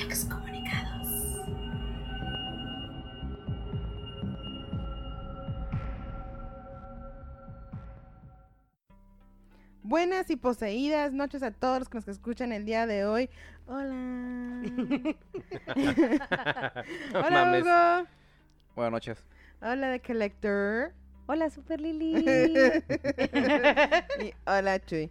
Excomunicados. Buenas y poseídas noches a todos los que nos escuchan el día de hoy. Hola. Hola, Mames. Hugo. Buenas noches. Hola, The Collector. Hola, Super Lili. y hola, Chuy.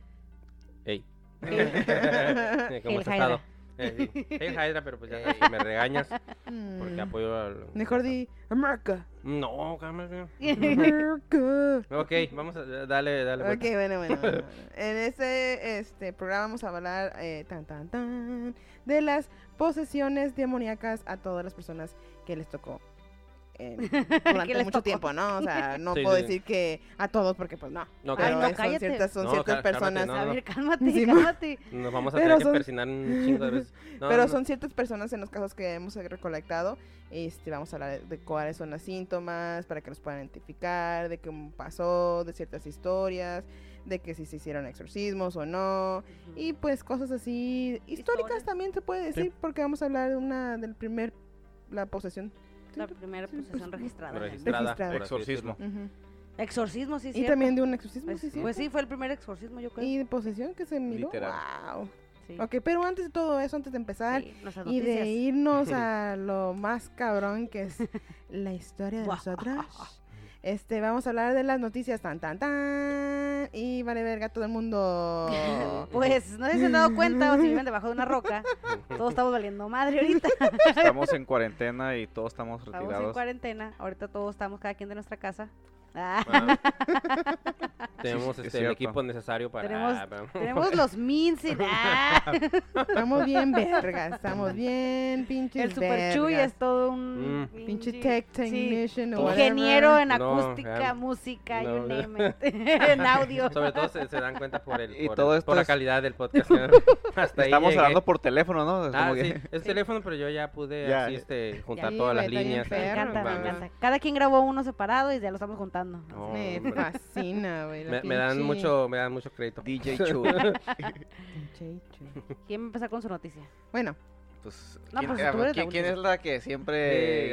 Ey. El ¿Cómo has Hydra. estado? Eh, sí. Hey, Hydra, pero pues ya sabes que me regañas porque Mm. apoyo al... Mejor di America. No, cámara. America. Ok, vamos a... Dale, dale. Ok, vuelta. bueno, bueno. bueno. En este, este programa vamos a hablar eh, tan, tan, tan, de las posesiones demoníacas a todas las personas que les tocó eh, durante mucho tocó. tiempo, ¿no? O sea, no Sí, puedo sí. decir que a todos porque pues no. No, Ay, no, cámara. son cállate. ciertas, son No, ciertas cálmate, personas. no, A ver, cálmate, Sí, cálmate. Nos vamos a Pero tener que persinar un chingo de veces. No, Pero no, son ciertas personas en los casos que hemos recolectado. Este, vamos a hablar de cuáles son los síntomas para que los puedan identificar, de cómo pasó, de ciertas historias, de que si se hicieron exorcismos o no. Y pues cosas así históricas también se puede decir, porque vamos a hablar de una del primer, la posesión. La Sí, primera sí, posesión pues, registrada. Registrada. Registrada. Exorcismo. decirlo. ujú. Exorcismo, sí, Y cierto. también de un exorcismo, Pues, sí, sí. pues sí, fue el primer exorcismo, yo creo. Y de posesión que se miró. Literal. Wow. Sí. Ok, pero antes de todo eso, antes de empezar, Sí, y de irnos a lo más cabrón que es la historia de nosotros. Este, vamos a hablar de las noticias tan tan tan y vale verga todo el mundo. Pues no sé si se han dado cuenta o si viven debajo de una roca. Todos estamos valiendo madre ahorita. Estamos en cuarentena y todos estamos Estamos en retirados. cuarentena. Ahorita todos estamos cada quien de nuestra casa. Ah, tenemos Sí, es este, el equipo necesario para... Tenemos- tenemos los mins y ah, estamos bien vergas, estamos bien pinches el Super Chuy es todo un Mm. pinche tech technician ingeniero en acústica, música, no. you name it. en audio. Sobre todo se, se dan cuenta por, el, Y por, todo el- esto por la calidad del podcast. Hasta Estamos hablando por teléfono, ¿no? Es Ah, como sí, que- es teléfono, pero yo ya pude Ya. así, este, juntar todas las líneas. Me encanta, me encanta. Cada quien grabó uno separado y ya lo estamos juntando. No, Me fascina, güey. Me, me dan mucho, me dan mucho crédito. DJ Chu. pinche Chuy. ¿Quién va a empezar con su noticia? Bueno, Pues, No, ¿quién, pues, ver, la ¿quién- es la que Sí, siempre...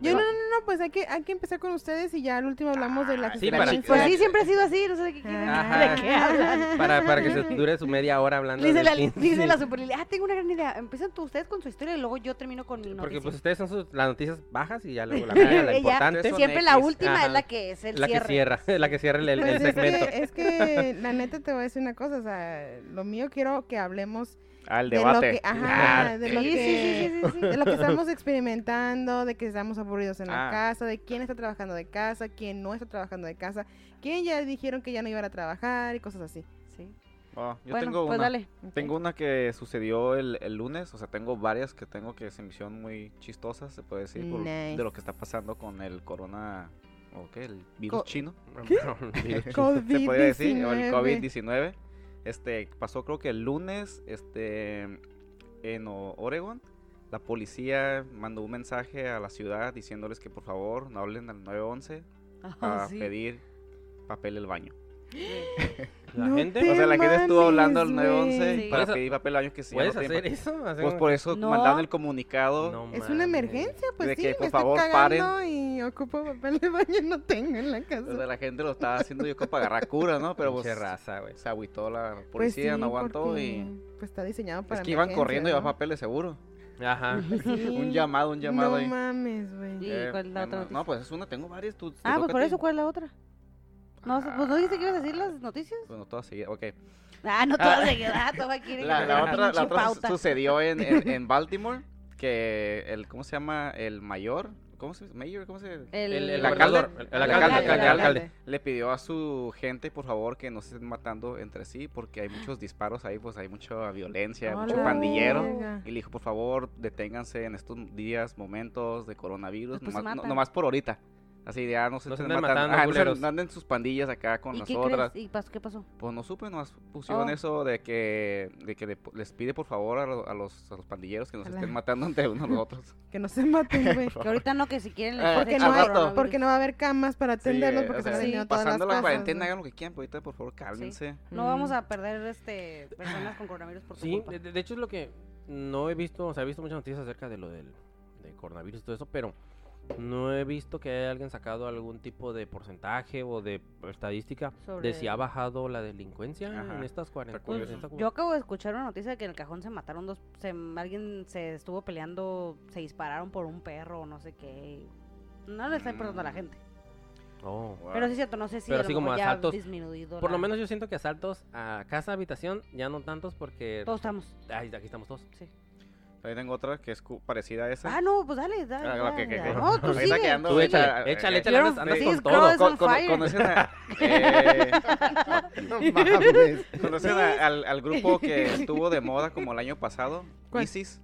yo no, no, no, no, pues hay que, hay que empezar con ustedes y ya al último hablamos de la sí, para-. Pues sí, siempre ha sido así, no sé de qué. ¿De qué hablan? para, para que se dure su media hora hablando. Dice la, dice la super ah, tengo una gran idea. Empiezan tú, ustedes con su historia y luego yo termino con mi noticia. Porque pues ustedes son sus, las noticias bajas y ya luego la mía, la Ella- importante. Siempre la última Ajá. es la que es el La que cierre. cierra, la que cierra el, el- Pues el es, segmento. que, es que la neta te voy a decir una cosa, o sea, lo mío quiero que hablemos Al de debate. lo que, ajá, de lo Sí, sí, que, sí, sí, sí, sí. de lo que estamos experimentando, de que estamos aburridos en la Ah. casa, de quién está trabajando de casa, quién no está trabajando de casa, quién ya dijeron que ya no iban a trabajar y cosas así. Sí. oh, yo bueno, tengo pues una. dale. Tengo una que sucedió el, el lunes, o sea, tengo varias que tengo que se me hicieron muy chistosas, se puede decir, por- Nice. de lo que está pasando con el corona, o qué, el virus Co- chino, COVID se podría decir, o el COVID-19. Este, pasó creo que el lunes, este, en Oregon, la policía mandó un mensaje a la ciudad diciéndoles que por favor no hablen al 911 Ah, a sí. pedir papel del baño. La No gente, te- O sea, la gente estuvo hablando al mames, 911 güey. para ¿Puedes- pedir papel baño que sí. ¿puedes hacer eso? Hacer Pues un- por eso No. mandaron el comunicado. No Es una emergencia, pues De sí, que, me por estoy favor, cagando y ocupo papel de baño y no tengo en la O sea, casa. la gente lo estaba haciendo yo para agarrar cura, ¿no? Pero pues raza, güey. se agüitó la Pues policía, sí, no aguantó porque, y... Pues está diseñado para Es que iban corriendo y ¿no? llevaban papeles seguro. Ajá. Sí. Un llamado, un llamado no ahí. mames, güey. ¿Y Eh, cuál es la bueno, otra? No, pues es una, tengo varias. Tú, Ah, pues por eso, ¿cuál es la otra? No, pues no dijiste que ibas a decir las noticias. Bueno, todas seguidas, ok. Ah, no todas seguidas. Ah, todas quieren La, la otra, la otra pauta. sucedió en, en, en Baltimore, que el, ¿cómo se llama? El mayor, ¿cómo se mayor? ¿Cómo se El, El, el el alcalde, el, alcalde. Le pidió a su gente, por favor, que no se estén matando entre sí, porque hay muchos disparos ahí, pues hay mucha violencia, mucho Hola. pandillero. Verga. Y le dijo, por favor, deténganse en estos días, momentos de coronavirus, Después se nomás, no- nomás por ahorita. Así no se No se estén matando, matando, ajá, no, se- culeros. anden sus pandillas acá con ¿Y qué nosotras. crees? ¿Y pas- qué pasó? Pues no supe, nomás pusieron Oh. eso de que, de que le- les pide por favor a, lo- a los, a los pandilleros que nos estén matando entre unos los otros. Que no se maten, güey. Que ahorita no, que si quieren les Ah, Porque echan no, al hay, rato. porque no va a haber camas para atenderlos Sí, porque o se sea, han venido todas las pasando la cuarentena, güey. hagan lo que quieran, pero ahorita por favor cálmense. No vamos a perder este personas con coronavirus por tu Sí, culpa. de, de- de hecho es lo que no he visto, o sea, he visto muchas noticias acerca de lo del de coronavirus y todo eso, pero no he visto que haya alguien sacado algún tipo de porcentaje o de estadística Sobre- de si ha bajado la delincuencia Ajá. en estas cuarentenas. esta Yo acabo de escuchar una noticia de que en el cajón se mataron dos, se- alguien se estuvo peleando, se dispararon por un perro o no sé qué. No le está importando a la Mm. gente. Oh. Wow. Pero sí es cierto, no sé si Pero así como ya asaltos, disminuido. Por lo menos yo siento que asaltos a casa, habitación, ya no tantos porque... Todos estamos. Ay, aquí estamos todos. Sí. Ahí tengo otra que es parecida a esa. Ah, no, pues dale, dale. Ah, dale, dale. No, tú Ahorita sigue. que ando, Tú échale, eh, échale, eh, échale, andas, You're- andas sí, con todo. Con- con- conocen a, eh, No mames. conocen a- al, al grupo que estuvo de moda como el año pasado, ¿Cuál? ISIS.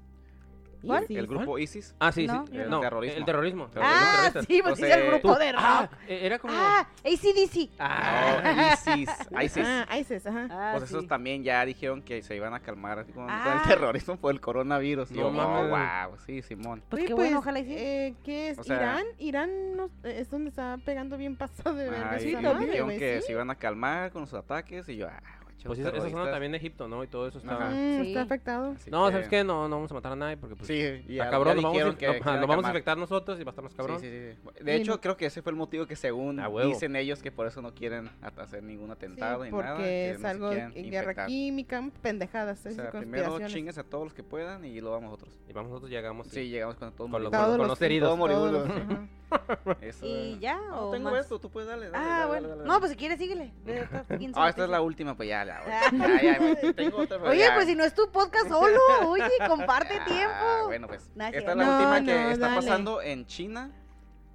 ¿Cuál? El grupo ISIS. Ah, sí, No, sí. yo no. No, Terrorismo. el terrorismo. Ah, terroristas. sí, pues O sí es sea, el grupo Tú- de rock. Ah, eh, era como... Ah, ACDC. Ah, Oh, ISIS. ISIS. Ah, ISIS, ajá. Ah, Pues esos sí. también ya dijeron que se iban a calmar con, Ah. el terrorismo por el coronavirus. Y No yo, oh, wow, sí, Simón. Pues Oye, qué bueno, ojalá y sí. eh, ¿Qué es? O sea- ¿Irán? Irán no- eh, es donde está pegando bien pasado de y madre, dijeron que ¿sí? se iban a calmar con los ataques y yo, ah, Pues esa, esa zona también de Egipto, ¿no? Y todo eso está... Mm, Sí. Está afectado. Así No, que- ¿sabes qué? No, no vamos a matar a nadie porque pues... Sí, y ya- cabrón, ya nos vamos, que- no, que nos vamos a calmar. infectar nosotros y va a estar más cabrón. Sí, sí, sí. De Y hecho, no- creo que ese fue el motivo que según dicen ellos que por eso no quieren hacer ningún Sí, atentado ni porque nada. que es algo quieren guerra infectar. química, pendejadas, O sea, primero chingues a todos los que puedan y luego vamos nosotros. Y vamos nosotros llegamos y- Sí, llegamos con todos Con los- con los heridos. Todos moribundo. Eso, ¿Y ya? No, o tengo más? esto, tú puedes darle. dale, Ah, dale, bueno. dale, dale. No, pues si quieres, síguele. Ve, está 15 Ah, esta es la última, pues ya, la ya, ya, güey, tengo otra, pero Oye, ya. pues si no es tu podcast solo, oye, comparte Ah, tiempo. Bueno, pues Nah, esta es la No, última que no, está dale. pasando en China,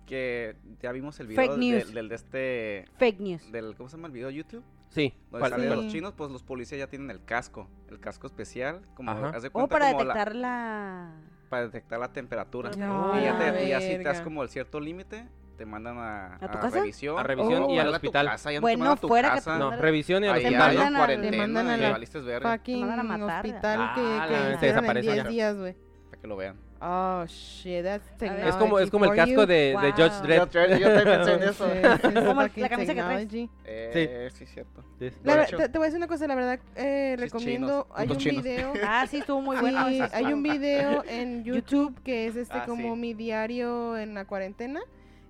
que ya vimos el video Fake del, news. del de este, Fake news. del, ¿cómo se llama el video? YouTube. Sí. Donde ¿cuál- salen Sí. los chinos, pues los policías ya tienen el casco, el casco especial, como Ajá. haz de O cuenta para como la- detectar la... para detectar la temperatura. No, y, ya te- y ya si te das como el cierto límite, te mandan a, ¿A tu casa? revisión. A revisión y O al hospital. casa, ya Bueno, fuera que te. No, revisión y al Te hospital. en mandan a- cuarentena te mandan a y la valiste verga, Fucking mandan a matar. hospital Ah, que, la- que se hicieron en desaparece 10 ya. días, güey. para que lo vean. Oh, shit, that's technology Es como, es como el casco de, de Wow. Judge Dredd. Yo, yo- yo también pensé en eso. this is Como la camisa que traes. technology. Eh, sí, cierto. Sí. La De ver- hecho- te, te voy a decir una cosa, la verdad, eh, Sí, recomiendo, chinos, hay putos un chinos. video, Ah, sí, estuvo muy sí, bueno. hay un video en YouTube que es este Ah, como sí. mi diario en la cuarentena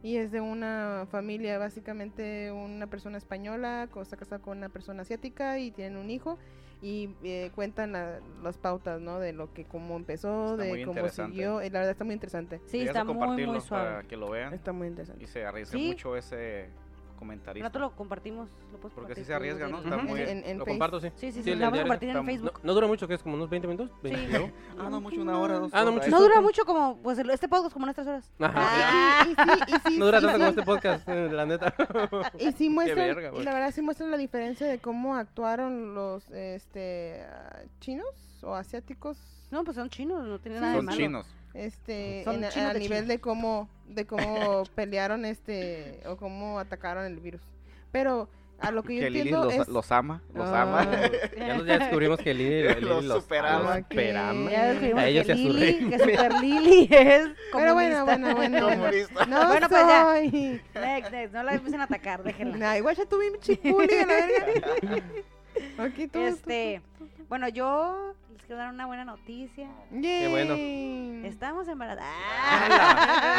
y es de una familia, básicamente una persona española, está casada con una persona asiática y tienen un hijo y eh, cuentan la- las pautas, ¿no? De lo que cómo empezó, Está de cómo siguió, y la verdad está muy interesante. Sí, Deberías de está muy, compartirlo muy suave. Para que lo vean. Está muy interesante. Y se arriesga Sí. mucho ese comentarista. Nosotros lo compartimos. Lo puedes Porque sí se arriesga, ¿no? Está muy En- en- en Lo Face. comparto, sí. Sí, sí, Sí, sí. Lo vamos a compartir en está- No, Facebook. no dura mucho, que es como unos 20 minutos. 20 Sí. luego. Ah, no, mucho, una hora, dos Ah, no, mucho. No dura mucho como, pues este podcast como unas tres horas. Ajá. Ah. Y, y sí, y sí, No dura tanto sí. como este podcast, eh, la neta. Y sí muestran, verga, y la verdad sí muestran la diferencia de cómo actuaron los este ah, chinos o asiáticos No, pues son chinos, no tiene Sí, nada de Son malo. chinos. Este en- a- chinos a de nivel de cómo de cómo pelearon este o cómo atacaron el virus. Pero a lo que yo Que Lili entiendo los, es los ama, los Ah, ama. Ya, nos- ya descubrimos que Lili, Lili Los los, superama. los superama. Ya descubrimos A ellos que Lili, que Super Lili es Pero bueno, bueno, bueno, bueno. Comunista. No Bueno, pues ya. soy. Next, next, no la empiecen a atacar, déjenla. Nah, igual ya tuve mi chipuli a la verga. Aquí tú. Este, bueno, yo les quiero dar una buena noticia. Qué bueno. Estamos embarazadas.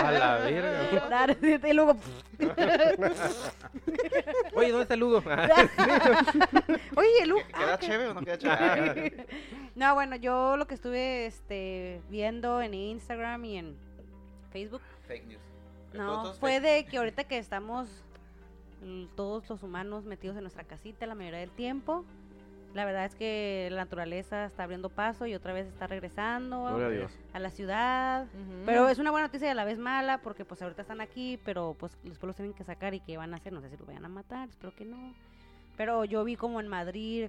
A la verga. Dar- Y luego, Oye, ¿dónde está el Lugo? oye, Lu. ¿Queda chévere o no queda chévere? No, bueno, yo lo que estuve este, viendo en Instagram y en Facebook, Fake news. no, fue fake. de que ahorita que estamos todos los humanos metidos en nuestra casita la mayoría del tiempo, la verdad es que la naturaleza está abriendo paso y otra vez está regresando a Dios. a la ciudad. Pero es una buena noticia y a la vez mala porque pues ahorita están aquí, pero pues los tienen que sacar y qué van a hacer, no sé si los vayan a matar, espero que no. Pero yo vi como en Madrid,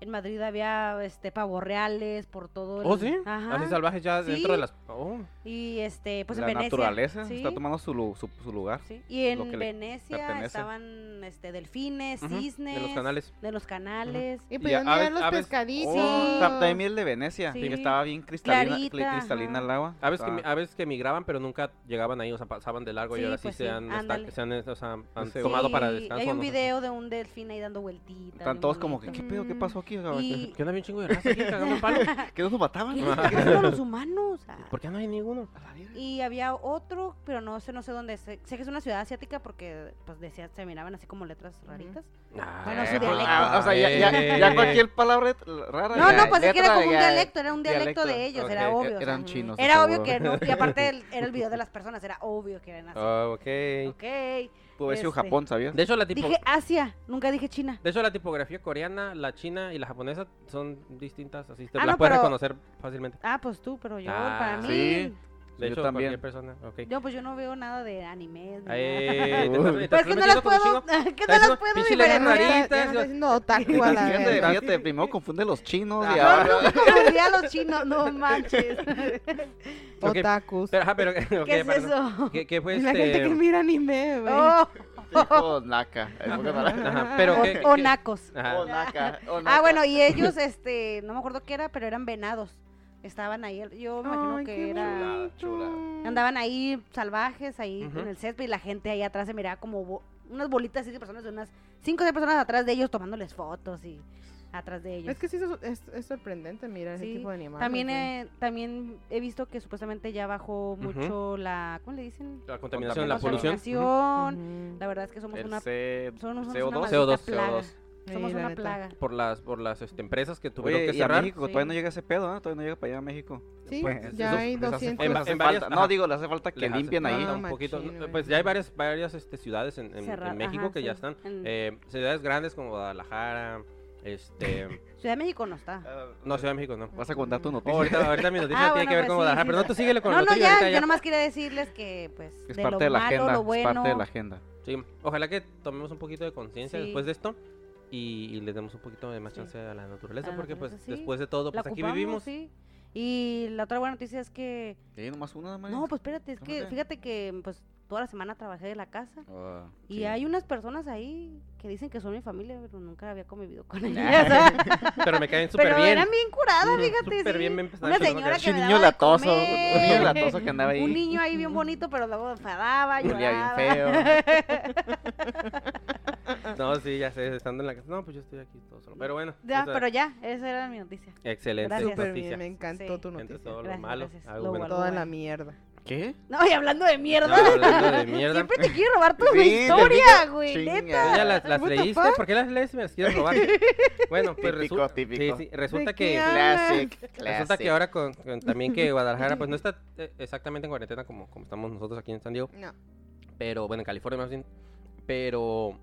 en Madrid había este pavos reales por todo el- ¿Oh, sí? Ajá. Así salvajes ya Sí. dentro de las... Oh. Y este, pues la en Venecia. naturaleza sí, está tomando su, su, su lugar. sí. Y en Venecia estaban este delfines, Ujú, cisnes, De los canales. de los canales. Y Y pudieron aves- ir a los aves- pescaditos. Oh, ta- también miel de Venecia. Sí. Que estaba bien cristalina, Clarita, cristalina ajá. el agua. A veces, que, Estaba- mi- a veces que migraban, pero nunca llegaban ahí, o sea, pasaban de largo y ahora sí pues se sí, han, esta- ándale. se han, o sea, han Sí. tomado para descanso. Hay un video de un delfín ahí dando vueltitas. Están todos como que. ¿qué pedo? ¿Qué pasó aquí? Y- ¿Qué onda bien chingo de raza aquí cagando palo? ¿Que no nos mataban? ¿Qué los humanos? Ah. ¿Por qué no hay ninguno? Y había otro, pero no sé, no sé dónde. Sé, sé que es una ciudad asiática porque, pues, decía, se miraban así como letras raritas. Bueno, Ah, su dialecto. Ah, o sea, ya, ya, ya cualquier palabra rara. No, no, pues es que era como un dialecto, era un dialecto, de ellos, era ok, obvio. o sea, Eran chinos. Era de obvio que seguro. no, y aparte el- era el video de las personas, era obvio que eran así. Ah, ok. Ok. Pudo haber sido este. Japón, ¿sabías? De hecho, la tipo... Dije Asia, nunca dije China. De hecho, la tipografía coreana, la china y la japonesa son distintas, así te Ah, las no, puedes pero- reconocer fácilmente. Ah, pues tú, pero yo, Ah, para mí. sí. De Yo hecho, también. cualquier persona, ok. Yo, pues yo no veo nada de anime. ni Eh, te Uy. estás- te nada. estás Pues que no las puedo, que no las puedo no diferenciar. no diciendo otaku a la Fíjate, primero confunde los chinos y Ah, ahora... Yo no confundí a los chinos, no manches. Otakus. Ok, ¿Qué es eso? ¿Qué, fue la gente que este? mira anime, güey. Oh, palabras. Ajá, pero o, qué, o qué- nacos. Ajá. O Naka, o Ah, bueno, y ellos, este, no me acuerdo qué era, pero eran venados. Estaban ahí, yo me imagino Ay, que qué era... Chulada, chulada. Andaban ahí salvajes, ahí Ujú. en el césped, y la gente ahí atrás se miraba como bo- unas bolitas así de personas, de unas 5 o 6 personas atrás de ellos tomándoles fotos y atrás de ellos. Es que sí es, es, es sorprendente mirar Sí, ese tipo de animales. También he, también he visto que supuestamente ya bajó mucho la, ¿cómo le dicen? La contaminación, la Contaminación. polución. La verdad es que somos El una, C... somos una CO2. maldita CO2, plaga. CO2. Somos una neta. plaga. Por las, por las este, empresas que tuvieron Oye, que y a cerrar. México Sí. todavía no llega ese pedo, ¿no? Todavía no llega para allá a México. Sí, Pues, ya eso- hay les hace 200. En Les va- hace en varias- falta- no, digo, le hace falta que hace limpien ahí. No, un poquito. no. Pues ya hay varias, varias este, ciudades en, en- en Cerra- México ajá, que ya están. en- Eh, ciudades grandes como Guadalajara, este... Ciudad de México no está. No, Ciudad de México no. Vas a contar tu Oh, noticia. ahorita, ahorita mi noticia Ah, tiene bueno, que ver pues con Guadalajara, sí, pero no, tú síguele con No, la no, ya, yo ya. nomás quería decirles que, pues, Es de parte lo de la malo, agenda. lo Es parte de la agenda. Sí, ojalá que tomemos un poquito de conciencia Sí. después de esto y, y le demos un poquito de más Sí. chance a la naturaleza, A la porque pues sí. después de todo, la pues aquí ocupamos, vivimos. sí. Y la otra buena noticia es que... ¿Y nomás una, María? No, pues espérate, es que fíjate que pues toda la semana trabajé de la casa. Ah, Y sí. hay unas personas ahí que dicen que son mi familia, pero nunca había convivido con Nah. ellas. Pero me caen súper pero bien. eran bien curadas, fíjate. súper sí. bien, me empezaron Una señora que daba niño latoso, un niño latoso que andaba ahí. Un niño ahí bien bonito, pero luego enfadaba, Olía bien lloraba. feo. No, sí, ya sé, estando en la casa. No, pues yo estoy aquí todo solo. Pero bueno. Ya, pero ya, esa era mi noticia. Excelente Gracias. Bien, me encantó Sí. tu Entre noticia. todo lo malo, Lo bueno. Toda la mierda. ¿Qué? No, y hablando de mierda. No, hablando de mierda. Siempre te quiero robar tu Sí, historia, güey. Neta. ¿Tú ya las, leíste? fuck? ¿Por qué las lees si me las quieres robar? Bueno, pues Típico, resulta, típico. sí, sí, resulta ¿De que Classic, resulta classic. que ahora con, con- también que Guadalajara pues no está eh, exactamente en cuarentena como, como estamos nosotros aquí en San Diego, No. pero bueno, en California más bien, pero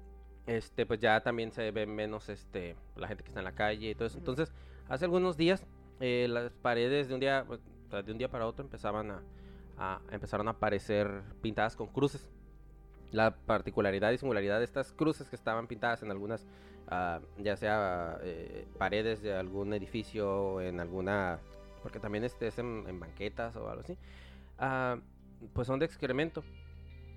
este pues ya también se ve menos este la gente que está en la calle y todo eso. Entonces, hace algunos días eh, las paredes de un día pues, de un día para otro empezaban a, a- empezaron a aparecer pintadas con cruces. La particularidad y singularidad de estas cruces que estaban pintadas en algunas, ah, ya sea eh, paredes de algún edificio, en alguna, porque también este es en, en banquetas o algo así, ah, pues son de excremento.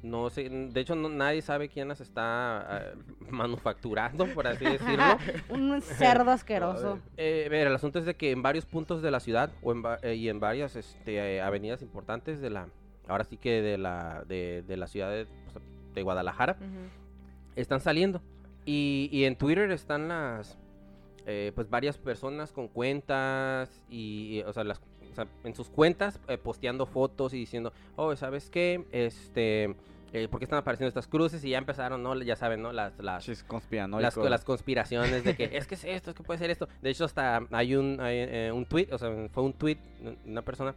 No sé, de hecho no, nadie sabe quién las está ah, manufacturando, por así decirlo. Un cerdo asqueroso. Eh, ver, el asunto es de que en varios puntos de la ciudad o en eh, y en varias este, eh, avenidas importantes de la, ahora sí que de la, de, de la ciudad de, de Guadalajara, están saliendo. Y, y en Twitter están las, eh, pues varias personas con cuentas y, y, o sea, las, o sea, en sus cuentas eh, posteando fotos y diciendo, oh, ¿sabes qué? Este, eh, ¿por qué están apareciendo estas cruces? Y ya empezaron, ¿no? Ya saben, ¿no? Las, las, conspiraciones de que es que es esto, es que puede ser esto. De hecho, hasta hay un, hay, eh, un tweet, o sea, fue un tweet de una persona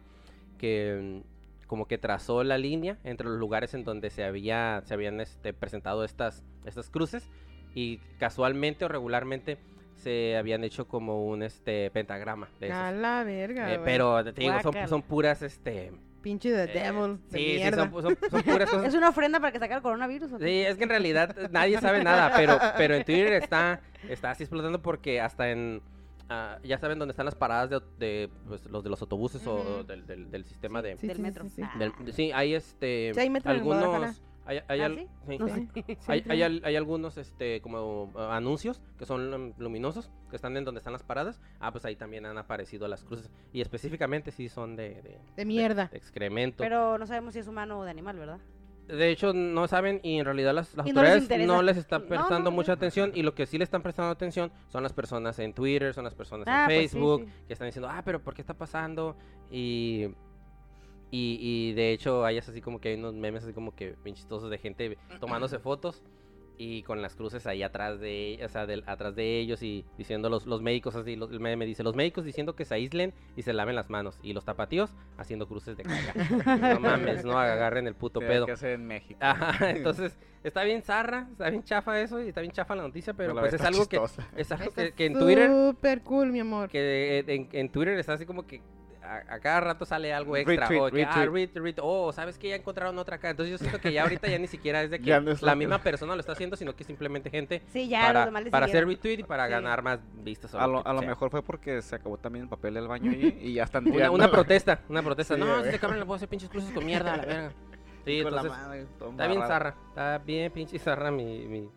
que mm, como que trazó la línea entre los lugares en donde se había se habían este, presentado estas estas cruces y casualmente o regularmente se habían hecho como un este pentagrama de esos. A la verga, Eh, pero te digo, son, son puras este Pinche de eh, devil, de sí, sí, son, son- son puras cosas ¿Es una ofrenda para que saque el coronavirus? Sí, es que en realidad nadie sabe nada, pero, pero en Twitter está, está así explotando porque hasta en... ah, ya saben dónde están las paradas de, de, pues, los de los autobuses o del, del- del sistema de... Sí, del metro. sí, sí. Ah. del- de- sí, hay este... Sí, hay metro en algunos... Hay, hay ¿Ah, al- sí? sí, No Hay, algunos este como ah, anuncios que son lum- luminosos que están en donde están las paradas ah pues ahí también han aparecido las cruces y específicamente sí son de, de, De mierda. de excremento Pero no sabemos si es humano o de animal, ¿verdad? De hecho, no saben y en realidad las, las Y no les autoridades no les están prestando no, mucha atención y lo que sí le están prestando atención son las personas en Twitter, son las personas Ah, en pues sí, Facebook sí. que están diciendo, ah, pero ¿por qué está pasando? Y, y, y de hecho hay así como que hay unos memes así como que bien chistosos de gente tomándose fotos y con las cruces ahí atrás de, o sea, atrás de ellos y diciendo los, los médicos así, los- el meme dice, los médicos diciendo que se aíslen y se laven las manos y los tapatíos haciendo cruces de caga. no mames, no agarren el puto pedo. que hacer en México. Ajá, entonces está bien zarra, está bien chafa eso y está bien chafa la noticia, pero la pues es algo que es algo que, que en Twitter Súper cool, mi amor. que en, en Twitter está así como que a, a cada rato sale algo extra Retweet, o que, ah, retweet. ret- ret- oh, sabes que ya encontraron otra acá. Entonces yo siento que ya ahorita ya ni siquiera es de que Ya no es la misma persona lo está haciendo, sino que simplemente gente Sí, ya, para, hacer retweet y para Sí. ganar más vistas. A lo a mejor fue porque se acabó también el papel del baño ahí y ya están Una, tirando una la- protesta, una protesta. Sí, no, este cabrón le puedo hacer pinches cruces con mierda a la verga. Sí, con la entonces madre, está bien zarra, está bien pinche zarra mi, mi,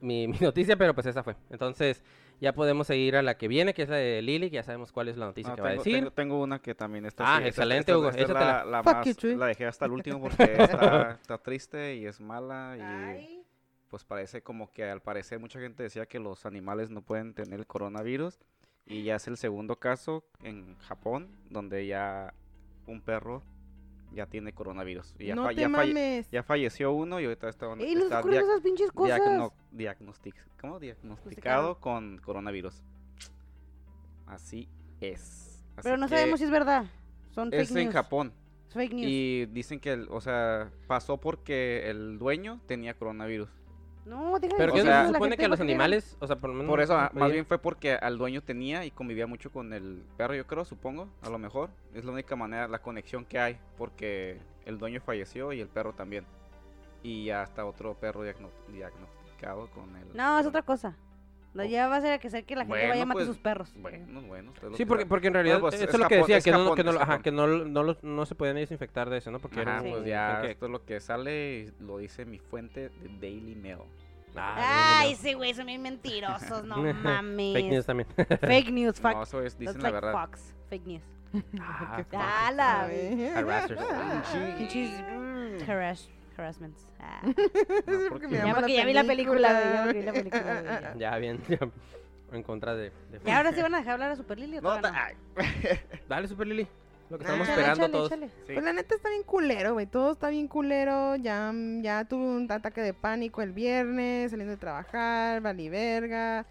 mi, mi noticia, pero pues esa fue. Entonces ya podemos seguir a la que viene, que es la de Lily, que ya sabemos cuál es la noticia No, que va a decir. tengo- tengo una que también está. Ah, sí, excelente, esta- Hugo, esta es la, más- la dejé hasta el último porque está, está triste y es mala y Ay. pues parece como que al parecer mucha gente decía que los animales no pueden tener el coronavirus y ya es el segundo caso en Japón donde ya un perro ya tiene coronavirus. Y ya, no fa- te ya falle- mames. ya falleció uno y ahorita está, ¡Ey, no está esas pinches cosas! diagno- diagnostic- ¿cómo? diagnosticado con coronavirus. Así es. Así Pero no sabemos si es verdad. Son fake es en. Japón. Es fake news. Y dicen que, el- o sea, pasó porque el dueño tenía coronavirus. No, deja de Pero O que decir sea, se supone que los animales, o sea, por lo menos... Por eso, ah, más oye, bien fue porque al dueño tenía y convivía mucho con el perro, yo creo, supongo, a lo mejor. Es la única manera, la conexión que hay, porque el dueño falleció y el perro también. Y ya está otro perro diagno- diagnosticado con el... No, es otra cosa. No, ya va a ser que ser que la gente Bueno, vaya a matar pues, sus perros. Bueno, bueno. Sí, que porque, porque en realidad pues, eso es es lo que decía, es que, no, Japón, que, no, ajá, que no, no, no se podían desinfectar de eso, ¿no? Porque Ajá, era Sí. pues un- ya, que- esto es lo que sale y lo dice mi fuente de Daily Mail. Ah, Ay, sí, güey, son bien mentirosos, no mames. Fake news también. Fake news, fuck. No, eso es, dicen That's la like verdad. Fox. Fake news. Ah, fuck. ¡Hala! Harassers. Pinches mm, harass, harassments. Ah. No, Porque porque- me Ya porque ya vi la película. Ya vi la película, güey. ya. Ya, bien, ya. En contra de... de ¿Y ahora sí van a dejar hablar a Super Lily o No, no? Dale, Super Lily. Lo que estamos Ah, esperando Échale, todos. échale. sí. Pues la neta está bien culero, güey. Todo está bien culero. Ya, ya tuve un ataque de pánico el viernes, saliendo de trabajar, valí verga.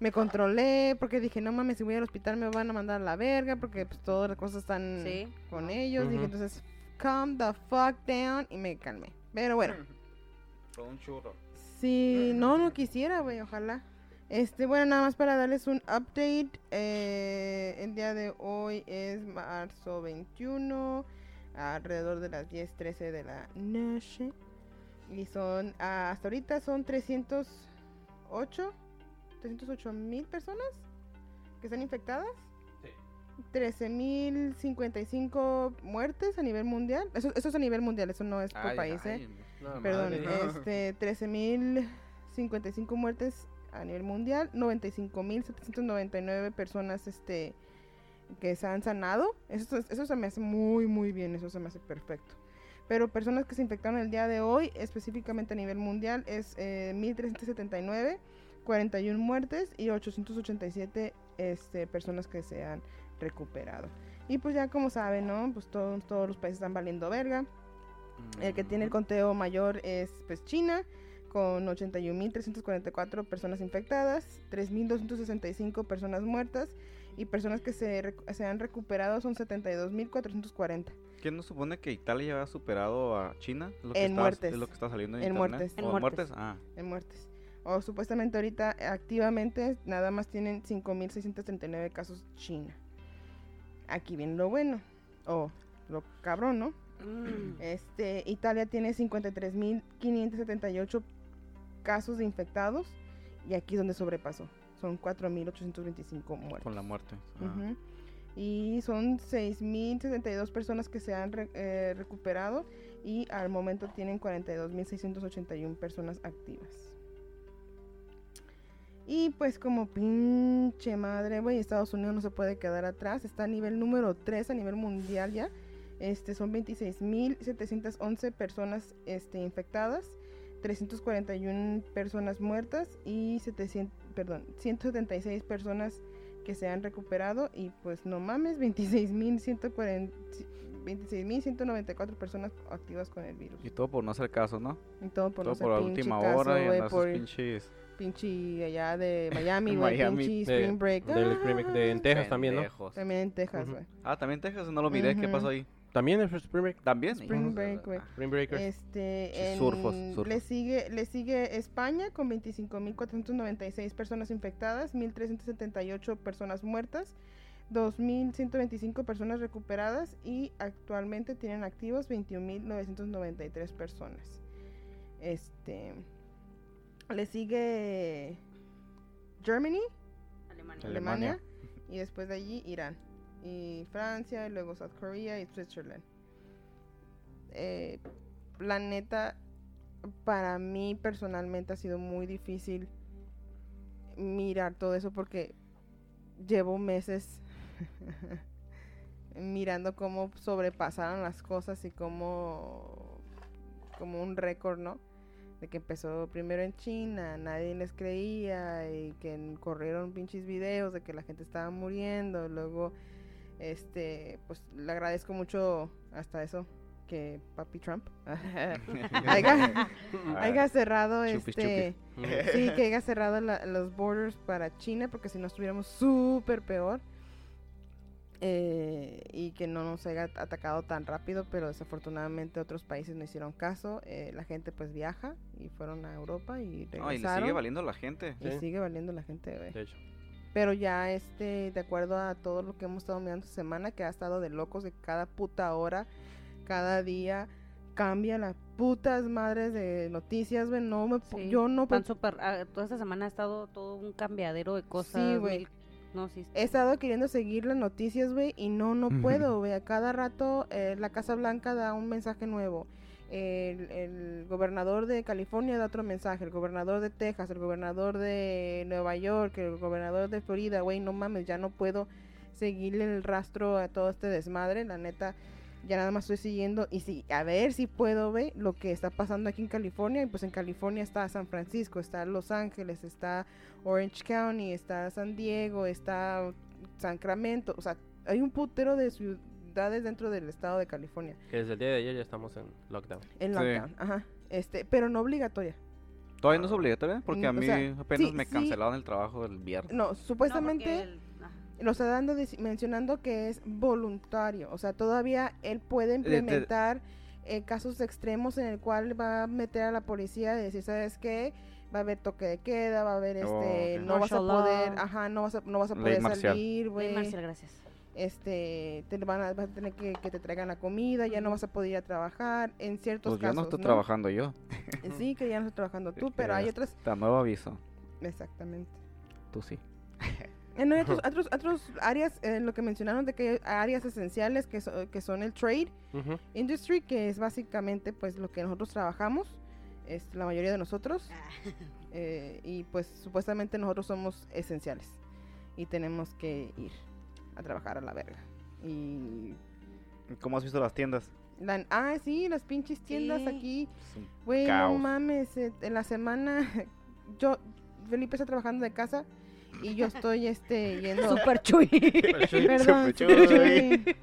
Me controlé porque dije, no mames, si voy al hospital me van a mandar a la verga porque pues todas las cosas están Sí. con ellos. Dije, entonces, calm the fuck down y me calmé. Pero bueno, Fue un churro. si no, no quisiera, güey, ojalá. Este, bueno, nada más para darles un update. eh, el día de hoy es marzo 21, alrededor de las 10:13 de la noche. Y son, ah, hasta ahorita son 308, 308 mil personas que están infectadas. 13.055 muertes a nivel mundial. Eso, eso es a nivel mundial, eso no es por Ay, país, ¿eh? ay, No, Perdón, madre. este, 13.055 muertes a nivel mundial, 95.799 personas este, que se han sanado. Eso, eso se me hace muy, muy bien, eso se me hace perfecto. Pero personas que se infectaron el día de hoy, específicamente a nivel mundial, es eh, 1.379, 41 muertes y 887 este, personas que se han recuperado. Y pues ya como saben, ¿no? Pues todos, todos los países están valiendo verga. El que tiene el conteo mayor es pues China, con 81.344 personas infectadas, 3.265 personas muertas y personas que se, se han recuperado son 72.440 ¿Quién no supone que Italia ya ha superado a China? Lo que En está- muertes. Es lo que está saliendo en, En internet. muertes. En ¿O muertes. Ah, en muertes. O supuestamente ahorita activamente nada más tienen 5.639 casos China. Aquí viene lo bueno. O lo cabrón, ¿no? Mm. Este, Italia tiene 53.578 casos de infectados y aquí es donde sobrepasó. Son 4.825 muertos. con la muerte. Ah. Ujú. Y son 6.072 personas que se han re- eh, recuperado y al momento tienen 42.681 personas activas. Y pues como pinche madre, güey, Estados Unidos no se puede quedar atrás. Está a nivel número 3 a nivel mundial ya Este, son 26.711 personas este, infectadas, 341 personas muertas y 700, perdón, 176 personas que se han recuperado y pues no mames, 26.140 26.194 personas activas con el virus. Y todo por no hacer caso, ¿no? Y todo por todo no por la hacer última caso, hora y güey, andar sus por pinches... pinche allá de Miami, güey, pinche De- Spring Break. del Spring Break de- en Texas también, ¿no? También en Texas, güey. Ah, también Texas, no lo miré. ¿Qué Ujú. pasó ahí? También el Spring Break. ¿También? Spring de Break, güey. ah. Spring Breakers. Este, en- surfos, surfos. Le, sigue, le sigue España con 25.496 personas infectadas, 1.378 personas muertas, 2.125 personas recuperadas y actualmente tienen activos 21.993 personas. Este, le sigue Germany, Alemania. Y después de allí Irán y Francia y luego South Korea y Switzerland. Eh, la neta, para mí personalmente ha sido muy difícil mirar todo eso porque llevo meses mirando cómo sobrepasaron las cosas y cómo como un récord, ¿no? De que empezó primero en China, nadie les creía y que corrieron pinches videos de que la gente estaba muriendo. Luego, este, pues le agradezco mucho hasta eso que papi Trump haya, haya cerrado Chupi, este, sí, que haya cerrado la- los borders para China porque si no estuviéramos súper peor. Eh, y que no nos haya atacado tan rápido, pero desafortunadamente otros países no hicieron caso. Eh, la gente pues viaja y fueron a Europa y No, y le regresaron. sigue valiendo la gente. y Sí. sigue valiendo la gente, güey. De hecho. Pero ya, este, de acuerdo a todo lo que hemos estado mirando esta semana, que ha estado de locos de cada puta hora, cada día, cambia las putas madres de noticias, güey. No me, Sí, yo no puedo súper. ah, toda esta semana ha estado todo un cambiadero de cosas. Sí, güey. No, sí. He estado queriendo seguir las noticias, güey, y no, no puedo, güey. A cada rato eh, la Casa Blanca da un mensaje nuevo. El, el gobernador de California da otro mensaje. El gobernador de Texas, el gobernador de Nueva York, el gobernador de Florida, güey, no mames, ya no puedo seguirle el rastro a todo este desmadre. La neta, ya nada más estoy siguiendo y sí, a ver si puedo ver lo que está pasando aquí en California. Y pues en California está San Francisco, está Los Ángeles, está Orange County, está San Diego, está Sacramento. O sea, hay un putero de ciudades dentro del estado de California. Que desde el día de ayer ya estamos en lockdown. En Sí. lockdown, ajá. Este, pero no obligatoria. Todavía no es obligatorio porque a o mí sea, apenas sí, me sí. cancelaron el trabajo el viernes. No, supuestamente lo está dando mencionando que es voluntario. O sea, todavía él puede de- implementar eh, casos extremos en el cual va a meter a la policía y decir, ¿sabes qué? Va a haber toque de queda, va a haber Oh, este, no vas a law. poder, ajá, no vas a, no vas a Ley poder marcial. salir, Ley güey. Marcial, gracias. este te van a, vas a tener que que te traigan la comida, ya no vas a poder ir a trabajar en ciertos Pues ya casos. no estoy ¿no? trabajando yo. Sí, que ya no estás trabajando tú, pero hay ya otras Está nuevo aviso. exactamente. Tú sí. Eh, no, hay otros, otros, otros áreas, eh, lo que mencionaron de que hay áreas esenciales que, so- que son el trade industry, que es básicamente pues lo que nosotros trabajamos, es la mayoría de nosotros, eh, y pues supuestamente nosotros somos esenciales y tenemos que ir a trabajar a la verga. Y ¿Cómo has visto las tiendas? la, ah, sí, las pinches tiendas Sí. aquí, güey, no mames, eh, en la semana yo Felipe está trabajando de casa y yo estoy este yendo Super chuy. Perdón, Super super chuy.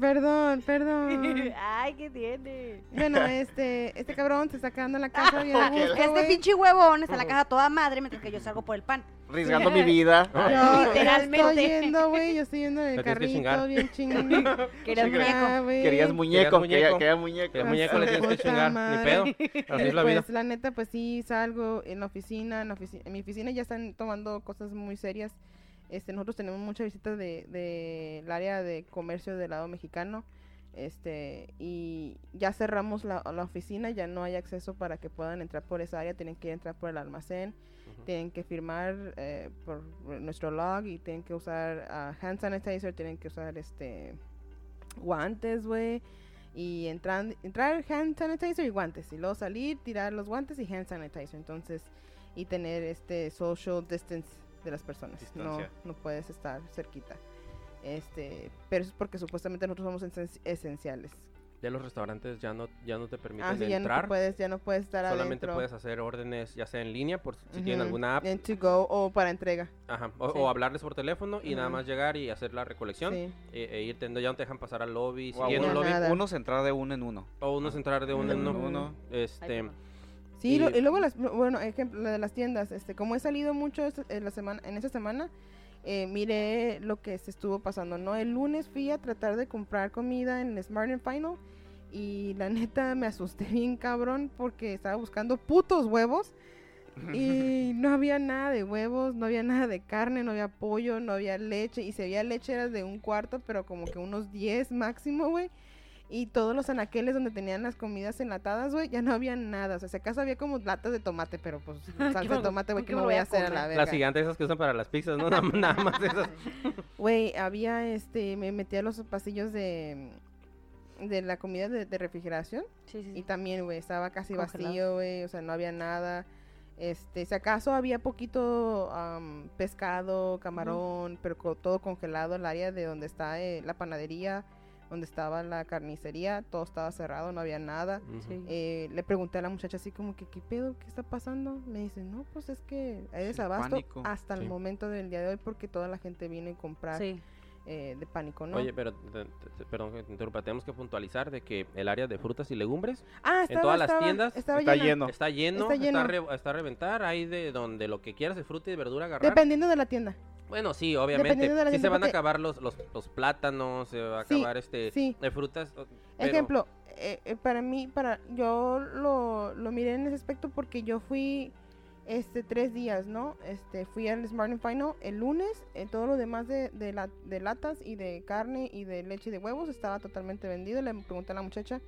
Perdón, perdón. Ay, ¿qué tiene? Bueno, este, este cabrón se está quedando en la casa bien a gusto, Este güey. pinche huevón está en la casa toda madre mientras que yo salgo por el pan. Arriesgando mi vida. Yo- Literalmente. estoy yendo, güey, yo estoy yendo en el tienes que carrito, chingar. bien chingón. Querías muñeco. Ah, güey. Querías muñeco, muñeco. quería, quería muñeco. El muñeco le tienes que puta chingar, ni madre. pedo. Así es la vida. Pues la neta, pues sí, salgo en la oficina, en, la ofici- en mi oficina ya están tomando cosas muy serias. Este, nosotros tenemos muchas visitas de, de el área de comercio del lado mexicano. Este, y ya cerramos la, la oficina, ya no hay acceso para que puedan entrar por esa área, tienen que entrar por el almacén, tienen que firmar eh, por nuestro log y tienen que usar ah, hand sanitizer, tienen que usar este guantes, güey. Y entrar, entrar hand sanitizer y guantes. Y luego salir, tirar los guantes y hand sanitizer. Entonces, y tener este social distance de las personas. No, Distancia. no puedes estar cerquita. Este, pero eso es porque supuestamente nosotros somos esen- esenciales. Ya los restaurantes ya no, ya no te permiten Ah, sí, ya no entrar. puedes, ya no puedes estar Solamente adentro. puedes hacer órdenes, ya sea en línea, por si tienen Ujú, alguna app. En to go o para entrega. Ajá, o, Sí. o hablarles por teléfono y nada Ujú. más llegar y hacer la recolección Sí. e, e irte, no, ya no te dejan pasar al lobby, O a siguiendo uno- el lobby, nada. Unos entrar de uno en uno. o unos entrar de uno en Uno uno. en uno. Este, Ay, Sí, Y- lo- y luego las, bueno, ejemplo, lo de las tiendas, este, como he salido mucho esta- en la semana, en esta semana, eh, miré lo que se estuvo pasando, ¿no? El lunes fui a tratar de comprar comida en Smart and Final y la neta me asusté bien cabrón porque estaba buscando putos huevos y no había nada de huevos, no había nada de carne, no había pollo, no había leche y si había leche era de un cuarto, pero como que unos 10 máximo, güey. Y todos los anaqueles donde tenían las comidas enlatadas, güey, ya no había nada. O sea, si acaso había como latas de tomate, pero pues salsa de tomate, güey, ¿qué que me me voy a hacer a la verga. las gigantes esas que usan para las pizzas, ¿no? Nada, más esas. Güey, había, este, me metí a los pasillos de, de la comida de, de refrigeración. Sí, sí, Y sí. también, güey, estaba casi Congelado. vacío, güey, o sea, no había nada. Este, si acaso había poquito pescado, camarón, pero co- todo congelado, el área de donde está eh, la panadería, donde estaba la carnicería, todo estaba cerrado, no había nada. Eh, le pregunté a la muchacha así como que, ¿qué pedo? ¿Qué está pasando? Me dice, no, pues es que hay Sí, desabasto pánico. hasta Sí. el momento del día de hoy porque toda la gente viene a comprar Sí. eh, de pánico, ¿no? Oye, pero, te- te- perdón que te interrumpa, tenemos que puntualizar de que el área de frutas y legumbres ah, en todas las tiendas estaba Está lleno. está lleno, Está está, lleno. re- está a reventar, hay de donde lo que quieras de fruta y de verdura agarrar. Dependiendo de la tienda. Bueno, sí, obviamente. De la Sí se van a acabar los, los, los plátanos, se va a Sí, acabar este sí. de frutas. pero- Ejemplo, eh, eh, para mí, para yo lo, lo miré en ese aspecto porque yo fui este tres días, ¿no? Este fui al Smart and Final el lunes, eh, todo lo demás de, de, la- de latas y de carne y de leche y de huevos estaba totalmente vendido. Le pregunté a la muchacha,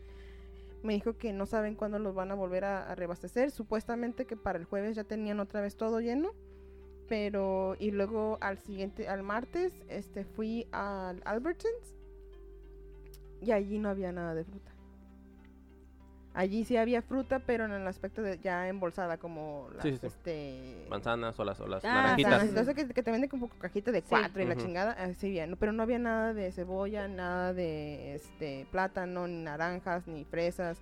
me dijo que no saben cuándo los van a volver a, a reabastecer. Supuestamente que para el jueves ya tenían otra vez todo lleno. Pero, y luego al siguiente, al martes, este fui al Albertsons y allí no había nada de fruta. Allí sí había fruta, pero en el aspecto de ya embolsada, como las, Sí, sí, sí. este... manzanas o las, o las Ah, naranjitas. que, que te venden como cajita de Sí. cuatro y la chingada, así bien, pero no había nada de cebolla, nada de este plátano, ni naranjas, ni fresas,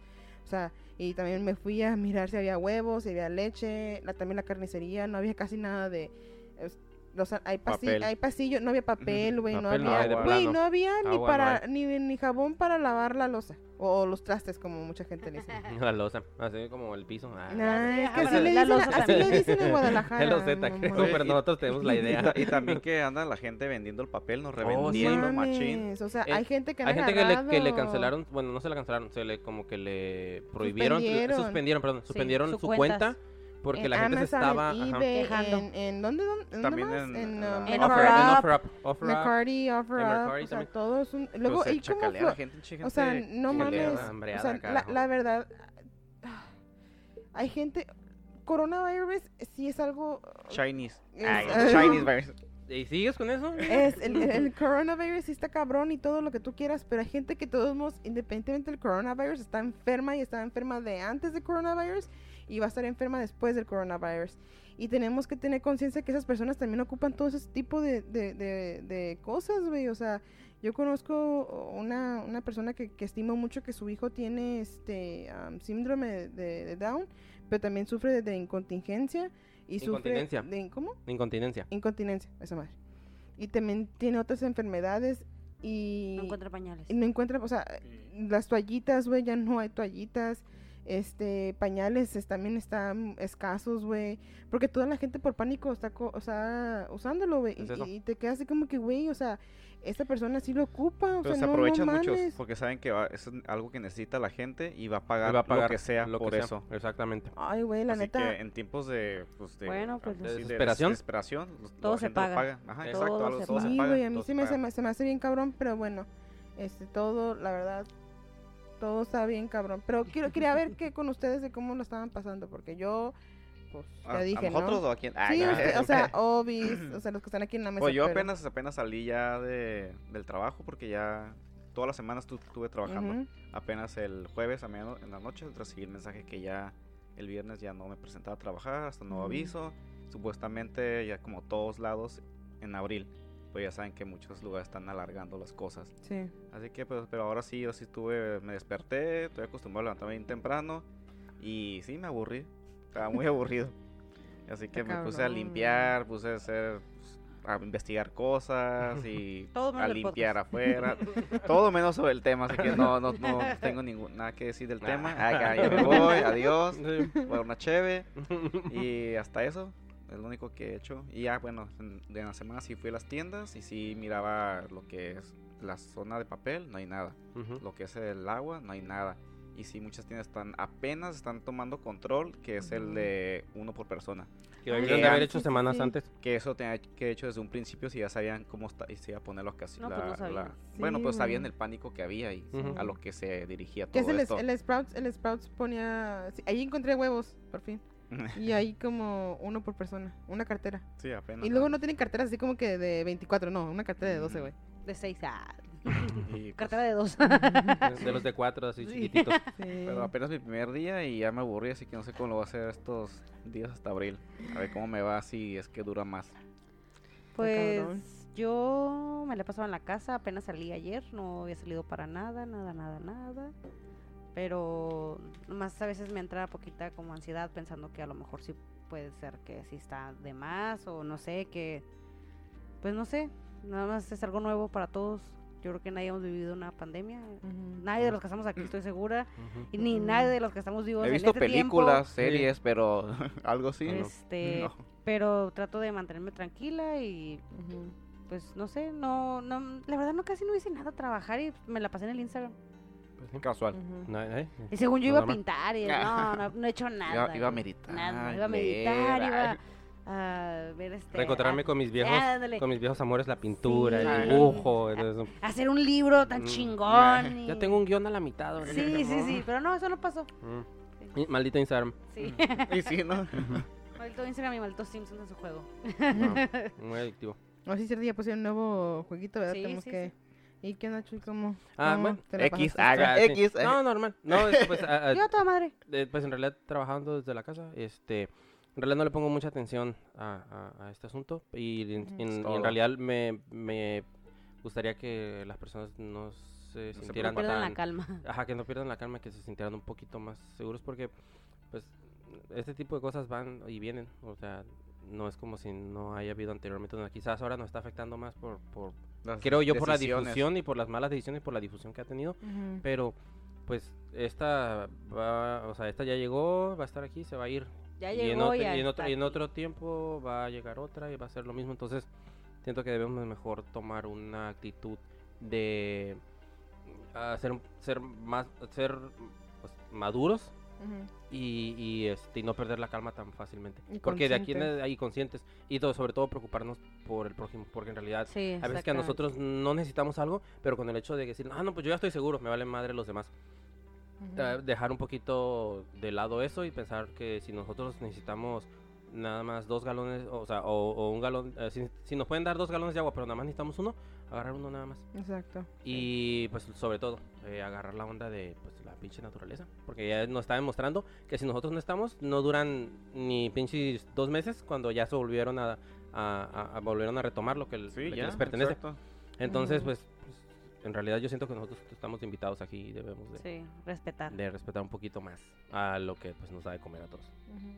o sea, y también me fui a mirar si había huevos, si había leche, la, también la carnicería, no había casi nada de... es- los, hay, pasi- Papel. hay pasillo, no había papel, güey, no no había, güey, no había ni Agua no para, hay. ni, ni jabón para lavar la losa, o los trastes, como mucha gente le dice. La losa, así como el piso. ah. Nah, es que Ah, así le la dicen, losa así le dicen en Guadalajara. Es loseta, creo, mamá. pero nosotros tenemos la idea. y también que anda la gente vendiendo el papel, nos sí. revendiendo Mames, machín. O sea, Eh, hay gente que Hay gente que le, que le cancelaron, bueno, no se la cancelaron, se le como que le prohibieron, Suspendieron. suspendieron, perdón, Sí, suspendieron sus su cuentas. cuenta porque en la gente se Amazon, estaba en ajá, eBay, Quejando. En, en ¿dónde, dónde, También más? en- en, en um, En Offer, Up. Offer Up, Offer Up. Offer o sea, todo es un... Pero Luego, se y chacalea fue- la gente, o sea, no mames, o sea, la, la verdad, hay gente, coronavirus sí es algo, Chinese. Es- Ay. Chinese virus. ¿Y sigues con eso? es, el, el- el coronavirus sí está cabrón y todo lo que tú quieras, pero hay gente que todos modos, independientemente del coronavirus, está enferma y está enferma de antes del coronavirus y va a estar enferma después del coronavirus. Y tenemos que tener conciencia que esas personas también ocupan todo ese tipo de, de, de, de cosas, güey. O sea, yo conozco una, una persona que, que estimo mucho que su hijo tiene este am, síndrome de, de Down, pero también sufre de, de incontingencia y Incontinencia. sufre de ¿cómo? Incontinencia. Incontinencia, esa madre. Y también tiene otras enfermedades y No encuentra pañales. y no encuentra, o sea, las toallitas, güey, ya no hay toallitas. Este, pañales es- también están escasos, güey. Porque toda la gente por pánico está, co- o sea, usándolo, güey. Es Y, y te quedas así como que, güey, o sea, esta persona sí lo ocupa, o Pero sea, se no, no aprovechan muchos porque saben que va- es algo que necesita la gente y va a pagar, va a pagar lo que sea lo que por sea, eso. Exactamente. Ay, güey, la Así neta. que en tiempos de, pues, de, Bueno, pues, de de desesperación. desesperación, los- Todo la se gente lo paga. Ajá, Todo exacto, se todo se Sí, paga. güey, a mí paga. se, me, se me hace bien cabrón, pero bueno, este, todo, la verdad, todo está bien cabrón. Pero quiero, quería ver qué con ustedes de cómo lo estaban pasando, porque yo, pues, ya ¿A- dije, ¿A nosotros ¿no? o a quién? Sí, no. usted- o sea, Obis, o sea, los que están aquí en la mesa. Pues yo pero- apenas, apenas salí ya de, del trabajo porque ya todas las semanas tu- estuve trabajando. Apenas el jueves a mediano- en la noche recibí el mensaje que ya el viernes ya no me presentaba a trabajar hasta nuevo aviso. Supuestamente ya como todos lados en abril. Pues ya saben que muchos lugares están alargando las cosas. Sí. Así que, pues, pero ahora sí, yo sí estuve, me desperté, estoy acostumbrado a levantarme bien temprano y sí, me aburrí, estaba muy aburrido. Así que me puse a limpiar, puse a hacer, pues, a investigar cosas y Todo menos a limpiar afuera. Todo menos sobre el tema, así que no, no, no tengo ningún, nada que decir del tema. Acá ya me voy, adiós, Sí. por una cheve y hasta eso. Es lo único que he hecho. Y ya, bueno, en, de la semana sí fui a las tiendas y sí miraba lo que es la zona de papel, no hay nada. Ujú. Lo que es el agua, no hay nada. Y sí, muchas tiendas están apenas están tomando control, que es el de uno por persona. Que Ah, debieron de haber hecho semanas sí. antes. Que eso tenía que hecho desde un principio si ya sabían cómo está, y se iba a poner la ocasión. No, pues no bueno, Sí, pues sabían el pánico que había y Ujú. a lo que se dirigía ¿Qué todo es el, esto. el Sprouts? El Sprouts ponía... sí, ahí encontré huevos, por fin. Y ahí como uno por persona, una cartera. sí, apenas. Y luego no tienen carteras así como que de 24, no, una cartera de 12, güey. De seis. Ah, Y, pues, cartera de dos. De los de cuatro, así Sí. chiquititos. Sí. Pero apenas mi primer día y ya me aburrí, así que no sé cómo lo voy a hacer estos días hasta abril. A ver cómo me va si es que dura más. Pues yo me la he pasado en la casa, apenas salí ayer, no había salido para nada, nada, nada, nada. Pero nomás a veces me entra poquita como ansiedad pensando que a lo mejor sí puede ser que sí está de más o no sé, que pues no sé, nada más es algo nuevo para todos. Yo creo que nadie hemos vivido una pandemia. Nadie de los que estamos aquí estoy segura. Y ni nadie de los que estamos vivos He en visto este tiempo. películas, Sí. series, pero algo así. no. Este, No. pero trato de mantenerme tranquila y pues no sé, no, no, la verdad no casi no hice nada a trabajar y me la pasé en el Instagram. Pues sí. Casual. No, eh, Y según yo iba a normal. pintar y no, no, no he hecho nada. Iba, iba a meditar. Nada, iba a leer, meditar, iba a ver este. Reencontrarme a- con mis viejos, ándale. con mis viejos amores, la pintura, Sí. el dibujo. a hacer un libro tan Mm. chingón. y- ya tengo un guion a la mitad. ahora. Sí, sí, sí, pero no, eso no pasó. Mm. Y Maldito Instagram. Sí. Y sí, ¿no? maldito Instagram y maldito Simpsons en su juego. No, muy adictivo. O sí, cierto, ya pusieron un nuevo jueguito, ¿verdad? Sí, Tenemos sí, que... ¿Y qué onda, Chuy? ¿Cómo, Ah, cómo bueno, la X, haga Ah, sí. X. No, normal. No, es, pues, a- a- Yo a toda madre. eh, pues en realidad trabajando desde la casa, este, en realidad no le pongo mucha atención a, a- a este asunto y, en- Ujú. en, y en realidad me, me gustaría que las personas no se se sintieran No pierdan la calma. ajá, que no pierdan la calma, que se sintieran un poquito más seguros porque, pues, este tipo de cosas van y vienen, o sea, no es como si no haya habido anteriormente, no, quizás ahora nos está afectando más por, por Las creo yo por la difusión y por las malas decisiones, por la difusión que ha tenido, pero pues esta va, o sea, esta ya llegó, va a estar aquí, se va a ir. Ya y en llegó otro, ya y en otro, y en otro tiempo va a llegar otra y va a ser lo mismo, entonces siento que debemos mejor tomar una actitud de ah, ser, ser más ser pues, maduros Ujú. Y, y, este, y no perder la calma tan fácilmente. Y Porque de aquí en ahí conscientes y todo, sobre todo preocuparnos por el prójimo, porque en realidad Sí, a veces que a nosotros no necesitamos algo, pero con el hecho de decir, ah, no, pues yo ya estoy seguro, me valen madre los demás. Ujú. Eh, dejar un poquito de lado eso y pensar que si nosotros necesitamos nada más dos galones, o sea, o, o un galón, eh, si, si nos pueden dar dos galones de agua, pero nada más necesitamos uno, agarrar uno nada más. Exacto. Y pues sobre todo, eh, agarrar la onda de pues, la pinche naturaleza. Porque ya nos está demostrando que si nosotros no estamos, no duran ni pinches dos meses cuando ya se volvieron a, a- a- a- volvieron a retomar lo que, el- Sí, lo que ya, les pertenece. exacto. Entonces, pues, pues, en realidad yo siento que nosotros estamos invitados aquí y debemos de, Sí, respetar. de respetar un poquito más a lo que pues nos da de comer a todos.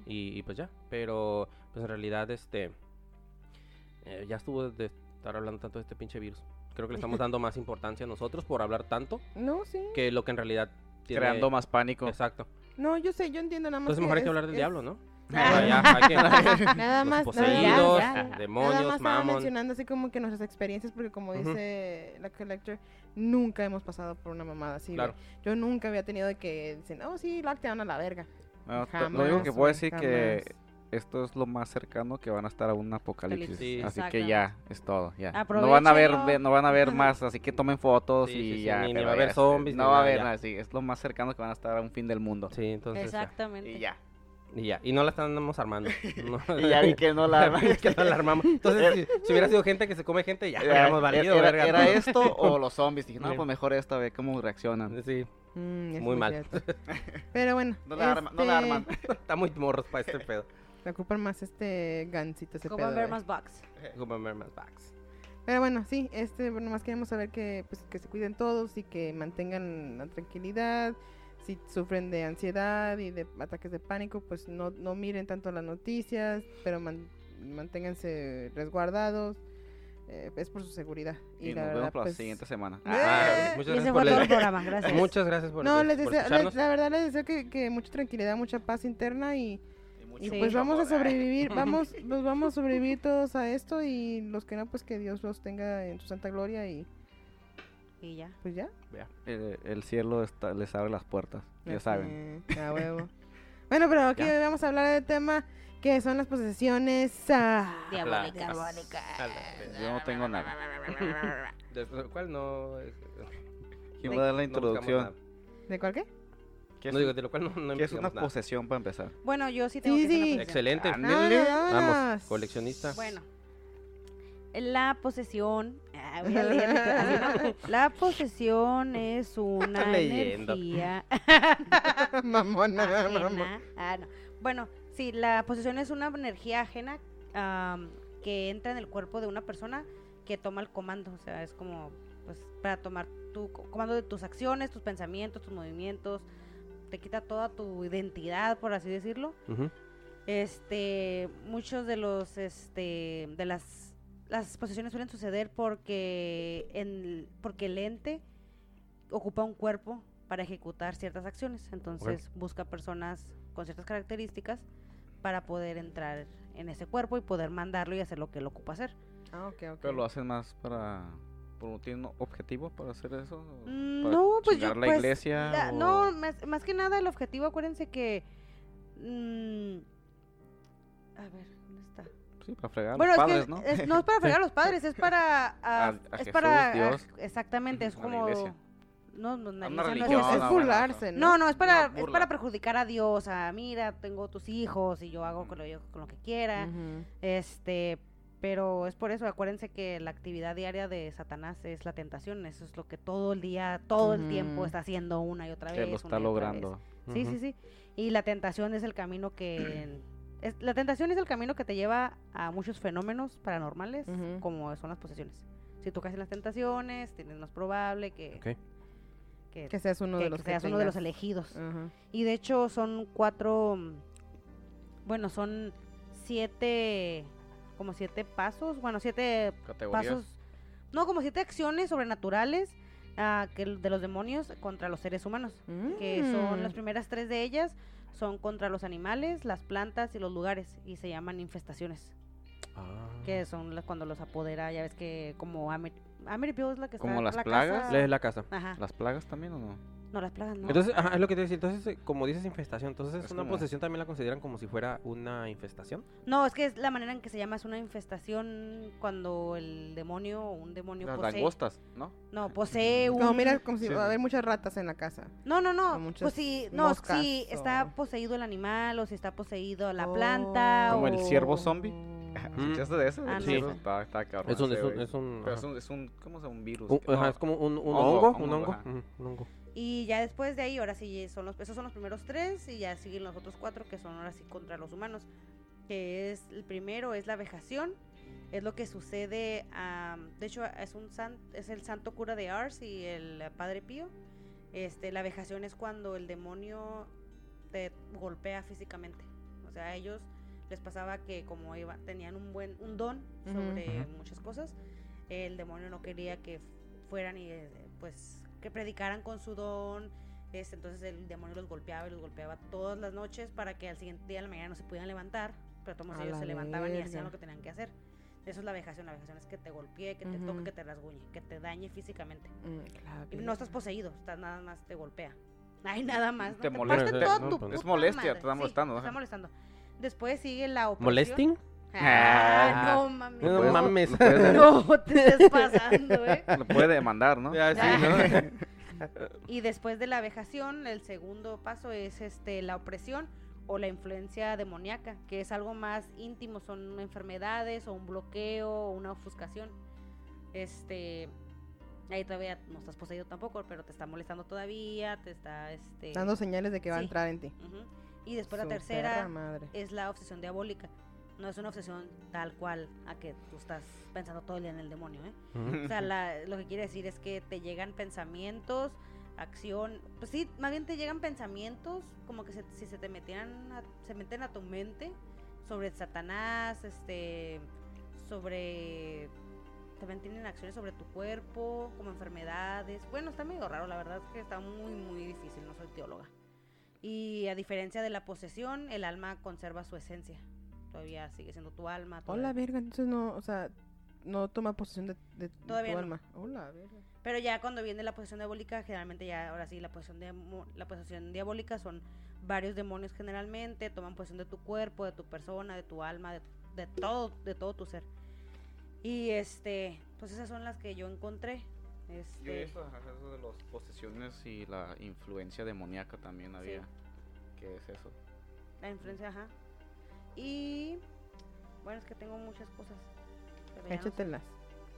Y, y, pues ya, pero pues en realidad este eh, ya estuvo de estar hablando tanto de este pinche virus. Creo que le estamos dando más importancia a nosotros por hablar tanto No, sí. que lo que en realidad tiene- Creando más pánico. Exacto. No, yo sé, yo entiendo nada más. Entonces mejor hay que es- hablar del es- diablo, ¿no? Ah. O sea, ya, hay que- Nada los más, poseídos, ya, ya. Nada demonios, más estaba mamón. mencionando así como que nuestras experiencias, porque como Ujú. dice la Collector, nunca hemos pasado por una mamada así. güey. Claro. Yo nunca había tenido de que dicen, oh, sí, lockdown a la verga. No, Jamás, lo único que puedo güey, decir que jamás. Esto es lo más cercano que van a estar a un apocalipsis. Sí. Así Exacto. que ya, es todo. Ya. No van a ver, no van a ver más, así que tomen fotos Sí, y sí, sí, ya. ni- ni va a haber este, zombies, No va a haber nada, sí. Es lo más cercano que van a estar a un fin del mundo. Sí, entonces ya. Exactamente. Y ya. Y ya. Y no la estamos armando. No. Y ya vi que no la... que no la armamos. Entonces, si, si hubiera sido gente que se come gente, ya Era, hubiéramos valido, era- verga. era esto o los zombies. Dije, no, Sí. pues mejor esto, a ver cómo reaccionan. Sí, Mm, Muy mal. cierto. Pero bueno. No la arman, no la este, arman. está muy morros para este pedo. Me ocupan más este gancito ese Como pedo. ver más box. Como ver más backs. Pero bueno, sí, este, bueno, más queremos saber que, pues, que se cuiden todos y que mantengan la tranquilidad. Si sufren de ansiedad y de ataques de pánico, pues no, no miren tanto las noticias, pero man- manténganse resguardados. eh, es por su seguridad. Y, Y, nos la vemos verdad, para pues, la siguiente semana. Ah, muchas gracias por el programa, gracias. Muchas gracias por, No, les deseo, les- la verdad les deseo que, que mucha tranquilidad, mucha paz interna y, Y mucho, y Sí. pues vamos a sobrevivir, vamos, nos vamos a sobrevivir todos a esto y los que no, pues que Dios los tenga en su santa gloria y Y ya. pues ya. El, el cielo está- les abre las puertas, ya saben. Eh, huevo. bueno, pero aquí Ya. vamos a hablar del tema que son las posesiones ah, Diabólicas. diabólicas. Yo no tengo nada. Después del cual no... eh, ¿Quién va a dar la introducción? ¿De cuál qué? ¿Qué es, No digo, de lo cual no, no es una nada. posesión para empezar? Bueno, yo sí tengo Sí, que sí. una. Excelente. Vámonos, Vamos, coleccionista. Bueno, la posesión. ah, voy a leer, así, ¿no? La posesión es una leyendo. energía. Mamona, mamona. Ah, no. Bueno, sí, la posesión es una energía ajena que entra en el cuerpo de una persona que toma el comando. O sea, es como pues para tomar tu co- comando de tus acciones, tus pensamientos, tus movimientos. Te quita toda tu identidad, por así decirlo. Este, muchos de los, este, de las, las posesiones suelen suceder porque, en, porque el ente ocupa un cuerpo para ejecutar ciertas acciones. Entonces busca personas con ciertas características para poder entrar en ese cuerpo y poder mandarlo y hacer lo que él ocupa hacer. Ah, ok, ok. ¿Pero lo hacen más para... por un tiene un objetivo para hacer eso? ¿O Mm, para no, pues yo, la pues, iglesia? la- o- no, más, más que nada el objetivo, acuérdense que, mm, a ver, ¿dónde está? Sí, para fregar a Bueno, los es padres, que ¿no? es- no es para fregar a los padres, es para. ah, A- a es Jesús, para. Dios. exactamente, es A como. No, no, A es religión, es, burlarse, ¿no? No, no, es para, es para perjudicar a Dios. A, mira, tengo tus hijos y yo hago con lo, yo- con lo que quiera. Este, pero es por eso, acuérdense que la actividad diaria de Satanás es la tentación. Eso es lo que todo el día, todo el tiempo está haciendo una y otra vez. que lo está logrando. Sí, sí, sí. Y la tentación es el camino que... es- la tentación es el camino que te lleva a muchos fenómenos paranormales, como son las posesiones. Si tú caes en las tentaciones, tienes más probable que, Ok. que, Que seas uno que- de los que que seas uno de los elegidos. Y de hecho son cuatro... mm, Bueno, son siete... Como siete pasos, bueno, siete Categorías. pasos... No, como siete acciones sobrenaturales ah, que de los demonios contra los seres humanos que son las Mm. primeras tres de ellas son contra los animales, las plantas y los lugares y se llaman infestaciones, Ah. que son las cuando los apodera, ya ves que como Amer es la que está ¿Como las la plagas? casa- Lees la casa. Ajá. ¿Las plagas también o no? No, las plagas no. Entonces, ajá, es lo que te decía. Entonces, eh, como dices infestación, entonces Es una como- posesión también la consideran como si fuera una infestación. No, es que es la manera en que se llama es una infestación cuando el demonio o un demonio Las posee. langostas, ¿no? No, posee un Como mira, como si Sí. va a haber muchas ratas en la casa. No, no, no. Pues sí, no, moscas si está poseído el animal o si está poseído la Oh. planta Como o el ciervo zombie. Mm. ¿Escuchaste de eso? Ah, no. Sí. Está, está cabrón Es un, es un, es un, Pero es ajá. un, es un, ¿cómo se llama? Un virus. Un- ajá, no, es como un, un hongo, hongo, un hongo, ajá. un hongo. Y ya después de ahí, ahora sí, son los, esos son los primeros tres y ya siguen los otros cuatro que son ahora sí contra los humanos. Que es, el primero es la vejación, es lo que sucede, de hecho es, un san- es el santo cura de Ars y el Padre Pío. Este, la vejación es cuando el demonio te golpea físicamente. O sea, a ellos les pasaba que como iba, tenían un buen un don sobre muchas cosas, el demonio no quería que fueran y eh, pues que predicaran con su don. Este, entonces el demonio los golpeaba y los golpeaba todas las noches para que al siguiente día de la mañana no se pudieran levantar, pero todos ellos se levantaban y hacían lo que tenían que hacer. Eso es la vejación, la vejación es que te golpee, que te toque, que te rasguñe, que te dañe físicamente. Mm, claro Y que no sí. estás poseído, estás nada más te golpea. Ay, nada más. Te ¿no? molesta, toda ¿no? tu Es puta molestia, te está Sí, molestando, te ajá. está molestando. Después sigue la opresión. ¿Molesting? Ah, Ah. no mames. No te estés pasando, eh. Lo puede demandar, ¿no? Ya, sí, ¿no? Y después de la vejación, el segundo paso es este la opresión o la influencia demoníaca, que es algo más íntimo, son enfermedades o un bloqueo o una ofuscación. Este ahí todavía no estás poseído tampoco, pero te está molestando todavía, te está este Dando señales de que va a entrar en ti. Y después la tercera madre. es la obsesión diabólica, No es una obsesión tal cual a que tú estás pensando todo el día en el demonio, ¿eh? O sea, la- lo que quiere decir es que te llegan pensamientos, acción, pues sí, más bien te llegan pensamientos como que se- si se te metieran, a- se meten a tu mente sobre Satanás, este, sobre, también tienen acciones sobre tu cuerpo, como enfermedades. Bueno, está medio raro, la verdad es que está muy, muy difícil, no soy teóloga. Y a diferencia de la posesión, el alma conserva su esencia. Todavía sigue siendo tu alma. Hola, verga, entonces no, o sea, no toma posesión de, de Todavía tu no. alma. Hola, verga. Pero ya cuando viene la posesión diabólica, generalmente ya, ahora sí, la posesión, diamo- la posesión diabólica son varios demonios generalmente, toman posesión de tu cuerpo, de tu persona, de tu alma, de, de todo, de todo tu ser. Y este, pues esas son las que yo encontré. Este, eso, ajá, eso de las posesiones y la influencia demoníaca también había. ¿Qué es eso? la influencia, ajá. Y bueno, es que tengo muchas cosas. Pero ya no, sé, Échatelas.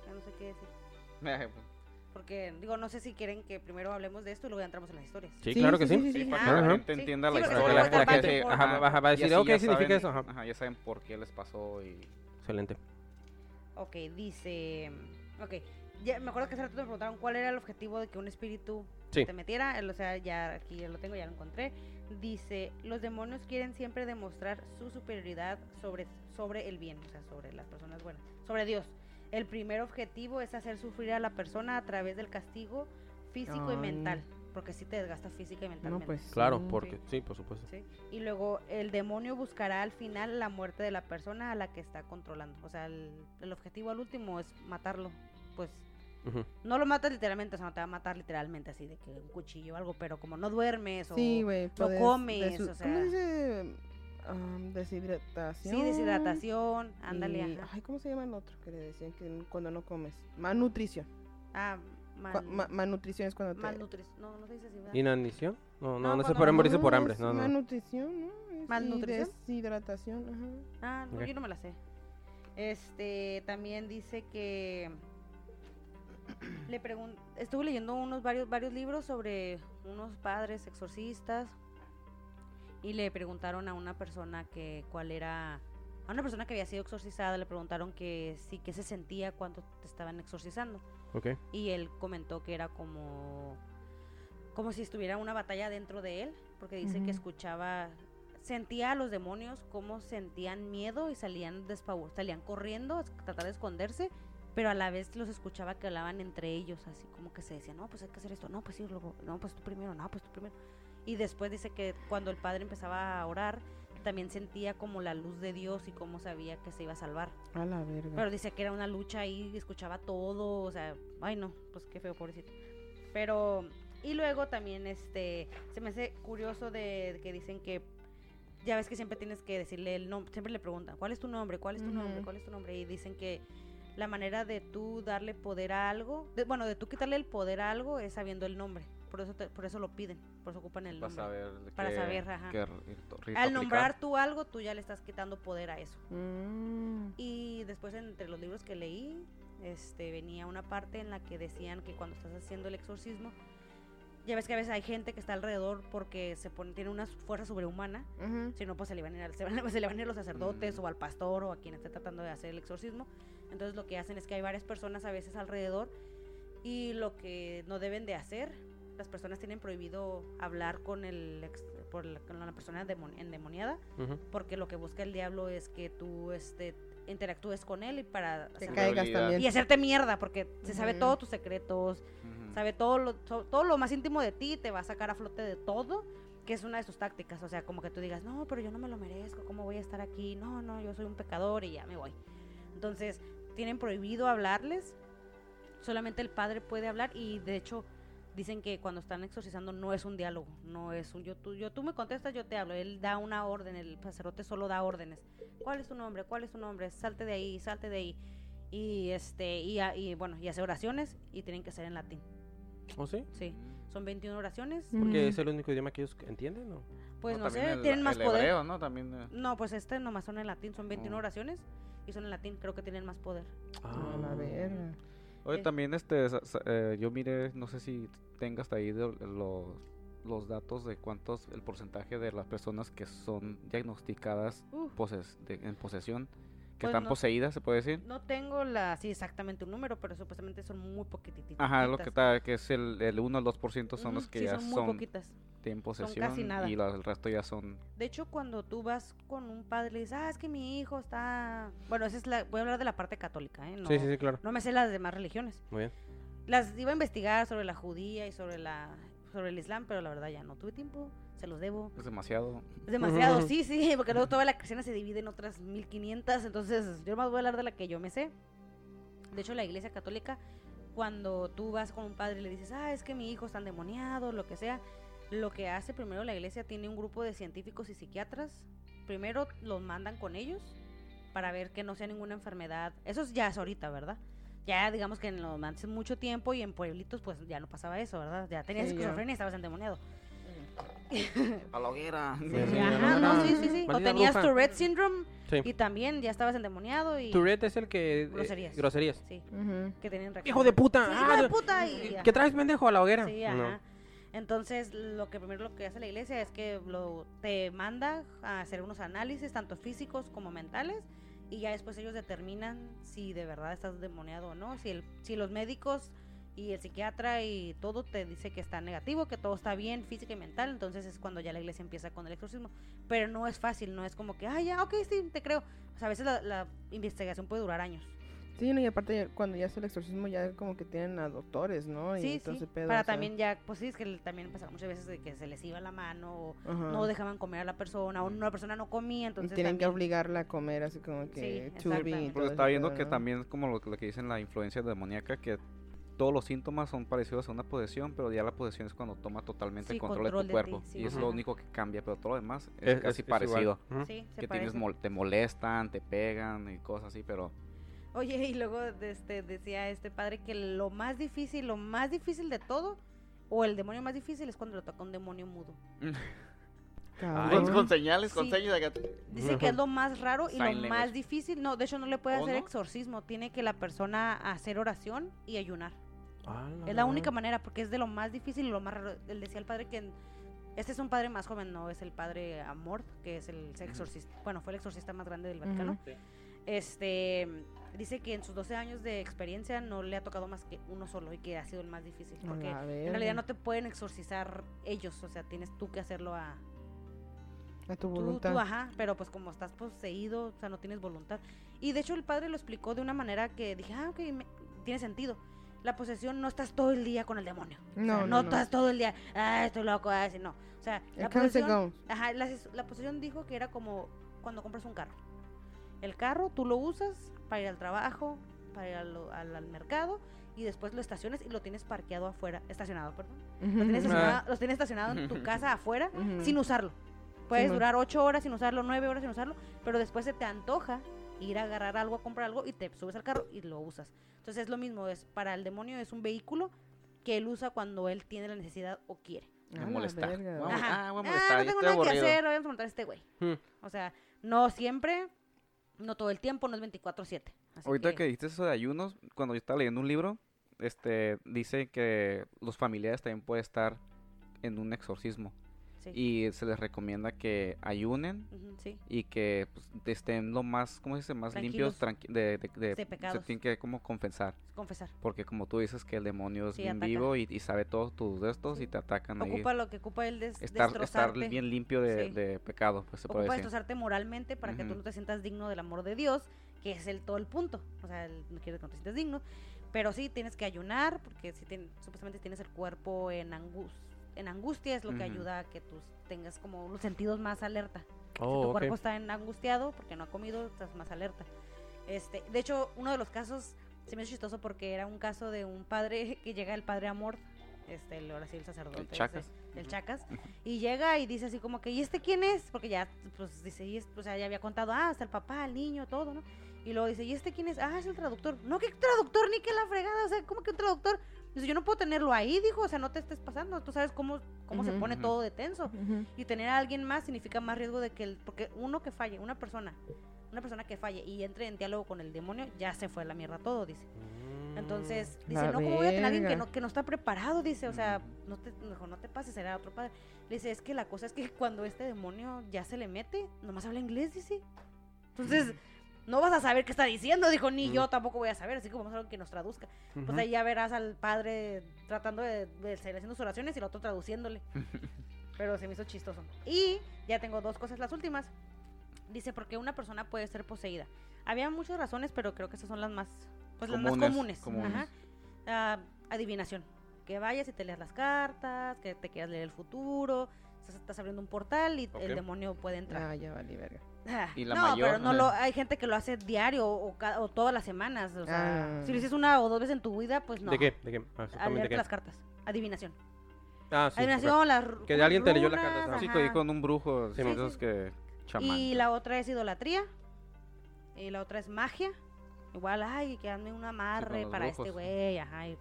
ya no sé qué decir. Porque, digo, no sé si quieren que primero hablemos de esto y luego ya entramos en las historias. Sí, Sí, claro que sí, sí. sí, Sí, sí. para que la gente entienda sí, la historia. la está gente- ajá, va- a decir, "Oh, ¿qué significa saben- eso? Ajá. Ajá, ya saben por qué les pasó y... Excelente. Ok, dice. Ok, ya, me acuerdo que hace rato me preguntaron cuál era el objetivo de que un espíritu Sí. te metiera. el- O sea, ya aquí ya lo tengo, ya lo encontré. Dice: Los demonios quieren siempre demostrar su superioridad sobre, sobre el bien, o sea, sobre las personas buenas, sobre Dios. El primer objetivo es hacer sufrir a la persona a través del castigo físico y mental, porque si te desgasta física y No, mentalmente. pues. Claro, sí. porque sí, por supuesto. ¿sí? Y luego el demonio buscará al final la muerte de la persona a la que está controlando. O sea, el, el objetivo al último es matarlo. Pues No lo matas literalmente, o sea, no te va a matar literalmente así de que un cuchillo o algo, pero como no duermes o... Sí, no puedes comes, o sea- ¿Cómo dice? Am, deshidratación. Sí, deshidratación, ándale. y- ajá. Ay, ¿cómo se llama el otro que le decían que cuando no comes? Malnutrición. Ah, mal, ma- malnutrición es cuando te... malnutrición. No, no se dice así, ¿verdad? ¿Inanición? No, no, No, no, por hambre, dice por No, hambre. No, no. Malnutrición, ¿no? Es- ¿Malnutrición? Deshidratación, ajá. Ah, no, yo no me la sé. Este, también dice que le pregun- estuve leyendo unos varios varios libros sobre unos padres exorcistas y le preguntaron a una persona que cuál era a una persona que había sido exorcizada le preguntaron que sí que se sentía cuando te estaban exorcizando Ok. y él comentó que era como como si estuviera una batalla dentro de él porque dice que Ujú. escuchaba sentía a los demonios como sentían miedo y salían despavor salían corriendo a tratar de esconderse pero a la vez los escuchaba que hablaban entre ellos así como que se decían no pues hay que hacer esto no pues sí luego no pues tú primero no pues tú primero y después dice que cuando el padre empezaba a orar también sentía como la luz de Dios y cómo sabía que se iba a salvar A la verga. pero dice que era una lucha ahí, escuchaba todo, o sea, ay no, pues qué feo, pobrecito. Pero, y luego también, este, se me hace curioso de que dicen que, ya ves que siempre tienes que decirle el nombre, siempre le preguntan, ¿cuál es tu nombre? ¿Cuál es tu nombre? ¿Cuál es tu nombre? Y dicen que la manera de tú darle poder a algo, de- bueno, de tú quitarle el poder a algo es sabiendo el nombre. Por eso, te- por eso lo piden, por eso ocupan el Para nombre. saber Para qué- saber, ajá. qué rito- rito Al aplicar. nombrar tú algo, tú ya le estás quitando poder a eso. Mm. Y después entre los libros que leí, este venía una parte en la que decían que cuando estás haciendo el exorcismo, ya ves que a veces hay gente que está alrededor porque se pone, tiene una fuerza sobrehumana, Ujú. si no pues se le van a ir, al- se van se le van a ir los sacerdotes Mm. o al pastor o a quien esté tratando de hacer el exorcismo. Entonces lo que hacen es que hay varias personas a veces alrededor y lo que no deben de hacer, las personas tienen prohibido hablar con el ex- por la, con la persona demon- endemoniada porque lo que busca el diablo es que tú este, interactúes con él y para Te hacer- caigas también. y hacerte mierda porque se sabe todos tus secretos, sabe todo lo, to- todo lo más íntimo de ti, te va a sacar a flote de todo, que es una de sus tácticas, o sea, como que tú digas, no, pero yo no me lo merezco, ¿cómo voy a estar aquí? No, no, yo soy un pecador y ya me voy. Entonces, tienen prohibido hablarles, solamente el padre puede hablar y de hecho dicen que cuando están exorcizando no es un diálogo, no es un yo tú, yo tú me contestas, yo te hablo, él da una orden, el sacerdote solo da órdenes. ¿Cuál es tu nombre? ¿Cuál es tu nombre? Salte de ahí, salte de ahí. Y este y, a- y bueno, y hace oraciones y tienen que ser en latín. ¿Oh, sí? Sí, son 21 oraciones. Mm. Porque es el único idioma que ellos entienden, ¿no? Pues no, también sé, el- tienen más el poder. hebreo, ¿no? También. eh, No, pues este nomás son en latín, son 21 Oh. oraciones y son en latín, creo que tienen más poder. A la verga. Oye, Eh. también este, eh, yo miré, no sé si tengas ahí de los los datos de cuántos, el porcentaje de las personas que son diagnosticadas poses- de- en posesión, que Pues están no- poseídas, se puede decir. No tengo la, sí, exactamente un número, pero supuestamente son muy poquititas. Ajá, lo que está, que es el, el 1 al 2% son los que sí, ya son muy son, poquitas. tienen posesión casi nada. y la- el resto ya son... De hecho, cuando tú vas con un padre y le dices, ah, es que mi hijo está... Bueno, esa es la... voy a hablar de la parte católica, ¿eh? No, Sí, sí, sí, claro. no me sé las demás religiones. Muy bien. Las iba a investigar sobre la judía y sobre la sobre el islam, pero la verdad ya no tuve tiempo, se los debo. Es demasiado. Es demasiado, sí, sí, porque luego toda la cristiana se divide en otras 1500, entonces yo más voy a hablar de la que yo me sé. De hecho, la iglesia católica, cuando tú vas con un padre y le dices, ah, es que mi hijo está endemoniado, lo que sea, lo que hace primero la iglesia tiene un grupo de científicos y psiquiatras. Primero los mandan con ellos para ver que no sea ninguna enfermedad. Eso es ya es ahorita, ¿verdad? Ya digamos que en los antes mucho tiempo y en pueblitos pues ya no pasaba eso, ¿verdad? Ya tenías Sí, esquizofrenia y estabas endemoniado. A la hoguera. Sí, Sí, sí, ajá, no, no, sí, sí, sí. O tenías bruja. Tourette syndrome Sí. y también ya estabas endemoniado y Tourette es el que... eh, Groserías. groserías. sí, que tenían reacción. ¡Hijo de puta! Sí, Ah, hijo de de- puta y ¿Qué traes, pendejo, a la hoguera? Sí, No. ajá. Entonces, lo que primero lo que hace la iglesia es que lo te manda a hacer unos análisis tanto físicos como mentales y ya después ellos determinan si de verdad estás demoniado o no, si el si los médicos y el psiquiatra y todo te dice que está negativo, que todo está bien física y mental, entonces es cuando ya la iglesia empieza con el exorcismo. Pero no es fácil, no es como que, ah, ya, ok, sí, te creo. O sea, a veces la, la investigación puede durar años. Sí, no, y aparte cuando ya hace el exorcismo ya como que tienen a doctores, ¿no? Y Sí, todo sí. pedo, Para o sea, también ya, pues sí, es que también pasaron muchas veces de que se les iba la mano o ajá. no dejaban comer a la persona o una persona no comía, Y entonces tienen que también- obligarla a comer así como que Sí, tubing y exactamente. todo Porque está viendo pedo, que ¿no? también como lo, lo que dicen la influencia demoníaca, que todos los síntomas son parecidos a una posesión, pero ya la posesión es cuando toma totalmente Sí, el control, control de de tu cuerpo. ti, sí, y es ajá. lo único que cambia, pero todo lo demás es, Es, casi es- es igual. parecido. Sí, se Que tienes parece. mol- te molestan, te pegan y cosas así, pero Oye, y luego este, decía este padre que lo más difícil, lo más difícil de todo, o el demonio más difícil es cuando le toca un demonio mudo. Cabrón. con, señales, con Sí. señas de que- Dice que es lo más raro y Sign lo language. más difícil. No, de hecho no le puede ¿Oh, hacer no? exorcismo, tiene que la persona hacer oración y ayunar. Ah, Es la única manera, porque es de lo más difícil y lo más raro. Él decía el padre que en- este es un padre más joven, no es el padre Amort, que es el exorcista, bueno, fue el exorcista más grande del Vaticano. Este dice que en sus 12 años de experiencia no le ha tocado más que uno solo y que ha sido el más difícil, porque en realidad no te pueden exorcizar ellos, o sea, tienes tú que hacerlo a A tu tú, voluntad. tú, ajá, pero pues como estás poseído, o sea, no tienes voluntad. Y de hecho el padre lo explicó de una manera que dije, ah, ok, me- tiene sentido. La posesión no estás todo el día con el demonio. O sea, No, no, no, estás todo el día, ah, estoy loco, ah, así, no. O sea, la It posesión, ajá, la, la posesión dijo que era como cuando compras un carro. El carro tú lo usas para ir al trabajo, para ir al, al- al mercado y después lo estacionas y lo tienes parqueado afuera, estacionado, perdón. Lo tienes estacionado, los tienes estacionado en tu casa afuera sin usarlo. Puedes durar ocho horas sin usarlo, nueve horas sin usarlo, pero después se te antoja ir a agarrar algo, a comprar algo y te subes al carro y lo usas. Entonces es lo mismo, es para el demonio es un vehículo que él usa cuando él tiene la necesidad o quiere. Me molesta. ah, voy a Ah, molestar, no tengo nada que hacer, vamos a montar a este güey. Hmm. O sea, no siempre, no todo el tiempo, no es 24/7. Así Ahorita que dijiste eso de ayunos, cuando yo estaba leyendo un libro, este dice que los familiares también pueden estar en un exorcismo sí. y se les recomienda que ayunen sí. y que pues, estén lo más, ¿cómo se dice? Más limpios tranqui- de, de, de- De se tienen que como confesar, confesar. porque como tú dices que el demonio es Sí, bien ataca. vivo y, y sabe todos tus de estos y te atacan ahí. Ocupa lo que ocupa él des- Estar, estar bien limpio de, pecado, pues se puede ocupa destrozarte moralmente para que tú no te sientas digno del amor de Dios, que es el todo el punto. O sea, él no quiere que no te sientas digno. Pero sí tienes que ayunar, porque si tien- supuestamente tienes el cuerpo en, angus en angustia, es lo que Ujú. ayuda a que tú tengas como los sentidos más alerta. si Oh, tu ok. cuerpo está en angustiado porque no ha comido, estás más alerta. Este, de hecho, uno de los casos se me hizo chistoso porque era un caso de un padre que llega el padre Amor, este, el, ahora sí el sacerdote. ese, Chacas. el Chacas, y llega y dice así como que, ¿y este quién es? Porque ya, pues dice, y o sea, ya había contado, ah, hasta el papá, el niño, todo, ¿no? Y luego dice, ¿y este quién es? Ah, es el traductor. No, ¿qué traductor? Ni que la fregada, o sea, ¿cómo que un traductor? Dice, yo no puedo tenerlo ahí, dijo, o sea, no te estés pasando, tú sabes cómo, cómo se Ujú. pone Ujú. todo de tenso. Ujú. Y tener a alguien más significa más riesgo de que el, porque uno que falle, una persona, una persona que falle y entre en diálogo con el demonio, ya se fue a la mierda todo, dice. Mm. Entonces, Mm, La dice, no, ¿cómo voy a tener a alguien que no, que no está preparado? Dice, o sea, no te, mejor no te pases, será otro padre. Le dice, es que la cosa es que cuando este demonio ya se le mete, nomás habla inglés, dice. Entonces, no vas a saber qué está diciendo, dijo, ni yo tampoco voy a saber, así que vamos a ver que nos traduzca. O sea, ya verás al padre tratando de, de seguir haciendo sus oraciones y el otro traduciéndole. Pero se me hizo chistoso. Y ya tengo dos cosas, las últimas. Dice, porque una persona puede ser poseída. Había muchas razones, pero creo que esas son las más, pues, las más Comunes, comunes. comunes. Ajá. Ah, adivinación. Que vayas y te leas las cartas, que te quieras leer el futuro. Estás, estás abriendo un portal y el demonio puede entrar. Ah, ya vale, verga. Ah, Y la no, mayor- pero no lo, hay gente que lo hace diario o, todas las semanas. O sea, Ah. si lo hiciste una o dos veces en tu vida, pues no. ¿De qué? ¿De qué? Ah, qué. las cartas. Adivinación. Ah, sí. Adivinación, las ru- Que alguien te leyó la carta. Sí, ajá. con- un brujo, Sí, sí, sí, esos sí. que chamán. Y la otra es idolatría. Y la otra es magia. Igual, ay, que hazme un amarre para brujos. este güey. Ajá, y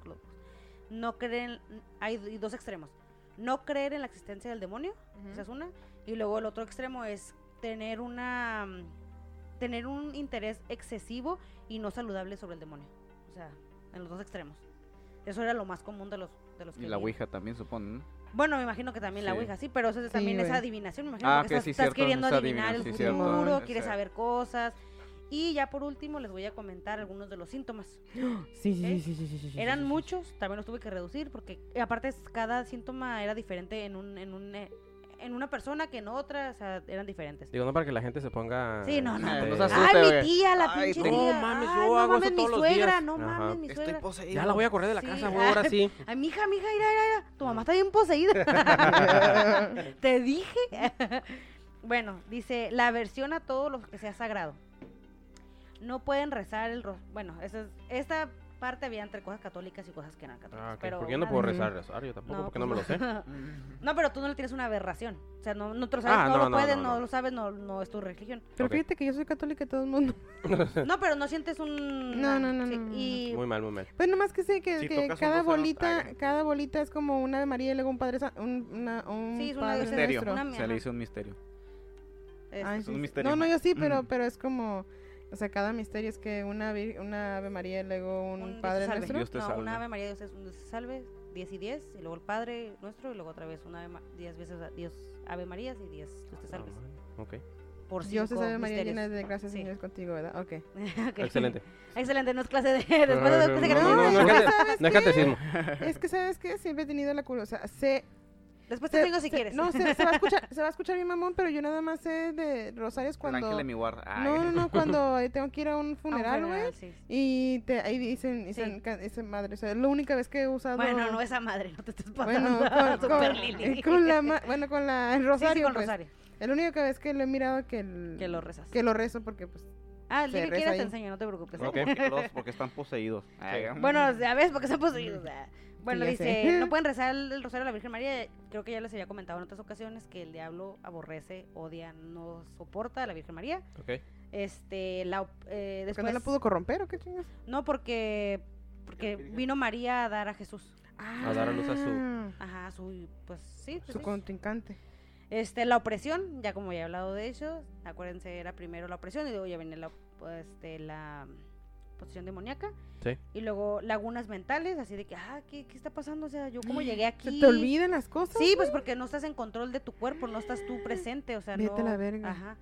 No creen. Hay dos extremos. No creer en la existencia del demonio. Esa es una. Y luego el otro extremo es tener una. Tener un interés excesivo y no saludable sobre el demonio. O sea, en los dos extremos. Eso era lo más común de los, de los que Y la vi. Ouija también, suponen, ¿no? Bueno, me imagino que también la. Ouija, sí, pero eso es Sí, también es güey. adivinación, me imagino Ah, que que estás, sí, estás queriendo es adivinar el cierto. futuro, quieres saber cosas. Y ya por último les voy a comentar algunos de los síntomas. Sí, sí, ¿Eh? sí, sí, sí, sí, Eran sí, sí. muchos, también los tuve que reducir porque aparte es- cada síntoma era diferente en un, en un eh, en una persona que en otra, o sea, eran diferentes. Digo, no para que la gente se ponga. Sí, no, no. Este, no se asuste, Ay, mi tía, la Ay, pinche tía. No mames, Ay, yo no hago eso mames, mi todos los suegra, días. no Ajá. mames, mi Estoy suegra. Ya la voy a correr de la Sí. casa, güey, ahora sí. Ay, mija, mija, mira, mira, mira. Tu mamá está bien poseída. Te dije. bueno, dice, la aversión a todo lo que sea sagrado. No pueden rezar el... ro- Bueno, esa es- esta parte había entre cosas católicas y cosas que no eran católicas. Ah, ok. pero Porque yo no una puedo de- rezar rosario tampoco, porque no me lo pues sé. no, pero tú no le tienes una aberración. O sea, no, no te lo sabes, Ah, no, no, lo no, puedes, no, no, no. lo sabes, no, no es tu religión. Pero Ok. fíjate que yo soy católica de todo el mundo. No, pero no sientes un... No, no, no, sí, no, no, no. Y Muy mal, muy mal. Pues nomás que sé que, Si que cada bolita, ay. cada bolita es como una Ave María y luego un Padre un, una, un Sí, es una Padre de Misterio. Una- Se le hizo un misterio. es- Ay, Es sí, un misterio. No, no, yo sí, pero, Mm. pero es como, o sea, cada misterio es que una, una Ave María y luego un, Padre salve. Nuestro. Dios te no, salve. una Ave María, Dios, es un Dios te salve, 10 y 10, y luego el Padre nuestro, y luego otra vez una Ave Ma- 10 veces a- Dios Ave Marías y 10 Dios te salves. Ah, Ok. Por Dios te salve María llena de gracias, Sí. Señor es contigo, ¿verdad? Ok. Excelente. Excelente, no es clase de... Después de no, no, no, no, es que es cate- ¿sabes no es catecismo. Es que, ¿sabes qué? Siempre he tenido la curiosidad. Sé, Después te se- tengo si se- quieres. No, se, se va a escuchar, se va a escuchar bien mamón, pero yo nada más sé de rosarios El cuando... ángel de mi guarda. Ay. No, no, no, cuando eh, tengo que ir a un A un funeral, güey. sí. Y te, ahí dicen, dicen, Sí. dicen madre, o sea, es la única vez que he usado... Bueno, no esa madre, no te estés Bueno, pasando. con, Super con- Lili. con la, ma- bueno, con la, el Sí, sí, rosario, con pues. rosario. Es la única vez que lo he mirado que, el- Que lo rezas. que lo rezo porque, pues, Ah, el día que quieras te enseño, no te preocupes. ¿eh? Ok. Porque los- Porque están poseídos. Bueno, ya ves, porque son poseídos. Ah. Bueno, dice, sé. no pueden rezar el, el rosario a la Virgen María. Creo que ya les había comentado en otras ocasiones que el diablo aborrece, odia, no soporta a la Virgen María. Ok. Este, la, eh, ¿que después, no la pudo corromper o qué chingas? no porque, porque vino María a dar a Jesús. A dar a luz a su- Ah, Ajá, su, pues sí, pues Su sí. contrincante. Este, la opresión, ya como ya he hablado de eso, acuérdense, era primero la opresión y luego ya viene la, pues, este, la posesión demoníaca. Sí. Y luego lagunas mentales, así de que, ah, ¿qué, qué está pasando? O sea, yo cómo llegué aquí. ¿Se te olvidan las cosas? Sí, pues porque no estás en control de tu cuerpo, no estás tú presente, o sea, Vete a no. la verga. Ajá.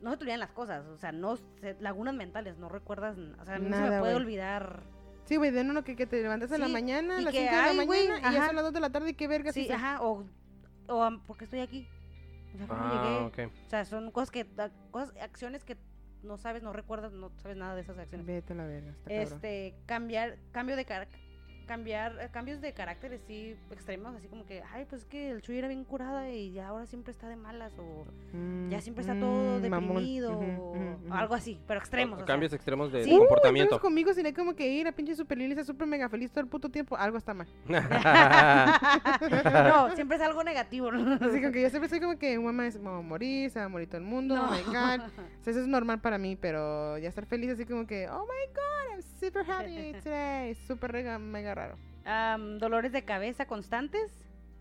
No se te olvidan las cosas, o sea, no se- lagunas mentales, no recuerdas, o sea, a mí no se Nada, me puede güey. olvidar. Sí, güey, de uno que, que te levantas en la Sí, mañana, a y las que, 5 de la ay, mañana, güey, y ya son las 2 de la tarde y qué verga. Sí, ajá, o, o ¿por qué estoy aquí? O sea, ¿cómo Ah, llegué? O sea, son cosas que, cosas, acciones que no sabes, no recuerdas, no sabes nada de esas acciones. Vete a la verga, está cabrón. Este, cambiar, cambio de car cambiar, eh, cambios de carácter así extremos, así como que, ay, pues es que el Chuy era bien curada y ya ahora siempre está de malas o ya siempre está todo Mm, deprimido o algo así, pero extremos. o. Cambios extremos de, Sí. Uh, comportamiento. entonces conmigo sería como que ir a pinche Super Lili, está súper mega feliz todo el puto tiempo. Algo está mal. no, siempre es algo negativo. ¿no? Así como que yo siempre soy como que mamá es, va a morir, se va a morir todo el mundo, No. oh my god. O sea, eso es normal para mí, pero ya estar feliz así como que, oh my god, I'm super happy today. Súper rega- raro. Dolores de cabeza constantes.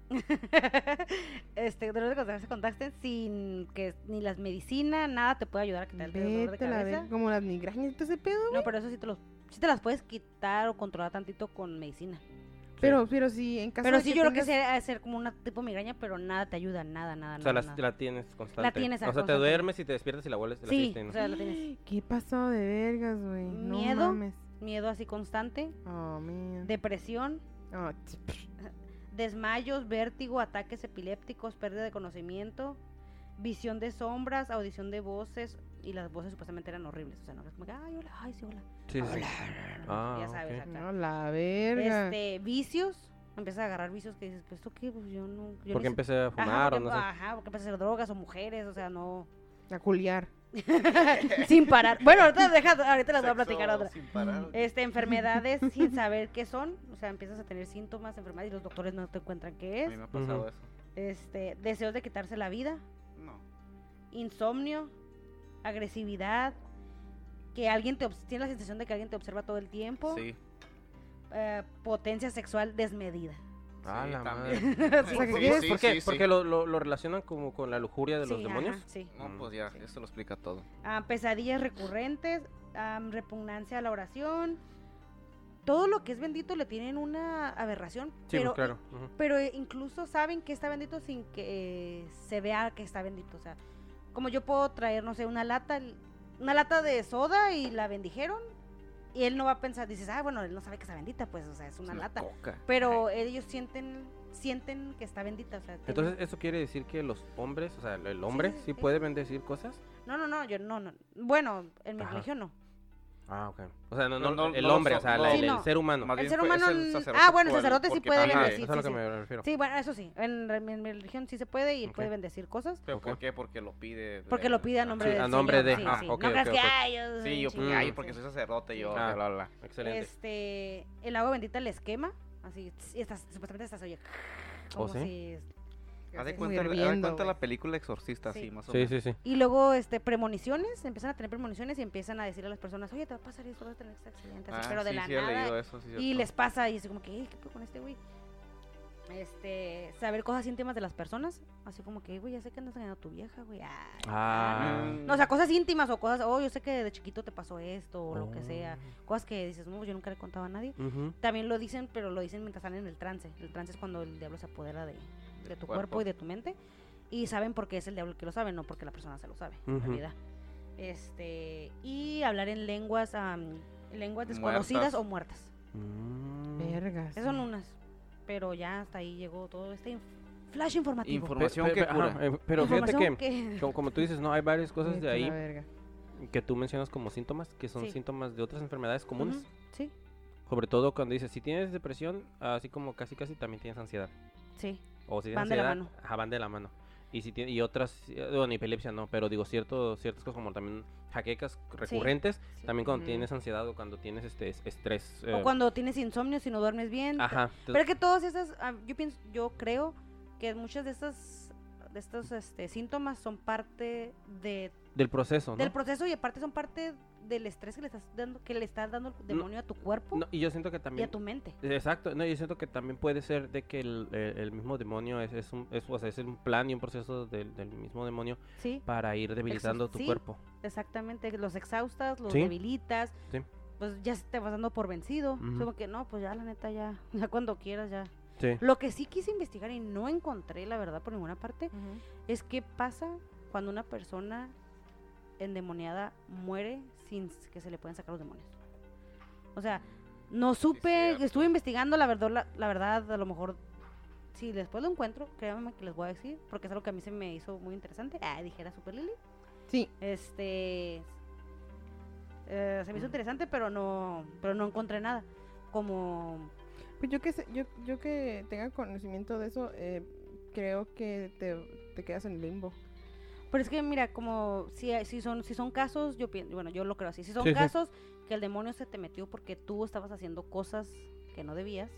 este, dolores de cabeza constantes sin que ni las medicinas, nada te puede ayudar a quitar el dolor de la cabeza. como las migrañas todo ese pedo. No, pero eso sí te los, sí te las puedes quitar o controlar tantito con medicina. Pero, pero sí, en caso Pero de sí, yo creo que tengas- sea hacer como una tipo migraña, pero nada te ayuda, nada, nada, O sea, nada. la, nada. la tienes constante. tienes, ah, o sea, te duermes y te despiertas y la vuelves. la Sí, sigues teniendo. o sea, la tienes. ¿Qué pasó de vergas, güey? No Miedo. mames. Miedo así constante, Oh, man. depresión, Oh, desmayos, vértigo, ataques epilépticos, pérdida de conocimiento, visión de sombras, audición de voces, y las voces supuestamente eran horribles. O sea, no es como que, ay, hola, ay, sí, hola. Sí, sí. Ah, ya sabes, ok. acá. no, la verga. Este, vicios, empiezas a agarrar vicios que dices, pues esto qué, pues yo no. Yo Porque empecé a Ajá, fumar o porque, no sé. ajá, porque empecé a hacer drogas o mujeres, o sea, no. A culiar. sin parar. Bueno, ahorita, deja, ahorita les voy a platicar otra. sin parar. Este, enfermedades sin saber qué son, o sea, empiezas a tener síntomas, enfermedades y los doctores no te encuentran qué A es. mí me ha pasado eso. Este, deseos de quitarse la vida, No. insomnio, agresividad, que alguien te tiene la sensación de que alguien te observa todo el tiempo, Sí. eh, potencia sexual desmedida. Ah, sí, la sí, ¿Por qué? sí, sí. Porque lo, lo, lo relacionan como con la lujuria de los demonios. ajá, sí. No, pues ya, eso lo explica todo. Ah, pesadillas recurrentes, repugnancia a la oración. Todo lo que es bendito le tienen una aberración, Sí, pero, pues, claro. pero incluso saben que está bendito sin que eh, se vea que está bendito. O sea, como yo puedo traer, no sé, una lata, una lata de soda y la bendijeron, y él no va a pensar, dices, ah, bueno, él no sabe que está bendita, pues, o sea, es una Es lata. coca. Pero ellos sienten, sienten que está bendita, o sea, Entonces, ¿eso quiere decir que los hombres, o sea, el- el hombre, sí, sí, sí. puede bendecir cosas? no, no, no, yo no, no. Bueno, en mi Ajá. religión no. Ah, ok. O sea, no, No, no, el hombre, no, o sea, la- Sí, el, el ser humano. Más El ser humano el n- sacerdote ah, bueno, el sacerdote sí puede Ajá, bendecir, eso es a lo sí, que sí. me refiero. Sí, bueno, eso sí. En, re- en mi religión sí se puede y él Ok. puede bendecir cosas. ¿Pero Ok. por qué? Porque lo pide. Porque lo pide a nombre Sí, del a nombre de- sí, ah, sí. ok, no creas que, ay, yo soy Sí, yo porque, ay, porque soy sacerdote, yo, Ah. bla, bla, bla. Excelente. Este, el agua bendita les quema, así, y estás, supuestamente estás oye, como ¿Oh, sí? si... Haz de cuenta, haz de hirviendo, cuenta la película Exorcista, Sí. así, más o Sí, menos. sí, sí. Y luego, este, premoniciones, empiezan a tener premoniciones y empiezan a decirle a las personas, oye, te va a pasar eso, vas a tener este accidente, así, Ah, pero de sí, la sí, he nada. leído eso, sí, y cierto. les pasa y es como que, "Ey, ¿qué con este güey? Este, saber cosas íntimas de las personas, así como que, güey, ya sé que andas engañando a tu vieja, güey. ay, Ah. Mm. No, o sea, cosas íntimas o cosas, oh, yo sé que de chiquito te pasó esto o lo que sea. Oh. Cosas que dices, no, yo nunca le he contado a nadie. Ujú. También lo dicen, pero lo dicen mientras están en el trance. El trance es cuando el diablo se apodera de, de tu cuerpo. cuerpo. y de tu mente. Y saben por qué es el diablo el que lo sabe, no porque la persona se lo sabe, en realidad. Este, y hablar en lenguas, am, lenguas desconocidas Muertas. o muertas. Mm. Vergas. Esas son unas. Pero ya hasta ahí llegó todo este inf- flash informativo. Pe- Información pe- que cura. ajá, eh, pero fíjate que, como, como tú dices, no, hay varias cosas Vete de ahí que tú mencionas como síntomas, que son Sí. síntomas de otras enfermedades comunes. Sí, Sobre todo cuando dices, si tienes depresión, así como casi casi también tienes ansiedad. sí. O si tienes Van de la ansiedad, mano. ajá, van de la mano. Y si tiene, y otras, eh, bueno, epilepsia no, pero digo cierto, ciertas cosas como también jaquecas recurrentes, sí. también cuando tienes ansiedad o cuando tienes este es- estrés. O eh, cuando tienes insomnio, si no duermes bien. Ajá. Pero es que todas esas, ah, yo pienso, yo creo que muchas de estas de estos este, síntomas son parte de, del proceso, ¿no? del proceso y aparte son parte del estrés que le estás dando, que le estás dando el demonio a tu cuerpo No, y yo siento que y a también tu mente. Exacto, no, yo siento que también puede ser de que el, el- el mismo demonio es, es un, es, o sea, es un plan y un proceso del, del mismo demonio Sí, para ir debilitando tu sí. cuerpo. exactamente. Los exhaustas, los Sí. debilitas. Sí. Pues ya te vas dando por vencido. Ujú. Como que no, pues ya la neta ya, ya cuando quieras ya. Sí. Lo que sí quise investigar y no encontré, la verdad, por ninguna parte, es qué pasa cuando una persona endemoniada muere sin s- que se le pueden sacar los demonios. O sea, no supe, estuve investigando, la verdad, la, la verdad, a lo mejor, si después lo encuentro, créanme que les voy a decir, porque es algo que a mí se me hizo muy interesante. Ah, dijera Super Lily. Sí, Este, eh, se me hizo interesante, pero no, pero no encontré nada. Como, pues yo que sé, yo, yo que tenga conocimiento de eso, eh, creo que te, te quedas en limbo. Pero es que mira, como si, hay- si son, si son casos, yo pienso, bueno, yo lo creo así, si son Sí, sí. casos que el demonio se te metió porque tú estabas haciendo cosas que no debías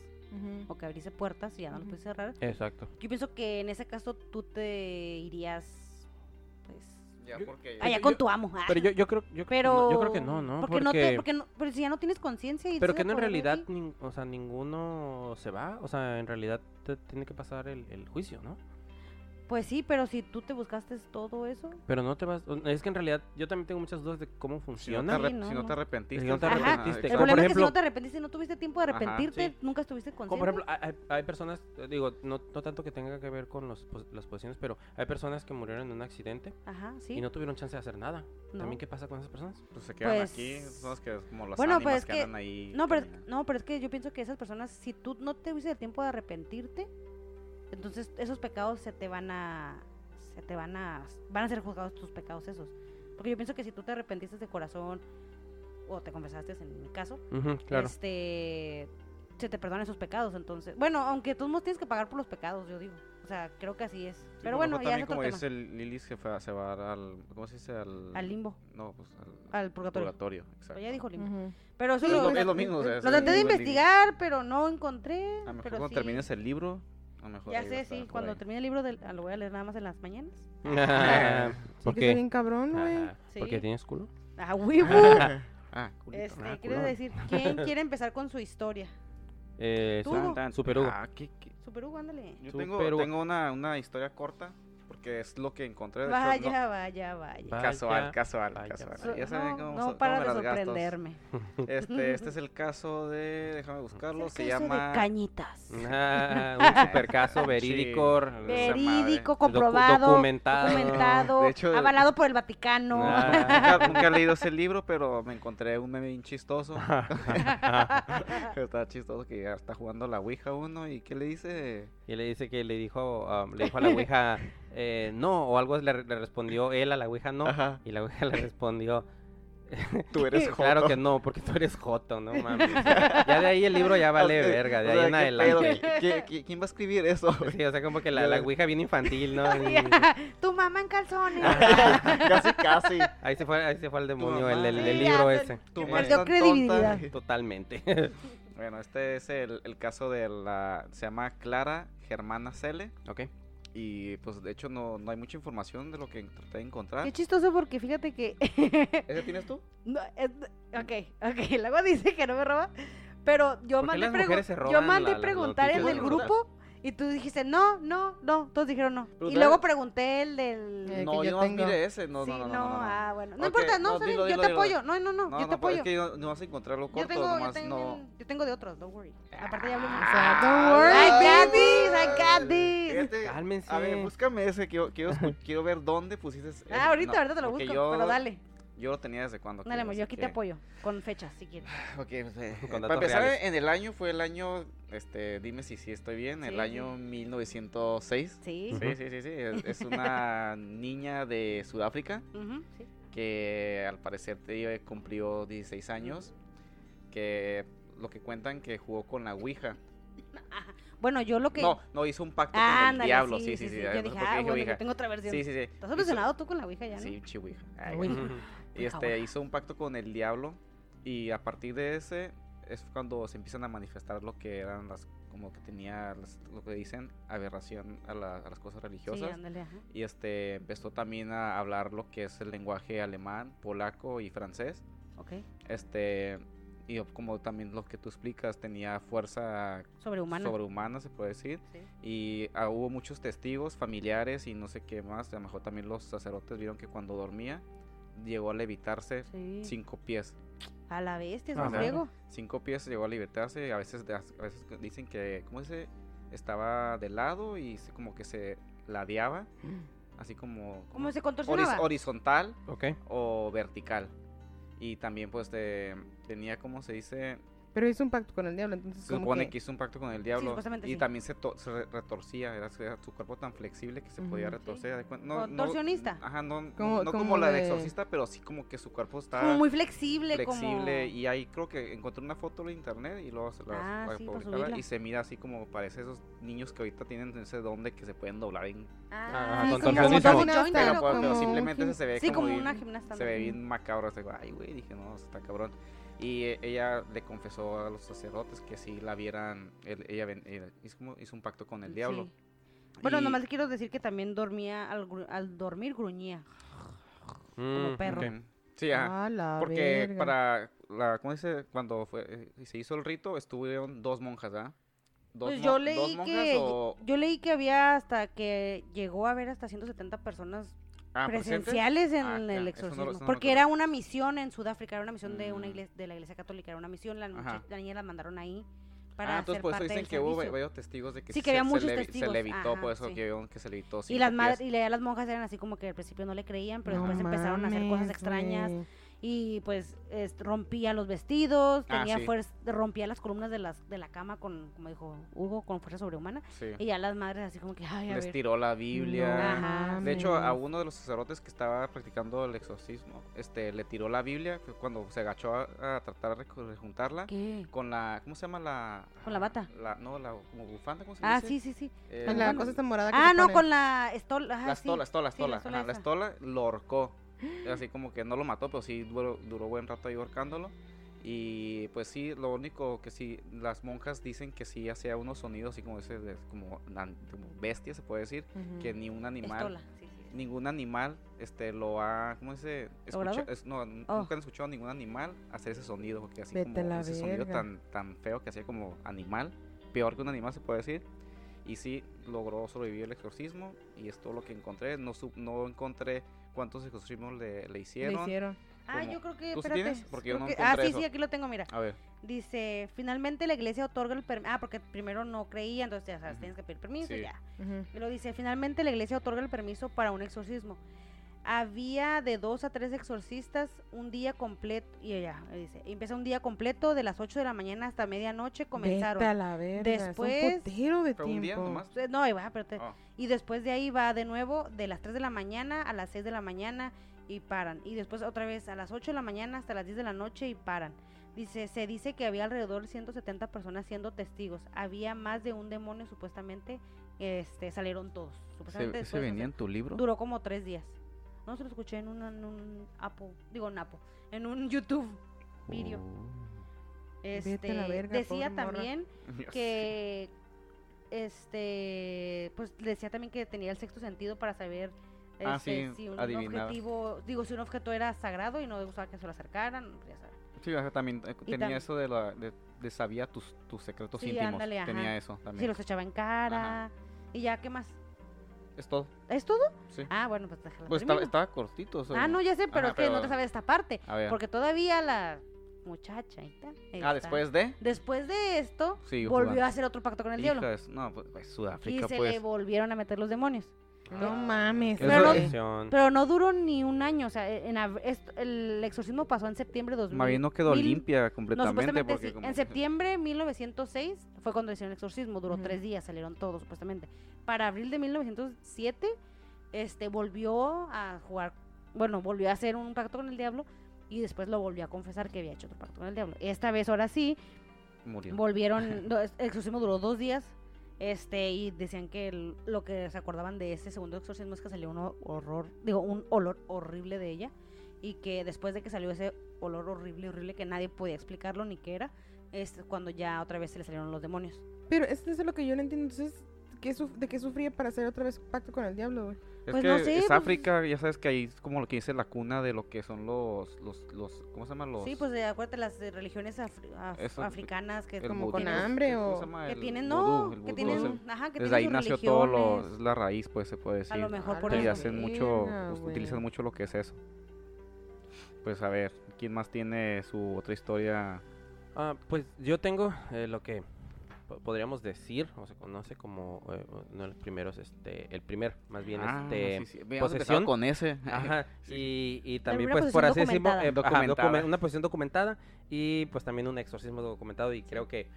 o que abriste puertas y ya no lo Ujú. puedes cerrar. Exacto. Yo pienso que en ese caso tú te irías, pues, Ya, porque allá yo- con yo- tu amo. ah. Pero yo, yo creo, yo, creo que Pero, no, yo creo que no, ¿no? Porque, no te, porque no, pero si ya no tienes conciencia y pero que no en "Por realidad, aquí". nin- o sea, ninguno se va, o sea, en realidad te tiene que pasar el, el juicio, ¿no? Pues sí, pero si tú te buscaste todo eso. Pero no te vas. Es que en realidad yo también tengo muchas dudas de cómo Si no, te funciona. arrep- Sí, no, si no no. te arrepentiste. Si no te ajá, arrepentiste. El problema es que si no te arrepentiste, no tuviste tiempo de Ajá, arrepentirte, sí. nunca estuviste consciente. Como por ejemplo, hay, personas, digo, no, no tanto que tenga que ver con los, pos- las posiciones, pero hay personas que murieron en un accidente Ajá, sí. y no tuvieron chance de hacer nada. No. ¿También qué pasa con esas personas? Pues se quedan Pues- aquí, son los que como las Bueno, pues es que que- andan ahí. No pero, no, pero es que yo pienso que esas personas, si tú no te tuviste el tiempo de arrepentirte, entonces esos pecados se te van a, se te van a, van a ser juzgados tus pecados esos. Porque yo pienso que si tú te arrepentiste de corazón o te confesaste, en mi caso, Ujú, claro. este, se te perdonan esos pecados. Entonces, bueno, aunque tú no tienes que pagar por los pecados, yo digo. O sea, creo que así es. Sí, pero bueno, ya es otro como tema. dice el Lilis que fue a- se va al, ¿cómo se dice? Al, Al limbo, No, pues al, al purgatorio. purgatorio, Pero exacto. ya dijo limbo. Ujú. Pero eso Es lo, lo- es lo mismo, o sea, lo es traté de investigar, pero no encontré. A lo mejor pero cuando sí. termines el libro, a lo mejor Ya sé, sí, cuando ahí. termine el libro del- ah, lo voy a leer nada más en las mañanas. Ah, Sí, ¿Por qué? bien cabrón, güey. ¿Porque tienes culo? Ah, huevo. Ah, culito. Este, Ah, quiere culón. decir, ¿quién quiere empezar con su historia? Eh, Tú. Tan. Super Hugo. Ah, ¿qué- qué? Super Hugo, ándale. Yo Super tengo, tengo una, una historia corta, porque es lo que encontré. De hecho, Vaya, no- vaya, vaya. Va- casual, casual, vaya, casual. vaya. Ya saben no, cómo, no cómo para me de sorprenderme. Este, este es el caso de, déjame buscarlo, se llama... de cañitas. Ah, un super caso verídico. Sí. Verídico, docu- comprobado, documentado. documentado, De hecho- avalado por el Vaticano. Ah. Nunca, nunca he leído ese libro, pero me encontré un meme bien chistoso. está chistoso que ya está jugando la Ouija uno y ¿qué le dice? Y le dice que le dijo, um, le dijo a la Ouija, eh, no, o algo le, le respondió él a la Ouija, no. Ajá. Y la Ouija le respondió, Tú eres joto. claro que no, porque tú eres Joto, no mames. Ya de ahí el libro ya vale O sea, verga, de o ahí sea, en ¿qué pedo? adelante. ¿Qui- qui- qui- ¿Quién va a escribir eso? Sí, o sea, como que la, la Ouija bien infantil, ¿no? Y- tu mamá en calzones. casi, casi. ahí se fue, ahí se fue al demonio, mamá. el, el- el Sí, libro ya, ese. Tu Perdió madre tan credibilidad. tonta. Totalmente. Bueno, este es el, el caso de la... Se llama Clara Germana Cele. ok. Y pues de hecho no, no hay mucha información de lo que traté de encontrar. Qué chistoso porque fíjate que... ¿Ese tienes tú? no, es- ok, ok, luego dice que no me roba. Pero yo ¿Por qué mandé, pregu- yo mandé la- preguntar el del de los grupo y tú dijiste no, no, no. Todos dijeron no. Y Preguntar- luego pregunté el del... Eh, que no, yo yo no tengo. miré ese. No, sí, no, no, no, no, no. ah, bueno. No Ok, importa, no, bien, dilo, yo dilo, te dilo. apoyo. No, no, no, No, yo te no, pero apoyo. es que no, no vas a encontrarlo corto, Yo tengo, yo nomás tengo, no... yo tengo de otros, don't worry. Aparte ya O hablamos. sea, don't Ah, worry, I got this, I got this. Cálmense. A ver, búscame ese, quiero, quiero, quiero ver dónde pusiste ese- Ah, ahorita, no, ahorita te lo busco, yo- pero dale. Yo lo tenía desde cuando. Dale, yo aquí te apoyo, con fechas, si quieres. Ok, pues, eh, para empezar, reales. en el año fue el año, este, dime si sí estoy bien, el Sí, año 1906. Sí, Ujú. Sí, sí, sí, sí, es, es una niña de Sudáfrica sí. que al parecer te- cumplió 16 años, que lo que cuentan que jugó con la Ouija. Bueno, yo lo que... No, no, hizo un pacto Ah, con el diablo, sí, sí, sí. Yo no sé dije, ah, bueno, yo tengo otra versión. Sí, sí, sí. ¿Estás Hizo- obsesionado tú con la Ouija ya, no? Sí, chihuija. Ay, Ouija. Ujú. Y este, hizo un pacto con el diablo y a partir de ese es cuando se empiezan a manifestar lo que eran las, como que tenía, las- lo que dicen, aberración a, la- a las cosas Sí, religiosas. ándale, ajá. y este, empezó también a hablar lo que es el lenguaje alemán, polaco y francés. Ok. Este, y como también lo que tú explicas, tenía fuerza Sobrehumana. sobrehumana, se puede decir. Sí. Y ah, hubo muchos testigos, familiares y no sé qué más. A lo mejor también los sacerdotes vieron que cuando dormía llegó a levitarse Sí. cinco pies. A la bestia, es Ah, friego. Cinco pies llegó a levitarse. A veces, a veces dicen que, ¿cómo dice? Estaba de lado y se- como que se ladeaba, así como, ¿Cómo se contorsionaba? horizontal Ok. o vertical. Y también pues de- tenía, como se dice? Pero hizo un pacto con el diablo, entonces Se supone que... que hizo un pacto con el diablo. supuestamente y sí. también se, to- se re- retorcía, era, su cuerpo tan flexible que se podía retorcer. cuen- No, no- Contorsionista. ajá, no, no- Como- no como, como la de- exorcista, pero sí como que su cuerpo está Como muy flexible, flexible. como... Y ahí creo que encontré una foto en internet y luego se la, Ah, la sí, y se mira así como parece esos niños que ahorita tienen ese don de que se pueden doblar en... Ah, Sí, con un Pero, simplemente se ve Sí, como, como una gimnasta. se ve bien macabro. Ay, güey, dije, no, está cabrón. Y ella le confesó a los sacerdotes que si la vieran, él- ella, ven- hizo, como- hizo un pacto con el diablo. Sí. Bueno, Y- nomás le quiero decir que también dormía, al, gru- al dormir gruñía. Mm, perro. Sí, ajá. Ah, la Porque verga. para la, ¿cómo dice? Cuando fue, eh, se hizo el rito, estuvieron dos monjas, ¿verdad? ¿Dos, Pues yo leí dos monjas que o yo leí que había hasta que llegó a haber hasta 170 personas ah, presenciales en Ah, el no exorcismo, no porque conozco. era una misión en Sudáfrica, era una misión de una Mm. iglesia de la iglesia católica, era una misión, la, muchacha- la niña la mandaron ahí para ah, entonces por eso dicen que hubo varios testigos de que Sí, se- que había se, muchos levi- testigos, se levitó, ajá, por eso sí. que que se levitó y las madres y las monjas eran así como que al principio no le creían, pero No después empezaron a hacer cosas mames, extrañas güey. Y pues es- rompía los vestidos, Ah, tenía sí. fuerza, rompía las columnas de las de la cama con como dijo Hugo con fuerza sobrehumana Sí. y ya las madres así como que ay a Les ver. tiró la Biblia. Ajá. De hecho, a uno de los sacerdotes que estaba practicando el exorcismo, este, le tiró la Biblia cuando se agachó a, a tratar de reju- rejuntarla ¿Qué? con la, ¿cómo se llama la? ¿Con la bata? La, no, la como bufanda, ¿cómo se Ah, dice? sí, sí, sí. Eh, Con la bueno. cosa esta morada que Ah, se no, pone. con la estola. ajá, la sí. estola, estola, Sí, la estola. estola Ajá, la estola lo ahorcó. Así como que no lo mató, pero sí duró, duró buen rato ahí ahorcándolo. Y pues sí, lo único que sí, las monjas dicen que sí hacía unos sonidos así como ese, como, como bestia, se puede decir, Ujú. que ni un animal sí, sí. ningún animal este lo ha cómo dice ¿Logrado? Escucha- es- no Oh. nunca han escuchado ningún animal hacer ese sonido porque así Vete como ese sonido verga. tan tan feo que hacía como animal peor que un animal se puede decir y sí logró sobrevivir el exorcismo y es todo lo que encontré no sub- no encontré cuántos exorcismos le, le Le hicieron hicieron. Ah, yo creo que ¿Tú sí espérate. tienes? Porque yo no que- Ah, sí, eso. sí, aquí lo tengo, mira. a ver Dice, finalmente la iglesia otorga el permiso. Ah, porque primero no creía, entonces ya sabes, tienes que pedir permiso, Sí. ya. Y lo dice, finalmente la iglesia otorga el permiso para un exorcismo. Había de dos a tres exorcistas un día completo, y ya, dice, empieza un día completo de las 8 de la mañana hasta medianoche comenzaron. Vete a la verga. Después- Es un de día nomás Eh, No, ahí va, pero te- Oh, Y después de ahí va de nuevo de las 3 de la mañana a las 6 de la mañana y paran. Y después otra vez a las 8 de la mañana hasta las 10 de la noche y paran. Dice, se dice que había alrededor de 170 personas siendo testigos. Había más de un demonio supuestamente. Este, salieron todos. Supuestamente ¿Se, después, o venía sea, en tu libro? duró como tres días. No se lo escuché en, una- en un Apple, digo en Apple, en un YouTube video. Este, Vete a la verga, decía morra. también que este pues decía también que tenía el sexto sentido para saber Ah, este, sí, si un adivinaba. objetivo digo si un objeto era sagrado y no le gustaba que se lo acercaran pues, ya sabes. Sí, también eh, tenía tam- eso de, la, de, de sabía tus, tus secretos Sí, íntimos. ándale, ajá. tenía eso si también. los echaba en cara y ya qué más Es todo. es todo Sí. ah bueno pues déjala Pues estaba, estaba cortito. ah no ya sé pero Ajá, es que no te sabes esta parte A ver. porque todavía la muchacha ahí está, ahí Ah, después de. después de esto Sí, volvió a hacer otro pacto con el diablo no, pues, pues, y Sudáfrica, se pues. le volvieron a meter los demonios No mames. Pero no- Pero no duró ni un año, o sea, en, ab- esto- el exorcismo pasó en septiembre de 2000. Más bien no quedó mil- limpia No, completamente. supuestamente porque sí. como En septiembre de 1906 fue cuando hicieron el exorcismo, duró tres días, salieron todos supuestamente. Para abril de 1907, este, volvió a jugar, bueno, volvió a hacer un pacto con el diablo y después lo volvió a confesar que había hecho otro pacto con el diablo. Esta vez, ahora sí, Murió. volvieron, el exorcismo duró dos días, este, y decían que lo que se acordaban de ese segundo exorcismo es que salió un ho- horror, digo, un olor horrible de ella, y que después de que salió ese olor horrible, horrible, que nadie podía explicarlo ni qué era, es cuando ya otra vez se le salieron los demonios. Pero esto es lo que yo no entiendo. Entonces, ¿qué suf- ¿de qué sufría para hacer otra vez pacto con el diablo, güey? Es Pues que no sé, es pues- África, ya sabes que ahí es como lo que dice la cuna de lo que son los, los, los ¿cómo se llaman los? Sí, pues de acuérdate las religiones afri- af- Eso, africanas que el como con tienen- hambre ¿cómo o- se llama? que El tienen, no, que es tienen, ajá, que Desde tienen ahí nació todo lo, es la raíz, pues se puede decir. A lo mejor A por y hacen mucho, güey. utilizan mucho lo que es eso. Pues a ver, ¿quién más tiene su otra historia? Ah, pues yo tengo eh, lo que podríamos decir, o se conoce como eh, uno de los primeros, este, el primer, más bien, Ah, este, sí, posesión. con ese. Ajá, y, y también pues por así decirlo, eh, una posición documentada y pues también un exorcismo documentado y creo que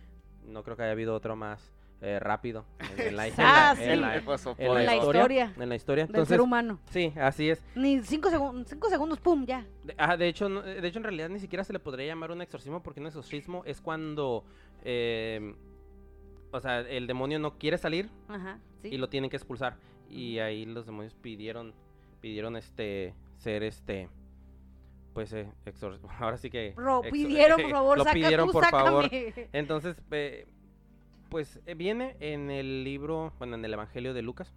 no creo que haya habido otro más eh, rápido en, la, historia, en la historia. del ser humano. sí, así es. Ni cinco, segun- cinco segundos, pum, ya. De, ajá, de hecho, no- de hecho en realidad ni siquiera se le podría llamar un exorcismo porque un exorcismo es cuando eh, o sea, el demonio no quiere salir Ajá, sí. y lo tienen que expulsar. Y ahí los demonios pidieron, pidieron este, ser este, pues, eh, exor- ahora sí que... Ro- pidieron, por favor, lo saca pidieron, tú, por favor. Entonces, eh, pues, eh, viene en el libro, bueno, en el Evangelio de Lucas,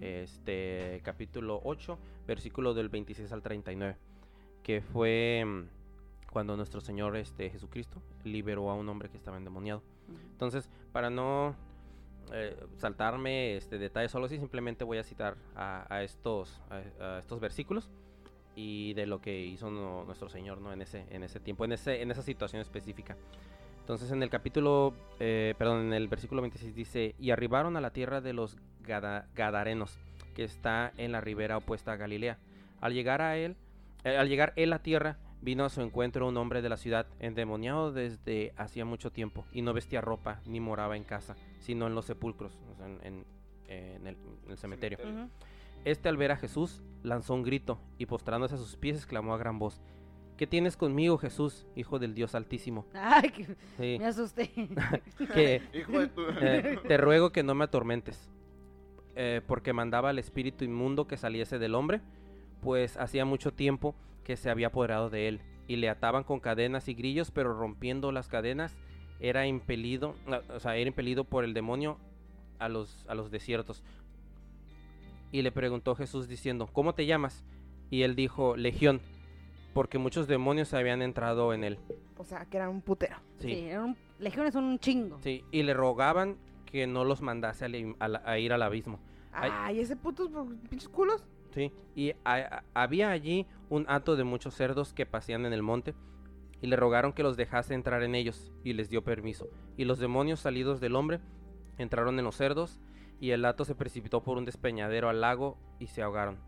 este, capítulo 8, versículo del 26 al 39, que fue mm, cuando nuestro Señor este, Jesucristo liberó a un hombre que estaba endemoniado. Entonces, para no eh, saltarme este detalles solo simplemente voy a citar a, estos, versículos y de lo que hizo nuestro Señor en, ese, tiempo, en, esa situación específica. Entonces en el capítulo, eh, perdón, en el versículo 26 dice, y arribaron a la tierra de los Gada- Gadarenos, que está en la ribera opuesta a Galilea. Al llegar a él, eh, al llegar él a tierra, vino a su encuentro un hombre de la ciudad, endemoniado desde hacía mucho tiempo, y no vestía ropa, ni moraba en casa, sino en los sepulcros, en, en- en el, en el cementerio. Este al ver a Jesús lanzó un grito y postrándose a sus pies exclamó a gran voz, ¿qué tienes conmigo Jesús, Hijo del Dios Altísimo? Ay, que Sí, me asusté. que Hijo de tu... eh, te ruego que no me atormentes, eh, porque mandaba al espíritu inmundo que saliese del hombre, pues hacía mucho tiempo que se había apoderado de él, y le ataban con cadenas y grillos, pero rompiendo las cadenas era impelido, ah, o sea, era impelido por el demonio a los, a los desiertos. Y le preguntó Jesús diciendo, ¿cómo te llamas? Y él dijo, Legión, porque muchos demonios habían entrado en él. O sea, que era un putero. Sí, Sí, era un- legiones son un chingo. sí, y le rogaban que no los mandase a, la- a ir al abismo. Ay. Ay, ese putos por pinches culos. Sí, y había allí un hato de muchos cerdos que pasían en el monte, y le rogaron que los dejase entrar en ellos, y les dio permiso. Y los demonios salidos del hombre entraron en los cerdos, y el hato se precipitó por un despeñadero al lago y se ahogaron.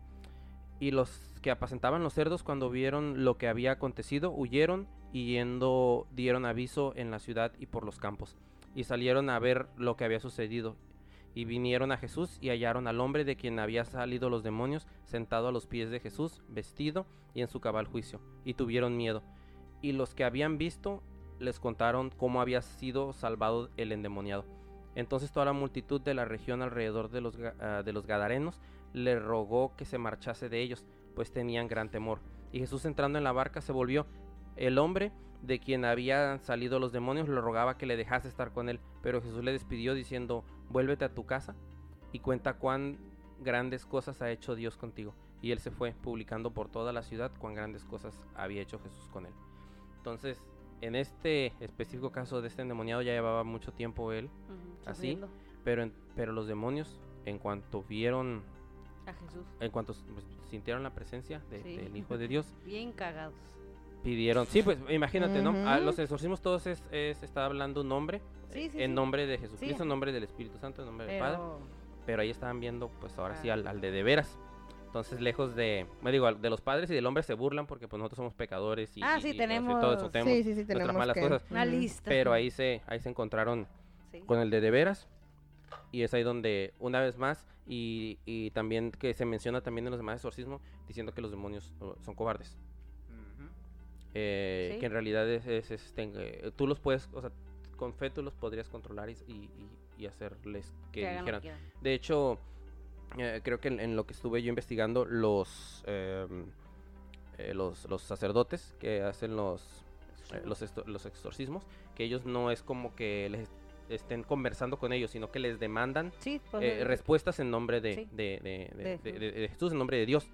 Y los que apacentaban los cerdos cuando vieron lo que había acontecido, huyeron y yendo dieron aviso en la ciudad y por los campos. Y salieron a ver lo que había sucedido. Y vinieron a Jesús y hallaron al hombre de quien había salido los demonios sentado a los pies de Jesús, vestido y en su cabal juicio. Y tuvieron miedo. Y los que habían visto les contaron cómo había sido salvado el endemoniado. Entonces toda la multitud de la región alrededor de los, ah, de los Gadarenos le rogó que se marchase de ellos, pues tenían gran temor. Y Jesús entrando en la barca se volvió. El hombre de quien habían salido los demonios le rogaba que le dejase estar con él, pero Jesús le despidió diciendo, vuélvete a tu casa y cuenta cuán grandes cosas ha hecho Dios contigo. Y él se fue, publicando por toda la ciudad cuán grandes cosas había hecho Jesús con él. Entonces, en este específico caso de este endemoniado ya llevaba mucho tiempo él, así, pero, en- pero los demonios, en cuanto vieron, A Jesús. en cuanto pues, sintieron la presencia de- Sí. del Hijo de Dios, Bien cagados. Pidieron, sí, pues imagínate, ¿no? A los exorcismos todos es, es- está hablando un nombre, Sí, sí, en sí. nombre de Jesucristo, en nombre del Espíritu Santo, en nombre del Padre. Pero ahí estaban viendo pues ahora sí Ah. al, al de de veras. Entonces lejos de, me digo, de los padres y del hombre se burlan porque pues nosotros somos pecadores y, Ah, y- sí, y, todo tenemos- eso, tenemos Sí, sí, tenemos malas que... cosas. una lista. Pero ahí se, ahí se encontraron con el de de veras y es ahí donde una vez más y, y también que se menciona también en los demás exorcismos diciendo que los demonios son cobardes. Eh, Sí. Que en realidad es, es, este, eh, tú los puedes, o sea, con fe tú los podrías controlar y, y, y hacerles que, dijeran. que. De hecho, eh, creo que en, en lo que estuve yo investigando, los, em, eh, los, los sacerdotes que hacen los, eh, los, los exorcismos, que ellos no es como que les estén conversando con ellos, sino que les demandan Sí, eh, respuestas en nombre de, Sí. de, de- de Jesús, en nombre de Dios.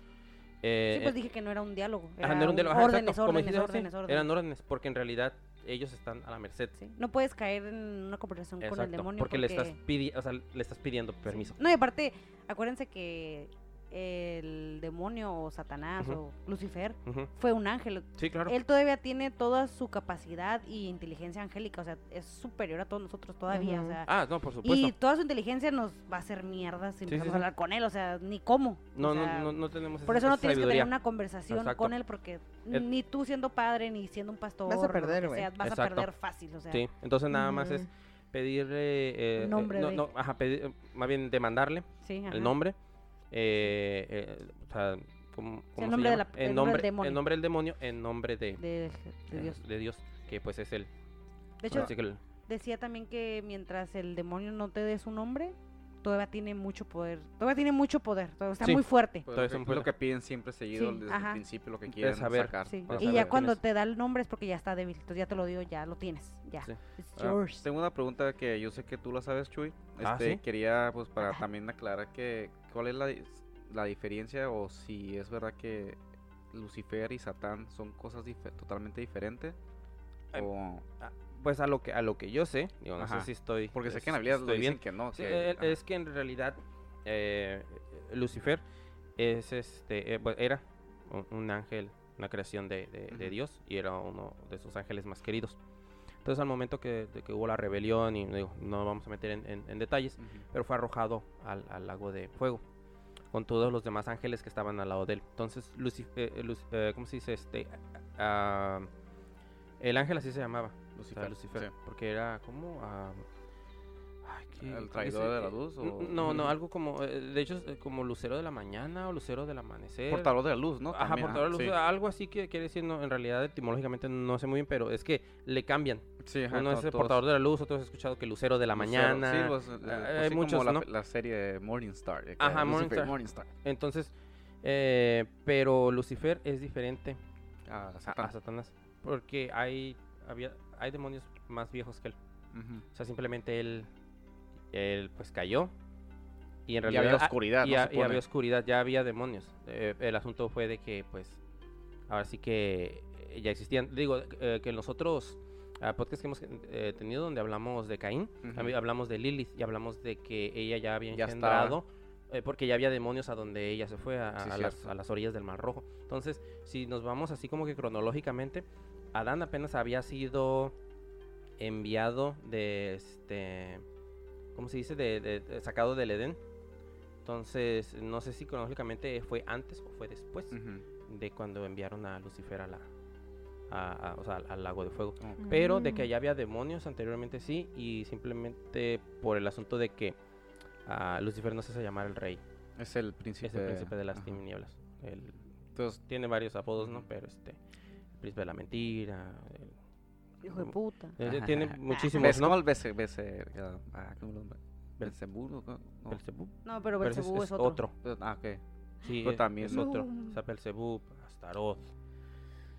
Eh, sí, pues dije que no era un diálogo. ajá, Era no era un diálogo, ajá, órdenes, exacto, órdenes, órdenes, órdenes. Eran órdenes, porque en realidad ellos están a la merced. Sí, No puedes caer en una conversación con el Exacto, demonio porque, porque, Le, estás pidi- o sea, le estás pidiendo permiso. No, y aparte, acuérdense que el demonio o Satanás o Lucifer fue un ángel. Sí, claro. Él todavía tiene toda su capacidad y inteligencia angélica, o sea, es superior a todos nosotros todavía, o sea, Ah, no, por supuesto. y toda su inteligencia nos va a hacer mierda si Sí, empezamos sí, a hablar con él, o sea, ni cómo. No, o sea, no, no, no tenemos Por esa- eso no tienes que tener una conversación Exacto. con él porque El- ni tú siendo padre ni siendo un pastor Vas a o perder, güey. sea, vas Exacto. a perder fácil, o sea. Sí, entonces nada más es pedirle, eh, El eh, nombre no, de- no, ajá, pedir, eh, más bien demandarle sí, ajá. el nombre, eh, eh, o sea, ¿cómo, cómo se nombre de llama? la- en el nombre del demonio. en nombre del demonio, en nombre de, de, de eh, Dios. de Dios, que pues es el, De hecho, el- decía también que mientras el demonio no te dé su nombre, todavía tiene mucho poder. Todavía tiene mucho poder, todavía está Sí. muy fuerte. Pues Todo lo, eso fue- lo que piden siempre seguido Sí, desde ajá. el principio, lo que quieren saber. sacar. Sí. Y saber ya cuando es. te da el nombre es porque ya está débil. Entonces ya te lo digo, ya lo tienes. Ya. Sí. It's Ah, tengo una pregunta que yo sé que tú la sabes, Chuy. Ah, Este, ¿sí? Quería, pues, para también aclarar que cuál es la, la diferencia o si es verdad que Lucifer y Satán son cosas totalmente diferentes? Ay, O- Pues a lo que a lo que yo sé, digo, no Ajá. sé si estoy porque sé es- que en la Biblia lo estoy dicen bien. que no. Sí, que- eh, es que en realidad eh, Lucifer es este eh, bueno, era un, un ángel, una creación de, de-. Dios y era uno de sus ángeles más queridos. Entonces al momento que, de que hubo la rebelión y digo, no vamos a meter en, en- en detalles, pero fue arrojado al, al lago de fuego con todos los demás ángeles que estaban al lado de él. Entonces, Luci- eh, eh, Luc- eh, ¿cómo se dice? Este, ah, el ángel así se llamaba, o sea, Lucifer, Lucifer, sí. porque era como... ah, ay, ¿qué- ¿El traidor de la luz o- No, no, algo como, eh, de hecho, eh, como lucero de la mañana o lucero del amanecer. Portador de la luz, ¿no? Ajá, portador de luz, sí. algo así que quiere decir, no, en realidad etimológicamente no sé muy bien, pero es que le cambian. Sí, ajá, Uno es el todos- portador de la luz, otro has escuchado que lucero de la Lucero, mañana. Sí, pues, pues hay sí, muchos, como la, ¿no? la serie Morningstar. eh, Ajá, Morningstar. Morningstar. Entonces, eh, pero Lucifer es diferente a, Satán. a Satanás, porque hay, había, hay demonios más viejos que él. O sea, simplemente él, él pues cayó y en Y realidad había ah, oscuridad, y, ¿no? ha- Se y había oscuridad, ya había demonios. Eh, el asunto fue de que pues ahora sí que eh, ya existían. Digo eh, que los otros ah, podcasts que hemos eh, tenido donde hablamos de Caín, hablamos de Lilith y hablamos de que ella ya había engendrado. porque ya había demonios a donde ella se fue, a, Sí, a las, a las orillas del Mar Rojo. Entonces, si nos vamos así como que cronológicamente, Adán apenas había sido enviado de este ¿cómo se dice? De, de- de- sacado del Edén. Entonces, no sé si cronológicamente fue antes o fue después de cuando enviaron a Lucifer a la a- a- o sea, al lago de fuego. Pero de que Mm. ya había demonios anteriormente sí y simplemente por el asunto de que a Lucifer no se hace llamar el rey, Es el príncipe. es el príncipe de las ajá. tinieblas. Entonces, tiene varios apodos, ¿no? Pero este el príncipe de la mentira, el- Hijo de puta. eh, Ajá. tiene muchísimos, ¿ves ¿no? cómo el Bece, Bece, ah, ah, ¿cómo lo- Belzebú, ¿no? No, Belzebú. No, pero Belcebú es, otro. pero- Ah, ok. Sí, Pero también- es otro. O sea, Belzebú, Astaroth.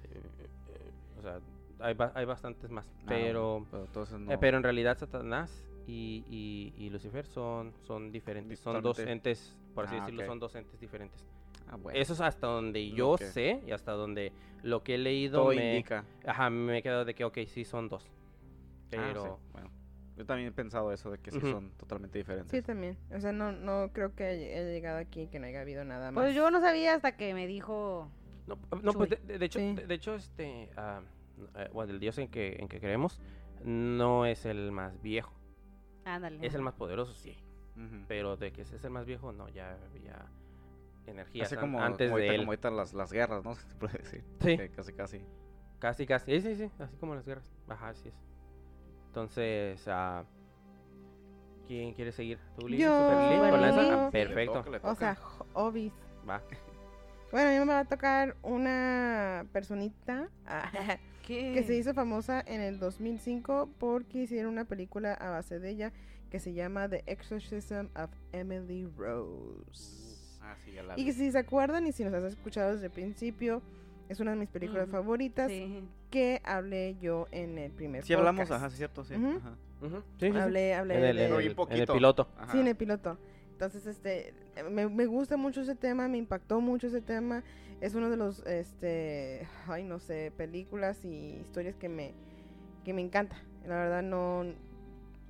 eh, eh, o sea, hay, ba- hay bastantes más. Ah, Pero, Pero entonces no. eh, pero en realidad Satanás y, y, y Lucifer son, son diferentes. Son dos entes, por así Ah, decirlo, ok. son dos entes diferentes. Ah, bueno. Eso es hasta donde yo sé y hasta donde lo que he leído Todo me, indica. ajá, me he quedado de que, ok, sí, son dos. Ah, Pero, sí, bueno. Yo también he pensado eso de que sí son totalmente diferentes. Sí, también. O sea, no, no creo que haya, llegado aquí que no haya habido nada más. Pues yo no sabía hasta que me dijo. No, no, pues de, de- de hecho, Sí. de, de hecho, este, ah, eh, bueno, el dios en que, en que creemos no es el más viejo, Ándale. es el más poderoso, sí, pero de que es el más viejo, no, ya energías Así como, antes como de ahorita, él. como ahorita las, las guerras, ¿no? Se puede decir. Sí. Casi, casi. Casi, casi, sí, sí, sí, así como las guerras, ajá, así es. Entonces, ah, ¿quién quiere seguir? ¿Tú, Lili? Yo. ¿Con la esa? Ah, perfecto, Le toca, le O sea, obis. va. Bueno, a mí me va a tocar una personita ah, ¿Qué? que se hizo famosa en el 2005 porque hicieron una película a base de ella que se llama The Exorcism of Emily Rose. Ah, sí, ya la Y vi. si se acuerdan y si nos has escuchado desde el principio, es una de mis películas Mm, favoritas Sí. que hablé yo en el primer Sí hablamos, podcast. ajá, sí, cierto, sí. Ajá. Sí, sí. Hablé, hablé En el, de- en el- en el piloto. Ajá. Sí, en el piloto. Entonces, este, me, me gusta mucho ese tema, me impactó mucho ese tema. Es uno de los, este, ay, no sé, películas y historias que me, que me encanta. La verdad, no,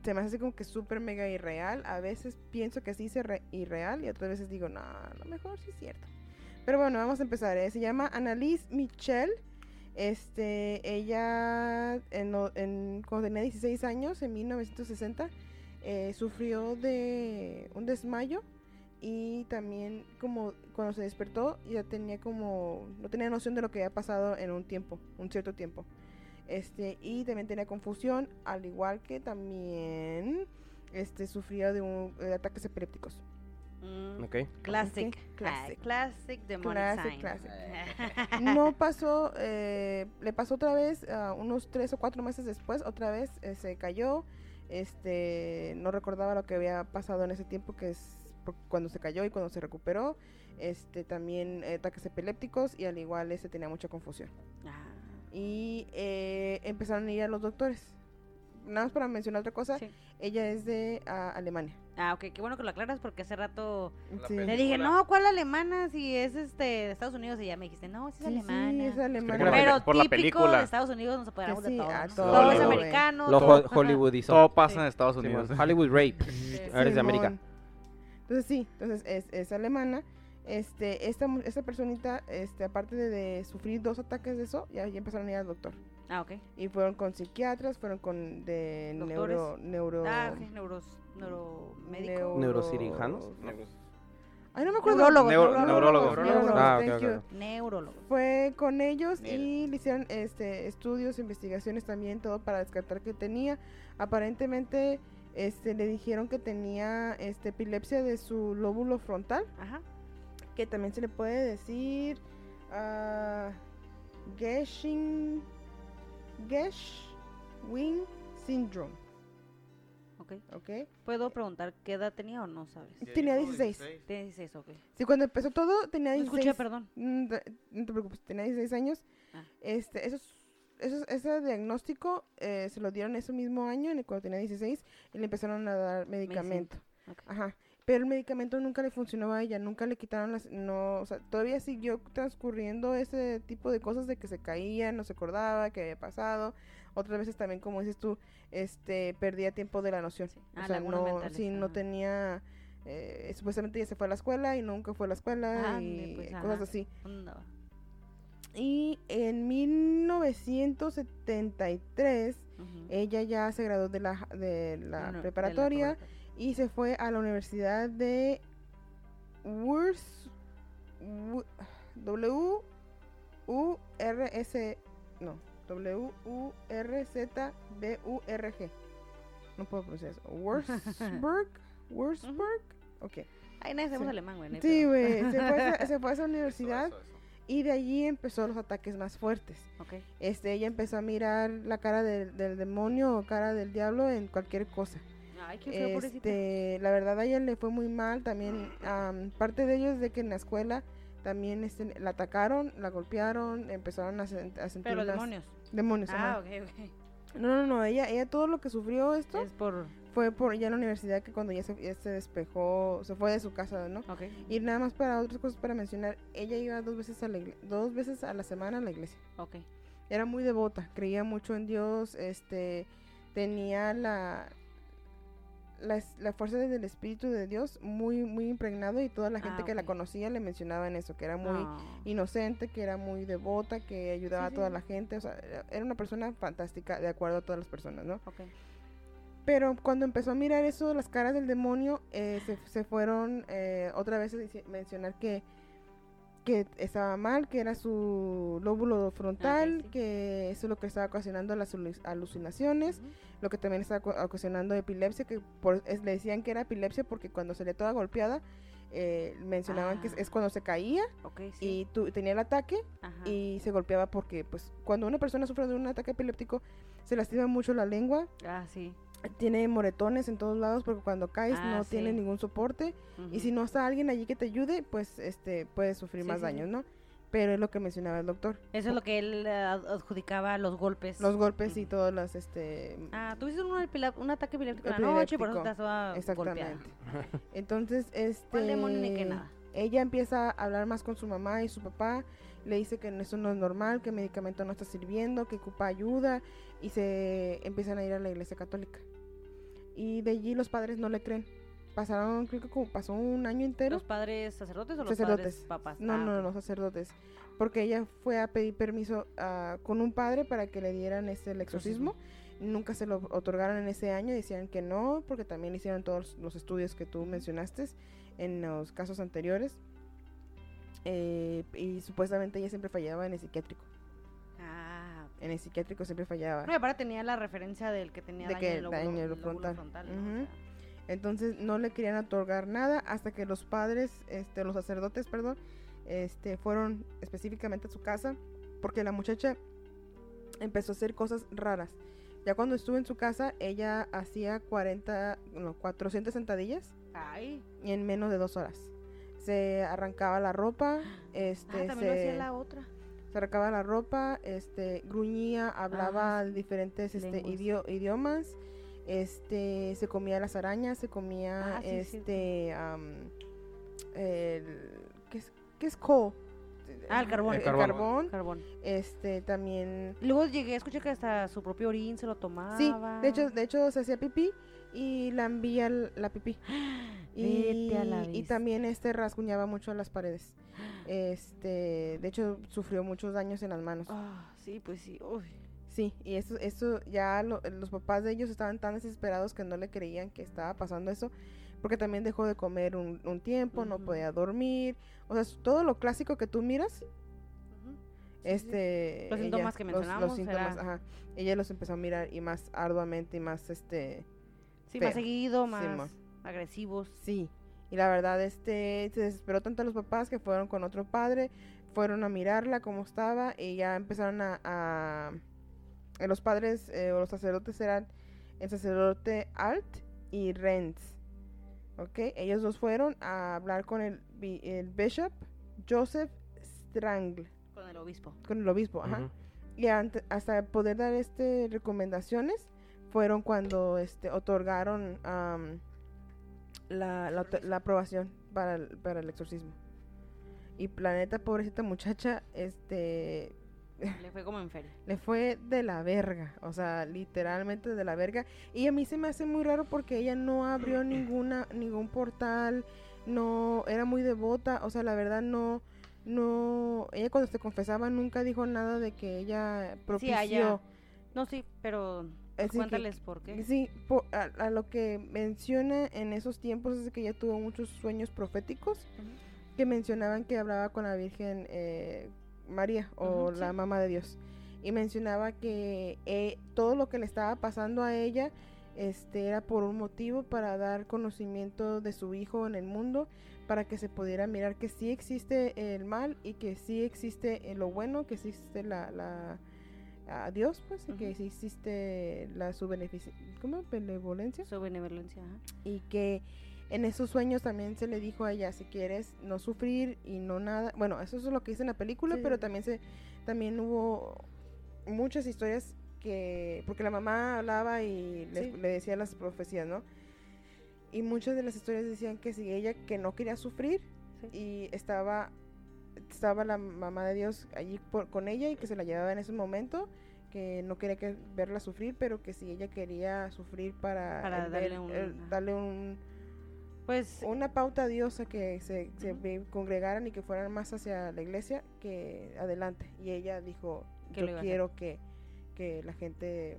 se me hace como que súper mega irreal. A veces pienso que sí es irre- irreal y otras veces digo, no, a lo mejor sí es cierto. Pero bueno, vamos a empezar. ¿eh? Se llama Annalise Michel. Este, ella, en, en- cuando tenía 16 años, en 1960, eh, sufrió de un desmayo y también como cuando se despertó ya tenía como no tenía noción de lo que había pasado en un tiempo, un cierto tiempo. Este, y también tenía confusión, al igual que también este sufría de, un, de ataques epilépticos. Mm, Ok. Classic. Ok, Ah, classic. Classic demonic Classic, classic. No pasó, eh, le pasó otra vez, ah, unos tres o cuatro meses después, otra vez eh, se cayó, este, no recordaba lo que había pasado en ese tiempo, que es por- cuando se cayó y cuando se recuperó, este, también eh, ataques epilépticos y al igual ese tenía mucha confusión. Ah, Y eh, empezaron a ir a los doctores. Nada más para mencionar otra cosa, sí. ella es de ah, Alemania. Ah, ok, qué bueno que lo aclaras porque hace rato La Sí. le dije, no, ¿cuál alemana? Si es este de Estados Unidos y ya me dijiste, no, sí es Sí, sí, alemana. es alemana. Por la Pero la típico película. de Estados Unidos nos apoderamos de todo. a ¿no? todo, Todo es americano. Lo todo- ho- ajá. Hollywoodizó. Todo pasa Sí. en Estados Unidos. Hollywood Rape. Eres de América. Entonces sí, entonces es, es alemana. Este, esta, mu- esta personita, este, aparte de, de sufrir dos ataques de eso, ya, ya empezaron a ir al doctor. Ah, ok. Y fueron con psiquiatras, fueron con de Doctores. neuro, neuro, Ah, neuros, neuromédico. neuro- Neurocirujanos. Ay, no me acuerdo. Neurólogos, Neuro- neurólogos, neurólogos. Ah, thank ok, you. ok. Neurólogos. Fue con ellos y le hicieron este, estudios, investigaciones también, todo para descartar que tenía. Aparentemente este, le dijeron que tenía este, epilepsia de su lóbulo frontal, Ajá. Que también se le puede decir ah, Gesching, Geschwing Syndrome. Ok. ¿ok? ¿Puedo preguntar qué edad tenía o no sabes? Tenía 16. Tiene 16, ok. Sí, cuando empezó todo tenía No 16. escuché, perdón. Mm, No te preocupes, tenía 16 años. Ah. Este, esos, esos, ese diagnóstico eh, se lo dieron ese mismo año, en el cuando tenía 16, y le empezaron a dar medicamento. Ok. Ajá. Pero el medicamento nunca le funcionó a ella, nunca le quitaron las... No, o sea, todavía siguió transcurriendo ese tipo de cosas de que se caía, no se acordaba qué había pasado. Otras veces también, como dices tú, este, perdía tiempo de la noción. Sí. O Ah, sea, no, sí, no tenía... eh, supuestamente ya se fue a la escuela y nunca fue a la escuela Ándale, y pues, cosas ajá. así. Y en 1973 Ujú. ella ya se graduó de la, de la No, de preparatoria. Y se fue a la Universidad de Wurs, Wu- W U R S no W U R Z B U R G. No puedo pronunciar eso. Wurzburg Wurzburg ok. Ay, nadie alemán, güey. sí güey se, fue a esa- universidad y de allí empezó los ataques más fuertes. Ok. este ella empezó a mirar la cara del, del demonio o cara del diablo en cualquier cosa Ay, qué feo, pobrecita. este, la verdad a ella le fue muy mal también. am, parte de ello es de que en la escuela también este, la atacaron, la golpearon, empezaron a, sen- a sentir Pero unas- demonios. demonios, Ah, ajá. ok, ok. No, no, no, ella, ella todo lo que sufrió esto Es por... fue por ya en la universidad que cuando ya se, ya se despejó, se fue de su casa, ¿no? Y nada más para otras cosas para mencionar, ella iba dos veces a la dos veces a la semana a la iglesia. Ok. Era muy devota, creía mucho en Dios, este, tenía la, la, la fuerza del Espíritu de Dios muy, muy impregnado y toda la gente Ah, que la conocía le mencionaban eso, que era muy Ah. inocente, que era muy devota, que ayudaba Sí, a toda la gente, o sea, era- una persona fantástica de acuerdo a todas las personas, ¿no? Pero cuando empezó a mirar eso, las caras del demonio, eh, se, se fueron eh, otra vez a mencionar que, que estaba mal, que era su lóbulo frontal, sí. que eso es lo que estaba ocasionando las alu- alucinaciones, lo que también estaba ocasionando epilepsia, que por, es- le decían que era epilepsia porque cuando salía toda golpeada, eh, mencionaban que es, Ah. es cuando se caía sí. y tu- tenía el ataque Ajá. y se golpeaba porque pues cuando una persona sufre de un ataque epiléptico se lastima mucho la lengua, Ah, sí. Tiene moretones en todos lados porque cuando caes Ah, no tiene sí. ningún soporte y si no está alguien allí que te ayude, pues este puedes sufrir Sí, más sí, daños, ¿no? Pero es lo que mencionaba el doctor. Eso es lo que él eh, ad- adjudicaba los golpes. Los golpes y Ujú. todas las este Ah, tuviste un, ataque epiléptico la noche por eso golpeada. exactamente. Entonces, este ¿Cuál demonio ni qué nada? ella empieza a hablar más con su mamá y su papá, le dice que eso no es normal, que el medicamento no está sirviendo, que ocupa ayuda y se empiezan a ir a la iglesia católica. Y de allí los padres no le creen. Pasaron, creo que como pasó un año entero. ¿Los padres sacerdotes o los Sacerdotes. padres papás? No, Ah, no, no, sacerdotes. Porque ella fue a pedir permiso ah, con un padre para que le dieran este, el exorcismo. Nunca se lo otorgaron en ese año. Decían que no, porque también hicieron todos los estudios que tú mencionaste en los casos anteriores. Eh, y supuestamente ella siempre fallaba en el psiquiátrico. Ah. En el psiquiátrico siempre fallaba. No, y aparte tenía la referencia del que tenía De daño que en el lóbulo, daño el frontal. frontal, ¿no? O Ujú. sea, Entonces no le querían otorgar nada hasta que los padres, este, los sacerdotes, perdón, este, fueron específicamente a su casa porque la muchacha empezó a hacer cosas raras. Ya cuando estuvo en su casa, ella hacía 40, no, 400 sentadillas Ay, y en menos de dos horas. Se arrancaba la ropa, este, ah, también lo hacía la otra. Se arrancaba la ropa, este, gruñía, hablaba Ah, sí. diferentes este, idiomas, este se comía las arañas, se comía Ah, sí, este am, el ¿qué es, qué es coal? Ah, el carbón. El, El carbón. carbón. Carbón. Este también Luego llegué a escuchar que hasta su propio orín se lo tomaba. Sí, de hecho, de hecho se hacía pipí y lambía la pipí. Y, Vete a la y también este rasguñaba mucho las paredes. Este, de hecho sufrió muchos daños en las manos. Ah, sí, pues sí. Uy. Sí, y esto, esto ya lo- los papás de ellos estaban tan desesperados que no le creían que estaba pasando eso, porque también dejó de comer un, un tiempo, no podía dormir, o sea, todo lo clásico que tú miras, sí. este, Los síntomas que los- los, mencionamos, síntomas, era- ajá, ella los empezó a mirar y más arduamente y más, este, Sí, feo. más seguido, más Simón. agresivos. Sí, y la verdad, este, se desesperó tanto los papás que fueron con otro padre, fueron a mirarla cómo estaba y ya empezaron a, a- eh, los padres eh, o los sacerdotes eran el sacerdote Alt y Renz, ¿ok? Ellos dos fueron a hablar con el, el bishop Joseph Strangle, Con el obispo. con el obispo, ajá. Ujú. Y ante- hasta poder dar este recomendaciones fueron cuando este otorgaron la, la, aprobación para el, para el exorcismo. Y planeta, pobrecita muchacha, este Le fue como en feria. le fue de la verga, o sea, literalmente de la verga. Y a mí se me hace muy raro porque ella no abrió ninguna ningún portal, no era muy devota, o sea, la verdad no no ella cuando se confesaba nunca dijo nada de que ella propició ella- No, sí, pero que- cuéntales por qué. Sí, po- a, a lo que menciona en esos tiempos es que ella tuvo muchos sueños proféticos que mencionaban que hablaba con la Virgen eh, María o la sí. mamá de Dios. Y mencionaba que eh, todo lo que le estaba pasando a ella este, era por un motivo para dar conocimiento de su hijo en el mundo, para que se pudiera mirar que sí existe el mal y que sí existe lo bueno, que sí existe la... la a Dios, pues, y que existe la su ¿cómo? benevolencia Su benevolencia. ajá. y que en esos sueños también se le dijo a ella si quieres no sufrir y no nada bueno eso es lo que dice en la película Sí, pero también se también hubo muchas historias que porque la mamá hablaba y le, Sí. le decía las profecías no y muchas de las historias decían que si ella que no quería sufrir Sí. y estaba estaba la mamá de Dios allí por- con ella y que se la llevaba en ese momento que no quería que verla sufrir pero que si ella quería sufrir para, Para el darle un- el- darle un Pues una pauta a Dios a que se, congregaran y que fueran más hacia la iglesia que adelante. Y ella dijo, yo quiero que, que la gente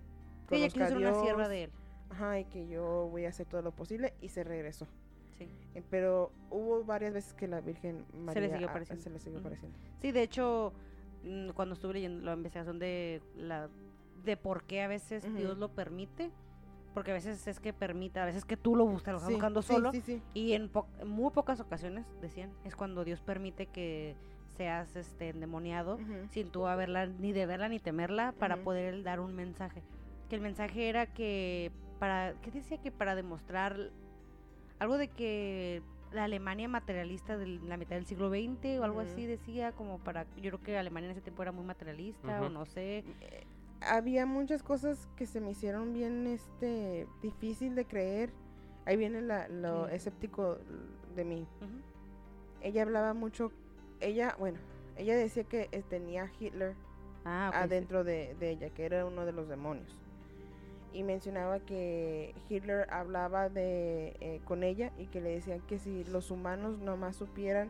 sí, ella conozca quiso a ser una sierva de él. Ajá, y que yo voy a hacer todo lo posible y se regresó. Sí. Eh, Pero hubo varias veces que la Virgen María siguió apareciendo. se le siguió apareciendo. Sí, de hecho, mm, cuando estuve leyendo la investigación de la de por qué a veces. Dios lo permite, porque a veces es que permite, a veces que tú lo buscas, lo estás Sí, buscando solo, sí, sí. y en, po- en muy pocas ocasiones, decían, es cuando Dios permite que seas este endemoniado sin tú haberla ni de verla ni temerla para poder dar un mensaje. Que el mensaje era que para ¿qué decía que para demostrar algo de que la Alemania materialista de la mitad del siglo XX o algo así decía como para yo creo que Alemania en ese tiempo era muy materialista o no sé. había muchas cosas que se me hicieron bien este difícil de creer. Ahí viene la, lo Sí. escéptico de mí. Ella hablaba mucho, ella, bueno, ella decía que eh, tenía Hitler Ah, ok, sí. adentro de, de ella, que era uno de los demonios. Y mencionaba que Hitler hablaba de eh, con ella y que le decían que si los humanos nomás supieran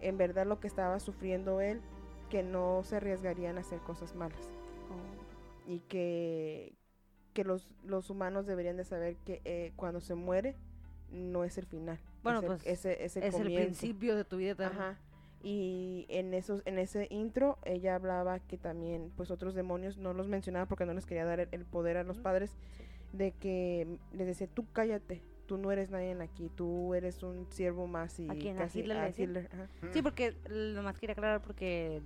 en verdad lo que estaba sufriendo él, que no se arriesgarían a hacer cosas malas Oh. y que, que los, los humanos deberían de saber que eh, cuando se muere no es el final. Bueno, es el, pues, es el- es el es el comienzo. principio de tu vida eterna. Ajá. Y en esos, en ese intro, ella hablaba que también, pues otros demonios no los mencionaba porque no les quería dar el, el poder a los padres, de que les decía, tú cállate, tú no eres nadie aquí, tú eres un siervo más y ¿A quién? ¿A casi Hitler a? Hitler, ajá. Sí, porque lo más quería aclarar porque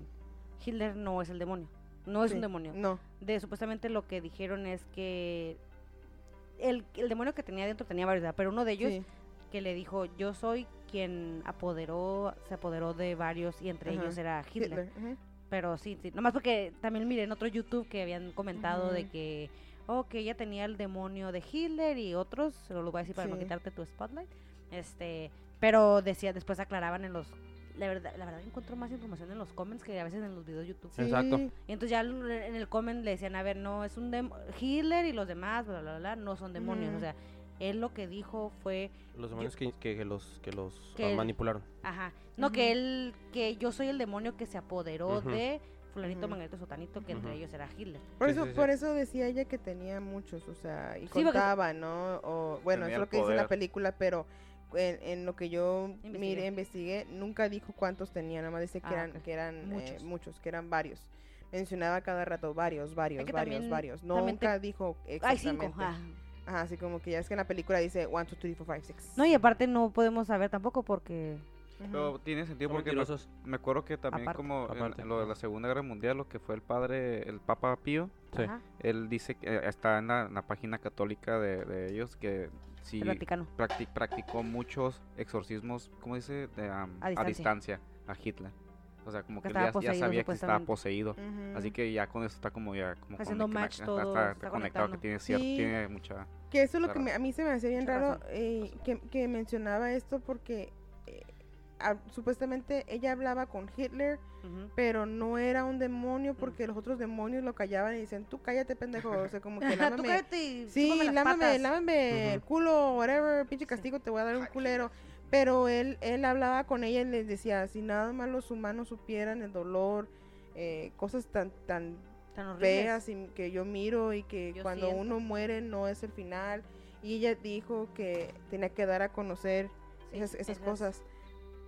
Hitler no es el demonio. No es Sí, un demonio. No, de supuestamente lo que dijeron es que el, el demonio que tenía dentro tenía varios, ¿verdad? pero uno de ellos sí, que le dijo, yo soy quien apoderó, se apoderó de varios y entre Ajá, ellos era Hitler. Pero sí, sí, nomás porque también miré en otro YouTube que habían comentado de que oh, que ella tenía el demonio de Hitler y otros, se lo voy a decir para no quitarte tu spotlight. Este, pero decía, después aclaraban en los la verdad, la verdad encuentro más información en los comments que a veces en los videos de YouTube. Sí. Exacto. Y entonces ya en el comment le decían, a ver, no, es un Hitler y los demás, bla, bla, bla, bla, no son demonios. O sea, él lo que dijo fue, Los demonios que, que, que los, que los Que manipularon. ajá, no, que él, que yo soy el demonio que se apoderó de fulanito, Ujú. manganito, sotanito, que entre ellos era Hitler. Por Sí, eso, sí, sí. por eso decía ella que tenía muchos, o sea, y Sí, porque- contaba, ¿no? O, bueno, Tenía eso es lo que dice la película, pero en, en lo que yo Investigué. miré, investigué, nunca dijo cuántos tenía, nada más dice que Ah, eran, que eran muchos. Muchos. muchos, que eran varios. Mencionaba cada rato varios, varios, varios, también- varios. te- Nunca dijo Hay cinco. exactamente. ah. Ajá, así como que ya es que en la película dice 1, 2, 3, 4, 5, 6. No, y aparte no podemos saber tampoco porque... Pero tiene sentido Son porque me, me acuerdo que también Aparte. como en- Aparte, en lo de la. Segunda Guerra Mundial, lo que fue el padre, el Papa Pío, Sí. Él dice que eh, está en la, en la página católica de, de ellos que sí el Vaticano. practi- practicó muchos exorcismos, ¿cómo dice? De, am, A a, distancia. distancia a Hitler. O sea, como Que que, estaba ya, ya poseído, sabía que estaba poseído. Ujú. Así que ya con eso está como ya como Haciendo match está- todo, está, está conectado que tiene cier- Sí. tiene mucha Que eso es lo que me- a mí se me hacía bien raro eh, que, que mencionaba esto porque eh, ah, supuestamente ella hablaba con Hitler, Ujú. pero no era un demonio porque los otros demonios lo callaban y decían, tú cállate pendejo, o sea, como que Tú lámame, sí, las lámame, patas. lámame el culo, whatever, pinche castigo, te voy a dar un culero. Pero él, él hablaba con ella y les decía, si nada más los humanos supieran el dolor, eh, cosas tan, tan Tan feas y que yo miro y que Yo cuando siento. uno muere no es el final. Y ella dijo que tenía que dar a conocer Sí, esas, cosas.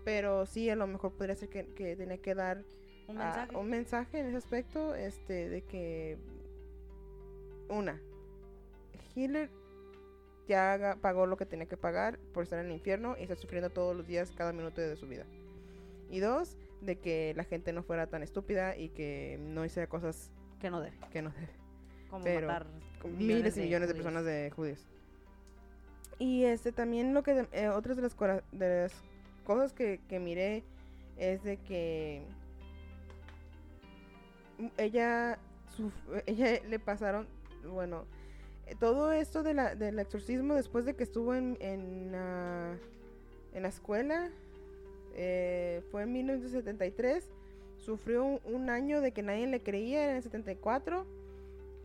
Pero sí, a lo mejor podría ser que, que tenía que dar Un mensaje. un mensaje en ese aspecto, este, de que una, Hitler ya pagó lo que tenía que pagar por estar en el infierno y está sufriendo todos los días, cada minuto de su vida. Y dos, de que la gente no fuera tan estúpida y que no hiciera cosas Que no debe. que no debe Como Pero matar miles y millones de personas de judíos. Y este también lo que eh, otras de las, de las cosas que, que miré es de que ella suf- ella le pasaron bueno todo esto de la, del exorcismo después de que estuvo en, en, la- en la escuela eh, fue en 1973 sufrió un, año de que nadie le creía en el 74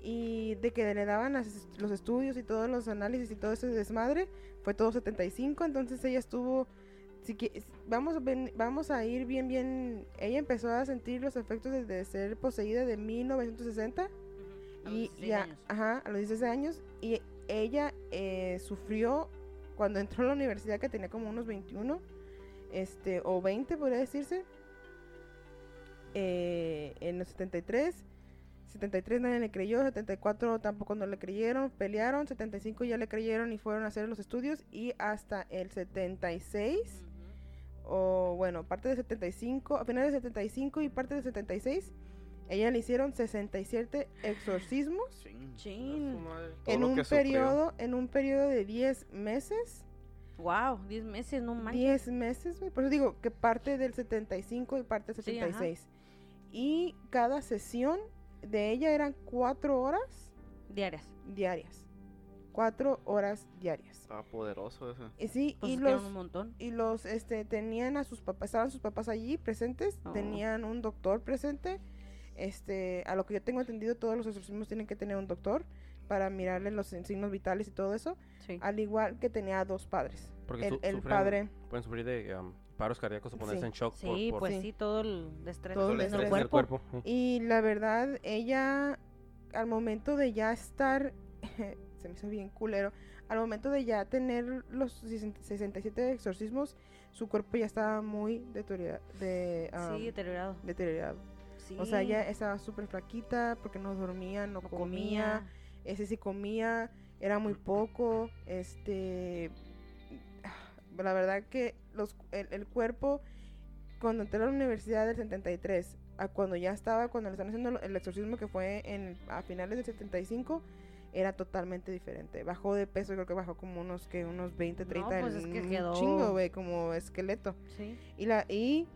y de que le daban las- los estudios y todos los análisis y todo ese desmadre fue todo 75 entonces ella estuvo si vamos vamos a ir bien bien ella empezó a sentir los efectos de ser poseída de 1960 A los y 16 ya años. ajá a los 16 años y ella eh, sufrió cuando entró a la universidad que tenía como unos 21 este o 20 podría decirse eh, en el 73 73 nadie le creyó, 74 tampoco no le creyeron, pelearon, 75 ya le creyeron y fueron a hacer los estudios y hasta el 76 Ujú. o bueno, parte del 75, a finales del 75 y parte del 76, ella le hicieron 67 exorcismos Chin. En un periodo en un periodo de 10 meses. Wow, 10 meses, no manches. 10 meses, güey. Por eso digo que parte del 75 y parte del Sí, ajá. 76. y cada sesión de ella eran 4 horas Diarias. diarias. 4 horas diarias. Estaba poderoso ese. Y sí, Pues y los un montón. y los este tenían a sus papás, estaban sus papás allí presentes, Oh. tenían un doctor presente. Este, a lo que yo tengo entendido, todos los exorcismos tienen que tener un doctor para mirarle los signos vitales y todo eso, Sí. al igual que tenía a dos padres. Porque El, su- el sufren- padre, Pueden sufrir de um, paros cardíacos o ponerse Sí. en shock por- Sí, por, pues Sí. sí, todo el estrés Todo el del estrés del cuerpo. cuerpo. sí. y la verdad, ella al momento de ya estar, se me hizo bien culero, al momento de ya tener los 67 exorcismos, su cuerpo ya estaba muy deteriora- de, um, Sí, deteriorado. deteriorado. Sí. O sea, ella estaba súper flaquita porque no dormía, no, no comía, ese sí comía, era muy poco, este, la verdad que los, el, el cuerpo, cuando entré a la universidad del 73, a cuando ya estaba, cuando le están haciendo el exorcismo que fue en, a finales del 75, era totalmente diferente. Bajó de peso, creo que bajó como unos, que unos 20, 30, pues es que un quedó- chingo, güey, como esqueleto. Sí. Y, la, y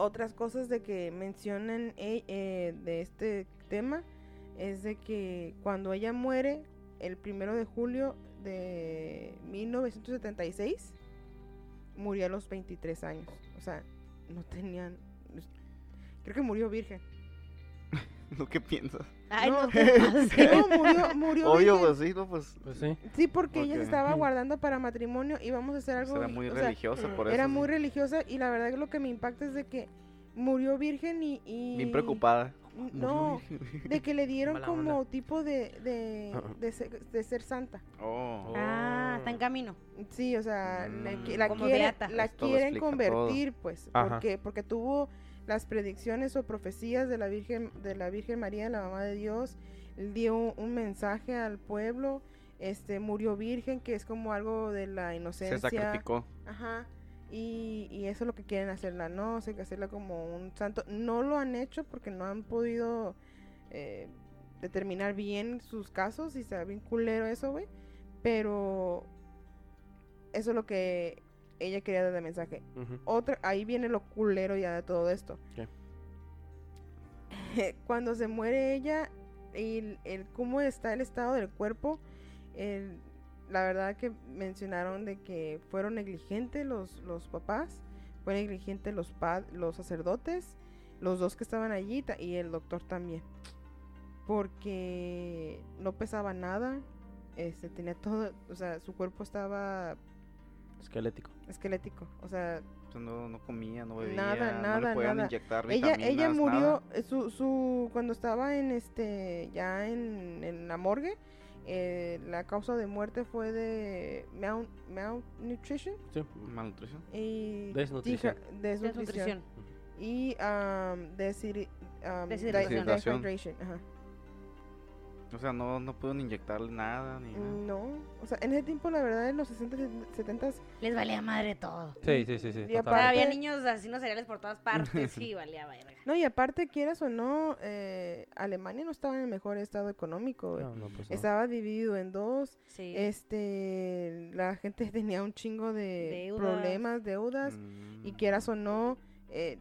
otras cosas de que mencionan eh, eh, de este tema es de que cuando ella muere, el primero de julio de 1976, murió a los 23 años. O sea, no tenían... Creo que murió virgen. ¿Lo que piensas? Ay, No. no, te pases. No, murió, murió Obvio, pues sí, no, pues Pues sí. Sí, porque ella se estaba guardando para matrimonio y vamos a hacer algo. era muy o sea, religiosa por eso. era sí. muy religiosa y la verdad que lo que me impacta es de que murió virgen y... y- Bien preocupada. No, de que le dieron Mala como onda. tipo de, de, de, ser, de ser santa. Oh. Ah, está en camino. Sí, o sea, Mm. la, la lo quieren convertir, pues, Ajá. porque, porque tuvo las predicciones o profecías de la Virgen, de la Virgen María, la mamá de Dios, dio un mensaje al pueblo, este, murió virgen, que es como algo de la Se inocencia. sacrificó. Ajá. Y, y eso es lo que quieren hacerla, ¿no? O sea, que hacerla como un santo. No lo han hecho porque no han podido eh, determinar bien sus casos y está bien culero eso, güey. Pero eso es lo que ella quería dar de mensaje. Ujú. Otra, ahí viene lo culero ya de todo esto. ¿Qué? Cuando se muere ella, el, el cómo está el estado del cuerpo, el- la verdad que mencionaron de que fueron negligentes los, los papás, fue negligente los pad- los sacerdotes, los dos que estaban allí y el doctor también. Porque no pesaba nada, este tenía todo, o sea, su cuerpo estaba Esquelético. Esquelético, o sea, no, no comía, no bebía. Nada, no le podían nada. inyectar ella vitaminas, ella murió nada. eh, su, su cuando estaba en este ya en, en la morgue eh, la causa de muerte fue de mal, malnutrition Sí. Malnutrición. y Desnutrición. dija- desnutrición Desnutrición. y um, deshidri- um, Deshidratación. ajá. O sea, no, no pudieron inyectarle nada ni nada. no o sea en ese tiempo la verdad en los 60 70 Les valía madre todo. Sí, sí, sí, sí. Y aparte- había niños asesinos seriales por todas partes y valía verga. no y aparte quieras o no eh, Alemania no estaba en el mejor estado económico. No, no, pues no. estaba dividido en dos Sí. este la gente tenía un chingo de Deudas. problemas, deudas, y Mm. quieras o no, eh,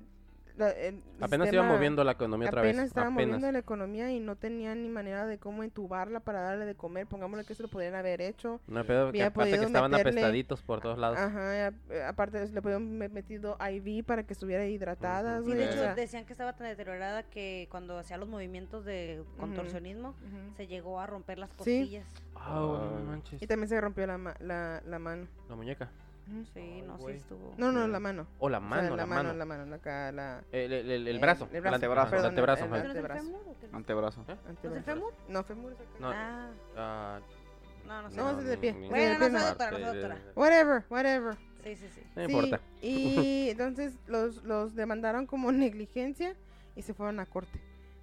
la- el Apenas iba moviendo la economía otra vez. apenas estaba moviendo la economía y no tenían ni manera de cómo entubarla para darle de comer, pongámosle que se lo podrían haber hecho. No, pero que aparte que estaban meterle- apestaditos por todos lados. Ajá, y a- eh, aparte le podían me- metido IV para que estuviera hidratada, Ujú. Sí, güey, de hecho, decían que estaba tan deteriorada que cuando hacía los movimientos de contorsionismo, ujú. se llegó a romper las Sí. costillas. Ah, güey, no Ah. manches. Y también se rompió la, ma- la, la mano. La muñeca. Sí, Ay, no, sí estuvo. No, no, la mano. O la O sea, mano, la, la, mano. la mano, la, ca- la- El, el- el- el brazo. el El brazo, antebrazo. El antebrazo. ¿No antebrazo. fémur o qué? Antebrazo. ¿Eh? Fémur? No, fémur es acá. No. Ah, Ah, no, no sé. No, es de pie. Bueno, no no. doctora, no doctora. de- Whatever, whatever. Sí, sí, sí. No Sí, importa. Y entonces los, los demandaron como negligencia y se fueron a corte.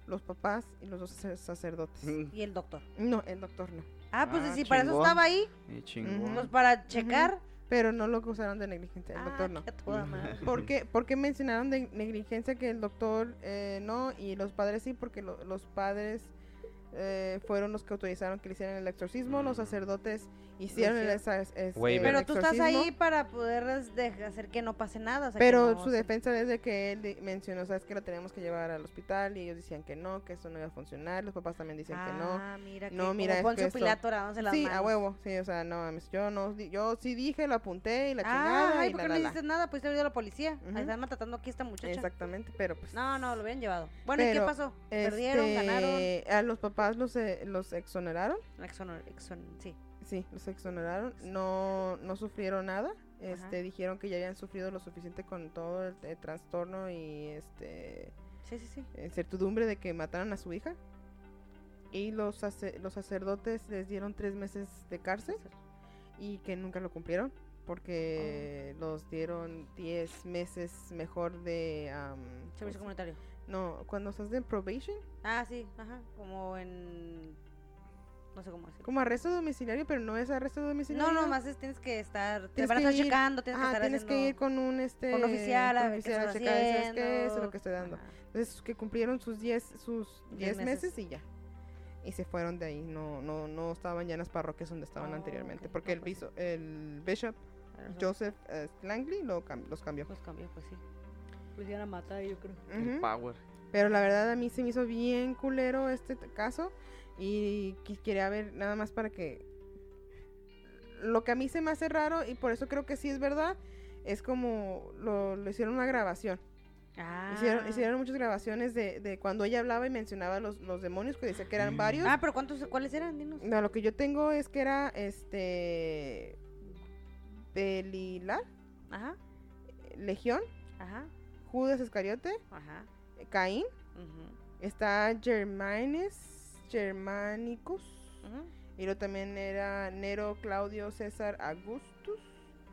Los papás y los dos sacer- sacerdotes. Mm. Y el doctor. No, el doctor no. Ah, pues Ah, sí, para eso estaba ahí. Y chingón. Pues para checar. Pero no lo acusaron de negligencia, el Ah, doctor no. que a toda madre. ¿Por qué, por qué mencionaron de negligencia que el doctor eh, no y los padres sí? Porque lo- los padres eh, fueron los que autorizaron que le hicieran el exorcismo, los sacerdotes hicieron el, hicieron. exa- es- Waiver. el Pero tú estás exorcismo. ahí para poder de- hacer que no pase nada. o sea, que Pero no su defensa es de que él mencionó, sabes que lo tenemos que llevar al hospital y ellos decían que no, que eso no iba a funcionar, los papás también decían que no. Ah, mira, que No, como mira, es que Poncio esto- Pilato las Sí, manos. a huevo, sí, o sea, no yo no, yo sí dije, lo apunté y la Ah, chingada ay, ¿por qué no dices nada? Pues te a la policía. Ahí están maltratando aquí a esta muchacha. Exactamente, pero pues... No, no, lo habían llevado. Bueno, ¿y qué pasó? ¿Perdieron? este, ¿Ganaron? A los papás los, eh, los exoneraron, exon- sí. sí, los exoneraron, no, no sufrieron nada, este, dijeron que ya habían sufrido lo suficiente con todo el, el trastorno y este... Sí, sí, sí. eh, certidumbre de que mataron a su hija. Y los, los sacerdotes les dieron tres meses de cárcel y que nunca lo cumplieron porque Oh. los dieron diez meses mejor de... ¿cómo Servicio se- comunitario. No, cuando estás de probation, Ah, sí, ajá. Como en. No sé cómo decirlo. como arresto domiciliario, pero no es arresto domiciliario. No, no, más es, tienes que estar. Te van a que estar ir- checando, tienes que estar tienes que ir con un este con oficial a ver qué estás es lo que estoy dando. Ajá. Entonces que cumplieron sus 10 sus Diez 10 meses. meses. y ya. Y se fueron de ahí, no no no estaban ya en las parroquias donde estaban Oh, anteriormente, porque No, el pues el bishop. Joseph eh, Langley lo cam- los cambió. Los cambió, pues sí. Los iban a matar, yo creo. El power. Pero la verdad a mí se me hizo bien culero este caso y quería ver nada más para que... Lo que a mí se me hace raro y por eso creo que sí es verdad, es como lo, lo hicieron una grabación. Ah. Hicieron, hicieron muchas grabaciones de, de cuando ella hablaba y mencionaba los, los demonios, que decía que eran Mm. varios. Ah, pero ¿cuántos, cuáles eran? Dinos. No, lo que yo tengo es que era este... Belilar, Ajá, Legión, ajá, Judas Iscariote, ajá. Caín, ujú, está Germanes, Germanicus, ujú, y luego también era Nero, Claudio, César, Augustus,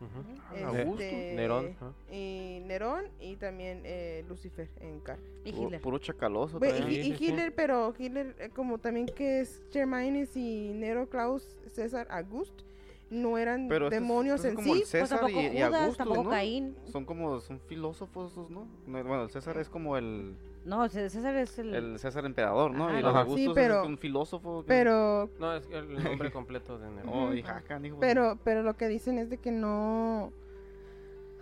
Ujú. Ah, este, Augusto. Nerón. y Nerón, y también eh, Lucifer en carne. Y Puro, Hitler. puro chacaloso. Y, y. Hitler, pero Hitler eh, como también que es Germanes y Nero, Claus, César, August, no eran Pero este es- demonios este es en como sí. el César pues tampoco y, y Judas, Augusto, tampoco ¿no? Caín. Son como, son filósofos, esos, ¿no? No, Bueno, el César es como el, No, César es el... el César emperador, ¿no? Ajá. Y los. Augustos Sí, es pero- un filósofo. que- Pero No, es que el nombre completo de Nerón. Oh, hija, canijo. Pero, pero lo que dicen es de que no.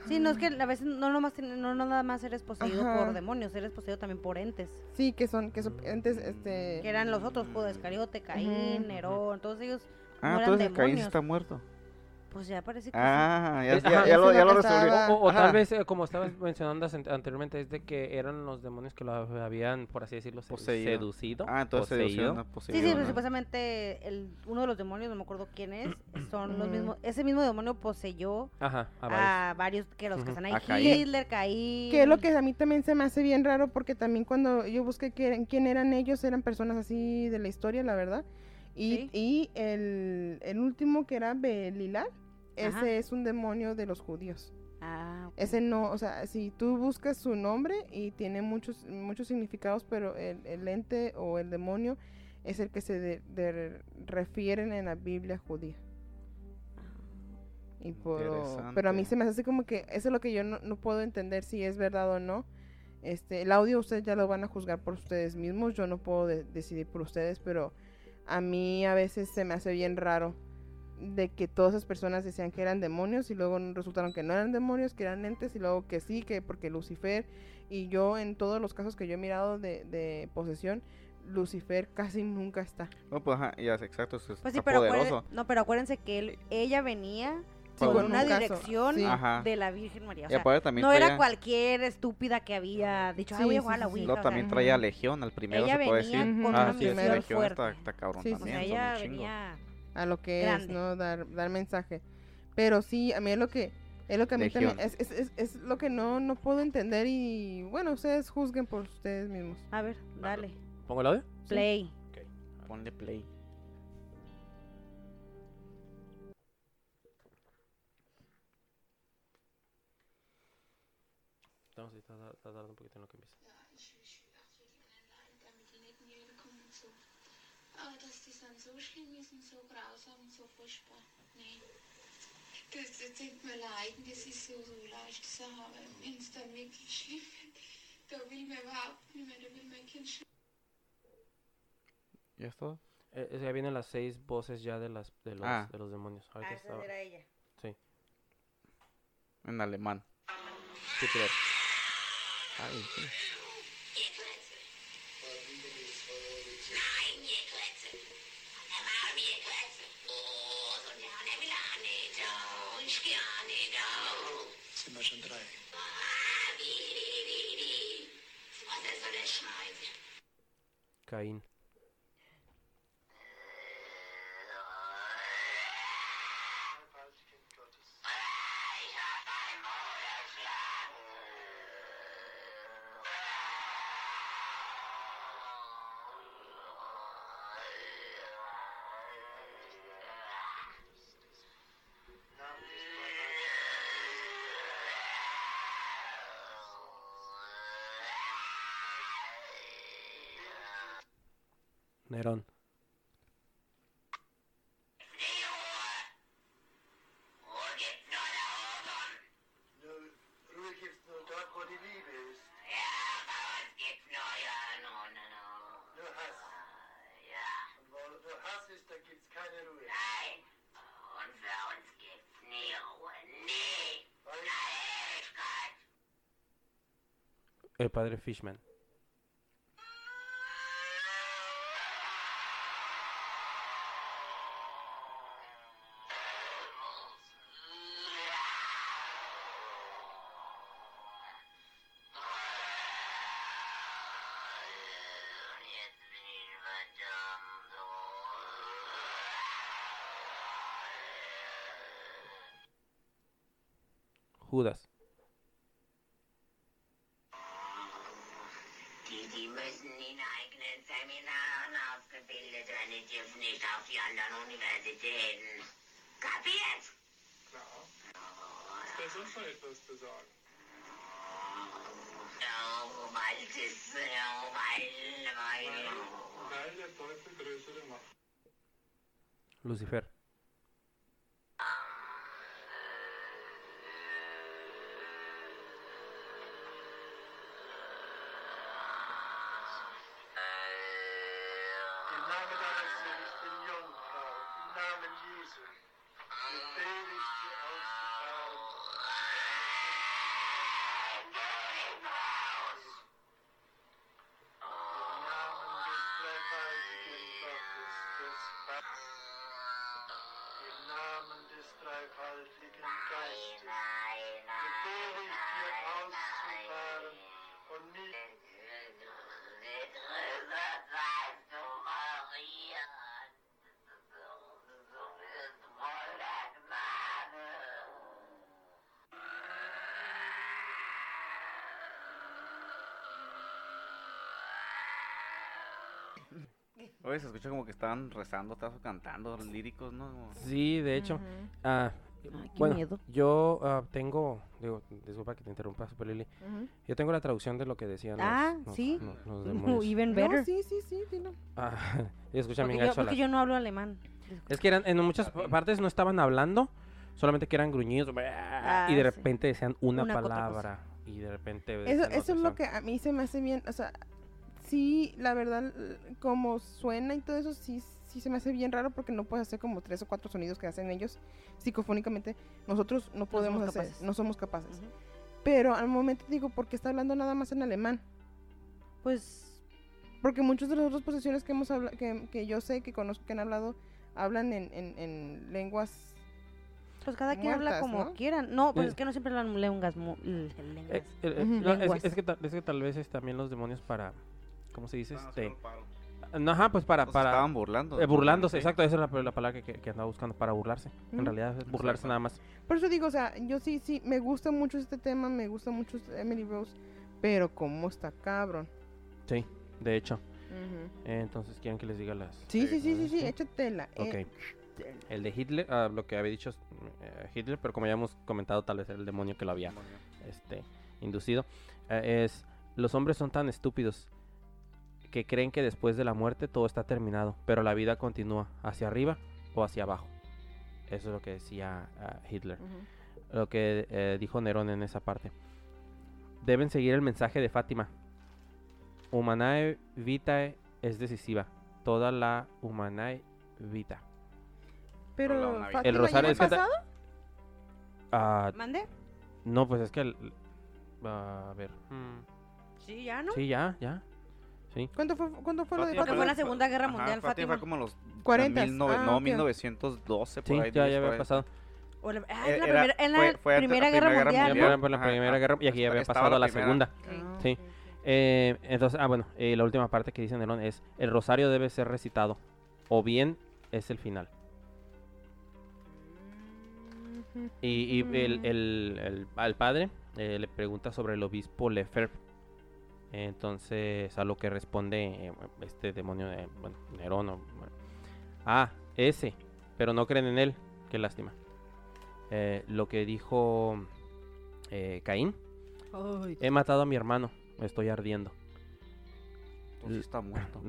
Sí, no es que a veces no, nomás, no, no nada más eres poseído Ajá. por demonios, eres poseído también por entes. Sí, que son, que son antes, este. Que eran los otros, Judas Iscariote, Caín. Nerón, todos ellos Ah, no eran entonces Caín está muerto. Pues ya parece que Ah, ya, ya, ya lo, ya lo resolvió. O, o tal vez, eh, como estabas mencionando anteriormente, es de que eran los demonios que lo habían, por así decirlo, se- Poseído. seducido. Ah, entonces poseído. seducción, no, Sí, poseído, sí, pero ¿no? supuestamente el, uno de los demonios, no me acuerdo quién es, son los Ujú. mismos, ese mismo demonio poseyó Ajá, a varios. a varios que los que están ahí. Hitler, Caín. Que es lo que a mí también se me hace bien raro porque también cuando yo busqué quién eran ellos, eran personas así de la historia, la verdad. Y, Sí. y el, el último que era Belilar, Ajá. ese es un demonio de los judíos. Ah. Ese no, o sea, si tú buscas su nombre y tiene muchos, muchos significados, pero el, el ente o el demonio es el que se de- de- refieren en la Biblia judía. Y por, pero a mí se me hace como que eso es lo que yo no, no puedo entender si es verdad o no. Este, el audio ustedes ya lo van a juzgar por ustedes mismos, yo no puedo de- decidir por ustedes, pero a mí a veces se me hace bien raro de que todas esas personas decían que eran demonios y luego resultaron que no eran demonios, que eran entes y luego que sí, que porque Lucifer y yo en todos los casos que yo he mirado de, de posesión, Lucifer casi nunca está. No, pues ajá, ya, exacto, eso Pues sí, pero, poderoso. no, pero acuérdense que él- ella venía con con una un dirección sí. De la Virgen María. O y sea, aparte también no era traía, cualquier estúpida que había dicho, ay, Sí, voy a jugar a la. Ouija. No, también traía Legión, al primero ella se puede venía decir. Con Ah, una sí, es misión Legión fuerte. está, está cabrón Sí, sí. O también. sea, ella venía... a lo que Grande. es, ¿no? Dar, dar mensaje. Pero sí, a mí es lo que es lo que a mí Legión. también es, es, es, es lo que no, no puedo entender y bueno, ustedes juzguen por ustedes mismos. A ver, dale. ¿Pongo el audio? Play. Ponle play. Das, das tut mir leid, und das ist so, so leicht zu sagen, aber wenn es dann wirklich schlimm wird, da will man überhaupt nicht mehr, da will mein Kind schon. ¿Ya está? Eh, eh, ya vienen las seis voces ya de las de los, Ah. de los demonios. Ahorita estaba- ella. Sí. En alemán. Hitler. Ay, sí. Caín. Weil El padre Fishman. Judas. Die, die müssen in eigenen Seminaren ausgebildet werden. Die dürfen nicht auf die anderen Universitäten. Kapiert? Klar. Ist sonst noch etwas zu sagen? Oh, weil es, oh, weil, weil. Weil der Teufel größere Macht. Lucifer. Oye, se escucha como que estaban rezando, estaban cantando, líricos, ¿no? Sí, de hecho. Ujú. ah, qué bueno, miedo. yo ah, tengo, digo, disculpa que te interrumpa, Super Lili. Ujú. Yo tengo la traducción de lo que decían Ah, los, sí. los- los No, demonios. even No, better. sí, sí, sí, dilo. Ah, y escucha porque yo, porque yo no hablo alemán. Es que eran, en muchas pa- partes no estaban hablando, solamente que eran gruñidos, y de Ah, sí. repente decían una, Una cosa. palabra, y de repente... Eso, eso es lo que a mí se me hace bien, o sea, sí, la verdad, como suena y todo eso, sí, sí se me hace bien raro porque no puedes hacer como tres o cuatro sonidos que hacen ellos psicofónicamente. Nosotros no podemos somos hacer, capaces. no somos capaces. Pero al momento digo, ¿por qué está hablando nada más en alemán? Pues Porque muchas de las otras posesiones que hemos que, que yo sé, que conozco, que han hablado, hablan en, en, en lenguas... Pues cada quien habla como ¿no? quieran. No, pues Eh. es que no siempre hablan lenguas. lenguas. Eh, eh, eh, Ujú. no, es, Lenguas. es que tal, es que tal vez es también los demonios para... ¿Cómo se dice? Este, no, ajá, pues para... Para estaban burlando. eh, burlándose, Sí. exacto, esa es la, la palabra que, que, andaba buscando, para burlarse. En realidad es burlarse Exacto. nada más. Por eso digo, o sea, yo sí, sí, me gusta mucho este tema, me gusta mucho este Emily Rose, pero ¿cómo está cabrón? Sí, de hecho. Eh, entonces, ¿quieren que les diga las...? Sí, sí, sí, sí, sí, Sí. échatela. Ok. eh, El de Hitler, ah, lo que había dicho eh, Hitler, pero como ya hemos comentado, tal vez era el demonio que lo había Demonio. este, inducido, eh, es los hombres son tan estúpidos que creen que después de la muerte todo está terminado, pero la vida continúa hacia arriba o hacia abajo. Eso es lo que decía ah, Hitler, lo que eh, dijo Nerón en esa parte. Deben seguir el mensaje de Fátima. Humanae vitae es decisiva. Toda la humanae vita. Pero. Fátima, El ¿ya rosario es pasado? Ah, ¿Mande? no, pues es que... el- a ver. mm, Sí, ya, ¿no? Sí, ya, ya. Sí. ¿Cuánto fue, ¿cuánto fue lo de Fátima Porque fue la? Segunda Guerra Ajá, Mundial, Fátima fue como los 40, 19 ah, no, ok. 1912 por Sí, ahí. ya, 10 ya había pasado. O la, ah, Eh, en la era- primera, en la fue- fue primera la Guerra Primera Guerra Mundial. Mundial. fue la Ajá, Primera Guerra y aquí ya había pasado la la primera. segunda. Ah, Sí. Eh, entonces, ah, bueno, eh, la última parte que dice Nerón es, el rosario debe ser recitado, o bien es el final. Y, y el, Mm. el- el- al padre eh, le pregunta sobre el obispo Lefebvre. Entonces, a lo que responde eh, este demonio de bueno, Nerón. o- bueno, ah, ese, pero no creen en él. Qué lástima. Eh, lo que dijo eh, Caín. Ay, He matado a mi hermano, estoy ardiendo. Entonces está muerto.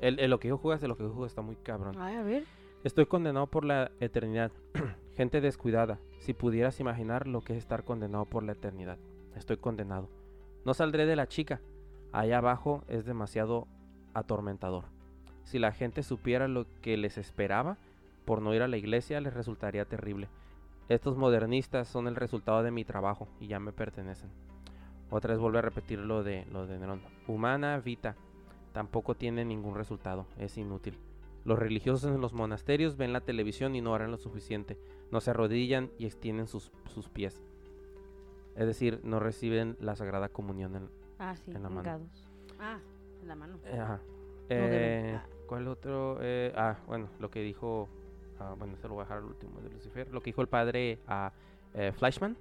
El, el lo que dijo Judas de lo que dijo Judas está muy cabrón. Ay, a ver. Estoy condenado por la eternidad. Gente descuidada. Si pudieras imaginar lo que es estar condenado por la eternidad. Estoy condenado. No saldré de la chica. Allá abajo es demasiado atormentador. Si la gente supiera lo que les esperaba por no ir a la iglesia, les resultaría terrible. Estos modernistas son el resultado de mi trabajo y ya me pertenecen. Otra vez vuelve a repetir lo de, lo de Nerón. Humana vita tampoco tiene ningún resultado, es inútil. Los religiosos en los monasterios ven la televisión y no harán lo suficiente. No se arrodillan y extienden sus, sus pies. Es decir, no reciben la Sagrada Comunión en, Ah, sí, En la mano. vengados. Ah, en la mano. Eh, ajá. Eh, Ah. ¿Cuál otro? Eh, ah, bueno, lo que dijo. ah, bueno, se lo voy a dejar al último de Lucifer. Lo que dijo el padre a Fleischman.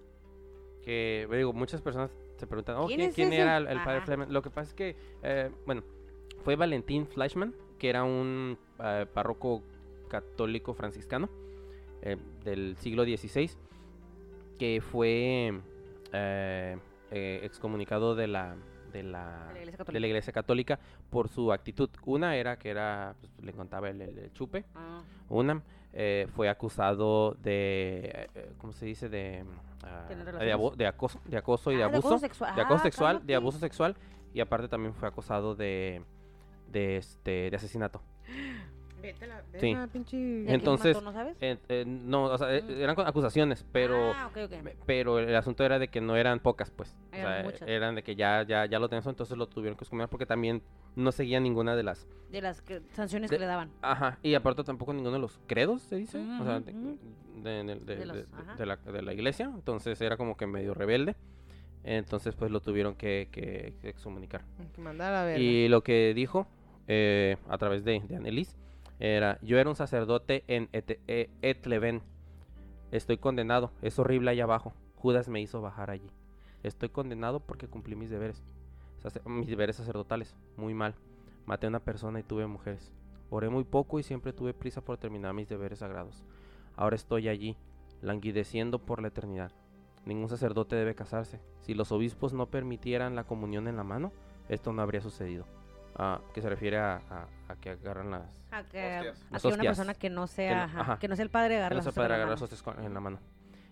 que, digo, muchas personas se preguntan, oh, ¿Quién ¿quién, es quién ese? era el, el padre Ajá. Fleischmann? Lo que pasa es que, eh, bueno, fue Valentín Fleischmann, que era un eh, párroco católico franciscano eh, del siglo XVI, que fue eh, excomunicado de la, de la, De la Iglesia de Católica. la Iglesia Católica por su actitud. Una era que era, pues, le contaba el, el- el chupe, Ah, una eh, fue acusado de, eh, ¿cómo se dice? De, ah, de, abo- de acoso, de acoso y de Ah, abuso, acoso sexual. de acoso Ah, sexual, de abuso sexual y aparte también fue acusado de, de este, de asesinato. Vete la, Sí. esa pinche... ¿Y a quién Entonces, mató, ¿no sabes? Eh, eh, no, o sea, Mm. eran acusaciones, pero Ah, ok, ok. pero el asunto era de que no eran pocas, pues. O Eran sea, muchas. eran de que ya ya ya lo tenían, entonces lo tuvieron que excomunicar porque también no seguía ninguna de las De las que- sanciones de- que le daban. Ajá, y aparte tampoco ninguno de los credos, se dice, o sea, de, los- la, de la iglesia, entonces era como que medio rebelde, entonces pues lo tuvieron que, que, que excomunicar. Hay que mandar a ver. Y lo que dijo eh, a través de, de Annelies era, yo era un sacerdote en Et- E- Etleven, estoy condenado, es horrible allá abajo, Judas me hizo bajar allí, estoy condenado porque cumplí mis deberes, mis deberes sacerdotales, muy mal, maté a una persona y tuve mujeres, oré muy poco y siempre tuve prisa por terminar mis deberes sagrados, ahora estoy allí, languideciendo por la eternidad. Ningún sacerdote debe casarse. Si los obispos no permitieran la comunión en la mano, esto no habría sucedido. Ah, que se refiere a, a- a que agarran las... A que, Hostias. a que una persona que no sea, no- ajá, ajá. que no sea el padre agarre que no las con la agarrar las mano. hostias con- en la mano.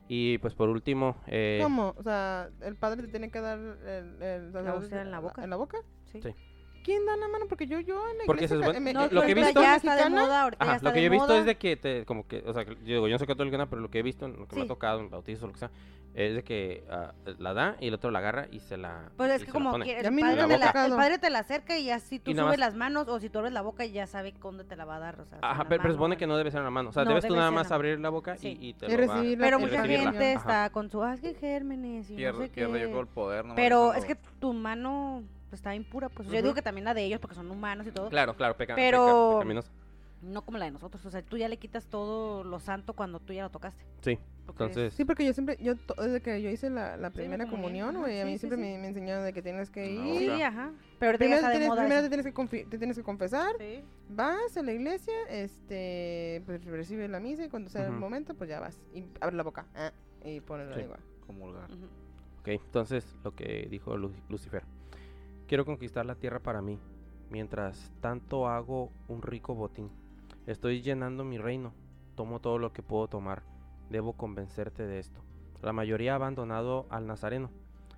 Y pues por último... eh, ¿Cómo? O sea, el padre te tiene que dar el, el sacerdote hostia en la boca. ¿En la boca? Sí. Sí. ¿Quién da la mano? Porque yo, yo en la Porque se iglesia... supone- ca- me- No, eh, lo que he visto- ya está de moda, Ajá, lo que yo he visto moda. es de que, te, como que, o sea, que yo digo, yo no soy católico, nada, pero lo que he visto, lo que me ha tocado en bautizos o lo que sea, es de que ah, la da y el otro la agarra y se la Pues es que como que el padre, te la, el tocado. padre te la acerca y ya si tú subes más- las manos o si tú abres la boca ya sabe dónde te la va a dar. O sea, Ajá, pero, supone que no debe ser en la mano. O sea, No, debes tú nada más la- abrir la boca Sí. y, y te Y lo va Pero y mucha recibirla. gente Ajá. está con su, ah, es que gérmenes y no Pierde, sé pierde yo creo el poder, ¿no? Pero es que tu mano pues, está impura, pues. Yo digo que también la de ellos porque son humanos y todo. Claro, claro, Pero- peca- pecaminosos. No como la de nosotros. O sea, tú ya le quitas todo lo santo cuando tú ya lo tocaste. Sí, entonces... Sí, porque yo siempre, yo desde que yo hice la, la primera comunión, comunión, ajá, güey, a mí sí, siempre sí. Me, me enseñaron de que tienes que No, ir. Ajá. Pero ahorita ya Primero, está te de tienes, moda primero eso. te, tienes que te tienes que confesar, Sí. vas a la iglesia, este, pues recibes la misa y cuando sea el momento, pues ya vas y abre la boca ah, y pones la Sí. lengua. comulgar. Ujú. Ok, entonces lo que dijo Lu- Lucifer. Quiero conquistar la tierra para mí. Mientras tanto hago un rico botín. Estoy llenando mi reino. Tomo todo lo que puedo tomar. Debo convencerte de esto. La mayoría ha abandonado al Nazareno.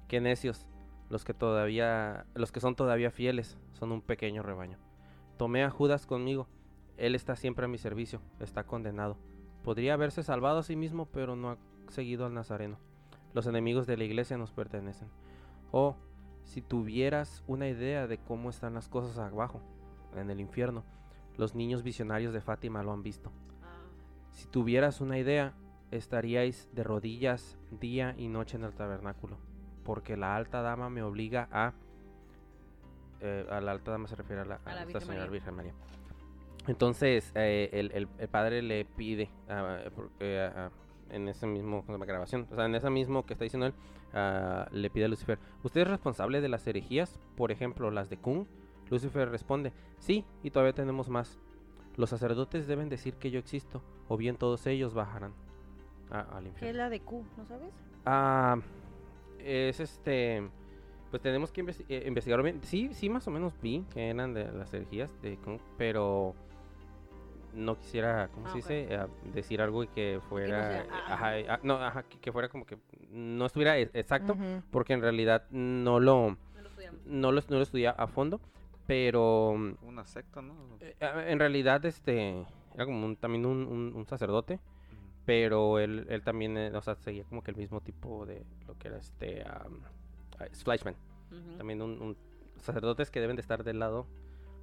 Qué necios. Los que todavía, los que son todavía fieles, son un pequeño rebaño. Tomé a Judas conmigo. Él está siempre a mi servicio. Está condenado. Podría haberse salvado a sí mismo, pero no ha seguido al Nazareno. Los enemigos de la iglesia nos pertenecen. Oh, si tuvieras una idea de cómo están las cosas abajo, en el infierno, los niños visionarios de Fátima lo han visto. Si tuvieras una idea, estaríais de rodillas día y noche en el tabernáculo, porque la alta dama me obliga a... eh, a la alta dama se refiere a la, A la Virgen señora María. Virgen María. Entonces, eh, el, el- el padre le pide ah, eh, ah, en ese mismo grabación, o sea, en ese mismo que está diciendo él, ah, le pide a Lucifer, ¿usted es responsable de las herejías? Por ejemplo, las de Kung. Lucifer responde, sí, y todavía tenemos más. Los sacerdotes deben decir que yo existo, o bien todos ellos bajarán a- al ¿Qué es infierno. la de Q? ¿No sabes? Ah, es este, pues tenemos que investi- eh, investigarlo bien. Sí, sí, más o menos vi que eran de las herejías de Kung, pero no quisiera, ¿cómo Ah, se dice? Ah, decir algo y que fuera, sea- ah, ajá, no, ajá, que, que fuera como que no estuviera e- exacto, porque en realidad no lo, No lo estudiamos. no lo, no lo estudié a fondo, pero Una secta, ¿no? eh, en realidad este era como un- también un, un- un sacerdote, pero él, él también, eh, o sea, seguía como que el mismo tipo de lo que era este am, ah, Fleischmann. Ujú. También un, un- sacerdotes que deben de estar del lado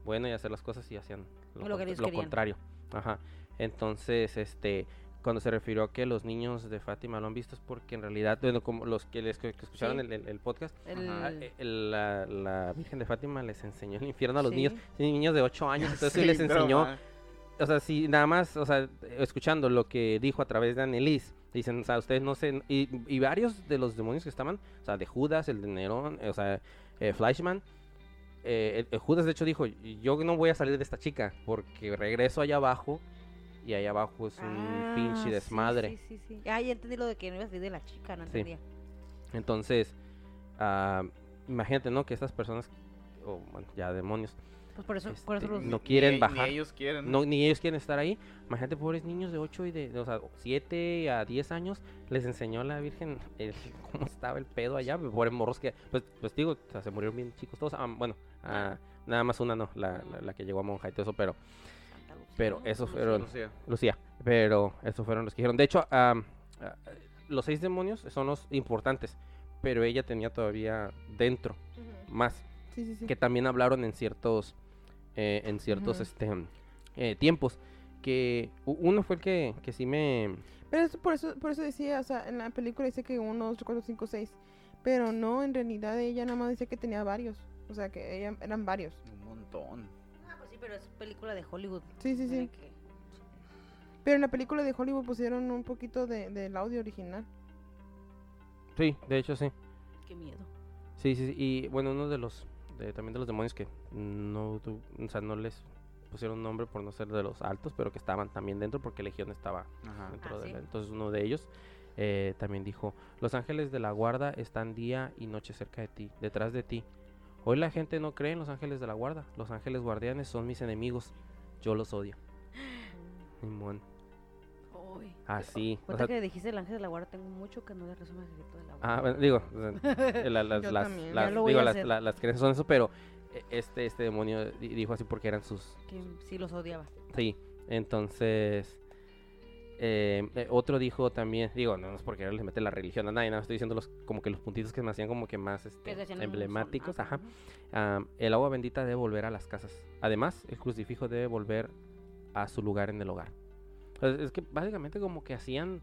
bueno y hacer las cosas y hacían lo, que contrario. Ajá. Entonces, este, cuando se refirió a que los niños de Fátima lo han visto es porque en realidad, bueno, como los que, les, que escucharon Sí. el, el- el podcast, El- eh, la, la Virgen de Fátima les enseñó el infierno a los Sí. niños, niños de 8 años, entonces sí les enseñó o sea, si nada más, o sea, escuchando lo que dijo a través de Annelies, Dicen, o sea, ustedes no sé, y, y varios de los demonios que estaban, o sea, de Judas, el de Nerón, o sea, eh, Fleischmann, eh, el- el Judas de hecho dijo, yo no voy a salir de esta chica, porque regreso allá abajo, y allá abajo es un Ah, pinche sí, desmadre. Sí, sí, sí. Ah, ya entendí lo de que no ibas a salir de la chica, no Sí. entendía. Entonces, ah, imagínate, ¿no? Que estas personas, o bueno, ya demonios, Pues por eso, por eso Este, los... no quieren Ni- bajar. Ni ellos quieren. No, ni ellos quieren estar ahí. Imagínate, pobres niños de 8 y de, de, o sea, 7 a 10 años, les enseñó a la Virgen el- cómo estaba el pedo allá. Pobres morros que, pues, pues digo, o sea, se murieron bien chicos todos. ah, bueno, ah, nada más una no, la, la, la que llegó a monja y todo eso, pero, pero esos fueron, Lucía. Lucía, pero esos fueron los que dijeron. De hecho, ah, los seis demonios son los importantes, pero ella tenía todavía dentro más Sí, sí, sí. que también hablaron en ciertos eh, en ciertos este eh, tiempos que uno fue el que, que sí me Pero es por eso, por eso decía, o sea, en la película dice que uno, dos, tres, cuatro, cinco, seis. Pero no, en realidad ella nada más dice que tenía varios. O sea, que ella, eran varios. Un montón. Ah, pues sí, pero es película de Hollywood. Sí, sí, sí. que- Pero en la película de Hollywood pusieron un poquito de, del audio original. sí de hecho sí Qué miedo. sí sí, sí, y bueno uno de los de- también de los demonios que no tu- o sea no les pusieron nombre por no ser de los altos pero que estaban también dentro porque Legión estaba Ajá. dentro Ah, de ¿sí? la- entonces uno de ellos eh, también dijo los ángeles de la guarda están día y noche cerca de ti detrás de ti hoy la gente no cree en los ángeles de la guarda los ángeles guardianes son mis enemigos yo los odio Simón. Uy. así o sea, que dijiste el ángel de la guarda, tengo mucho que no le resume el secreto de la guarda. ah, bueno, digo sea, la- las, Yo las, las- digo, las, las creencias son eso pero eh, este este demonio di- dijo así porque eran sus Que sí los odiaba. Sí, entonces eh, eh, otro dijo también, digo, no, no es porque les mete la religión a nadie, nada, estoy diciendo los como que los puntitos que me hacían como que más este, Que decían, "Mm, emblemáticos, ajá. Ah, el agua bendita debe volver a las casas. Además, el crucifijo debe volver a su lugar en el hogar. Es, es que básicamente como que hacían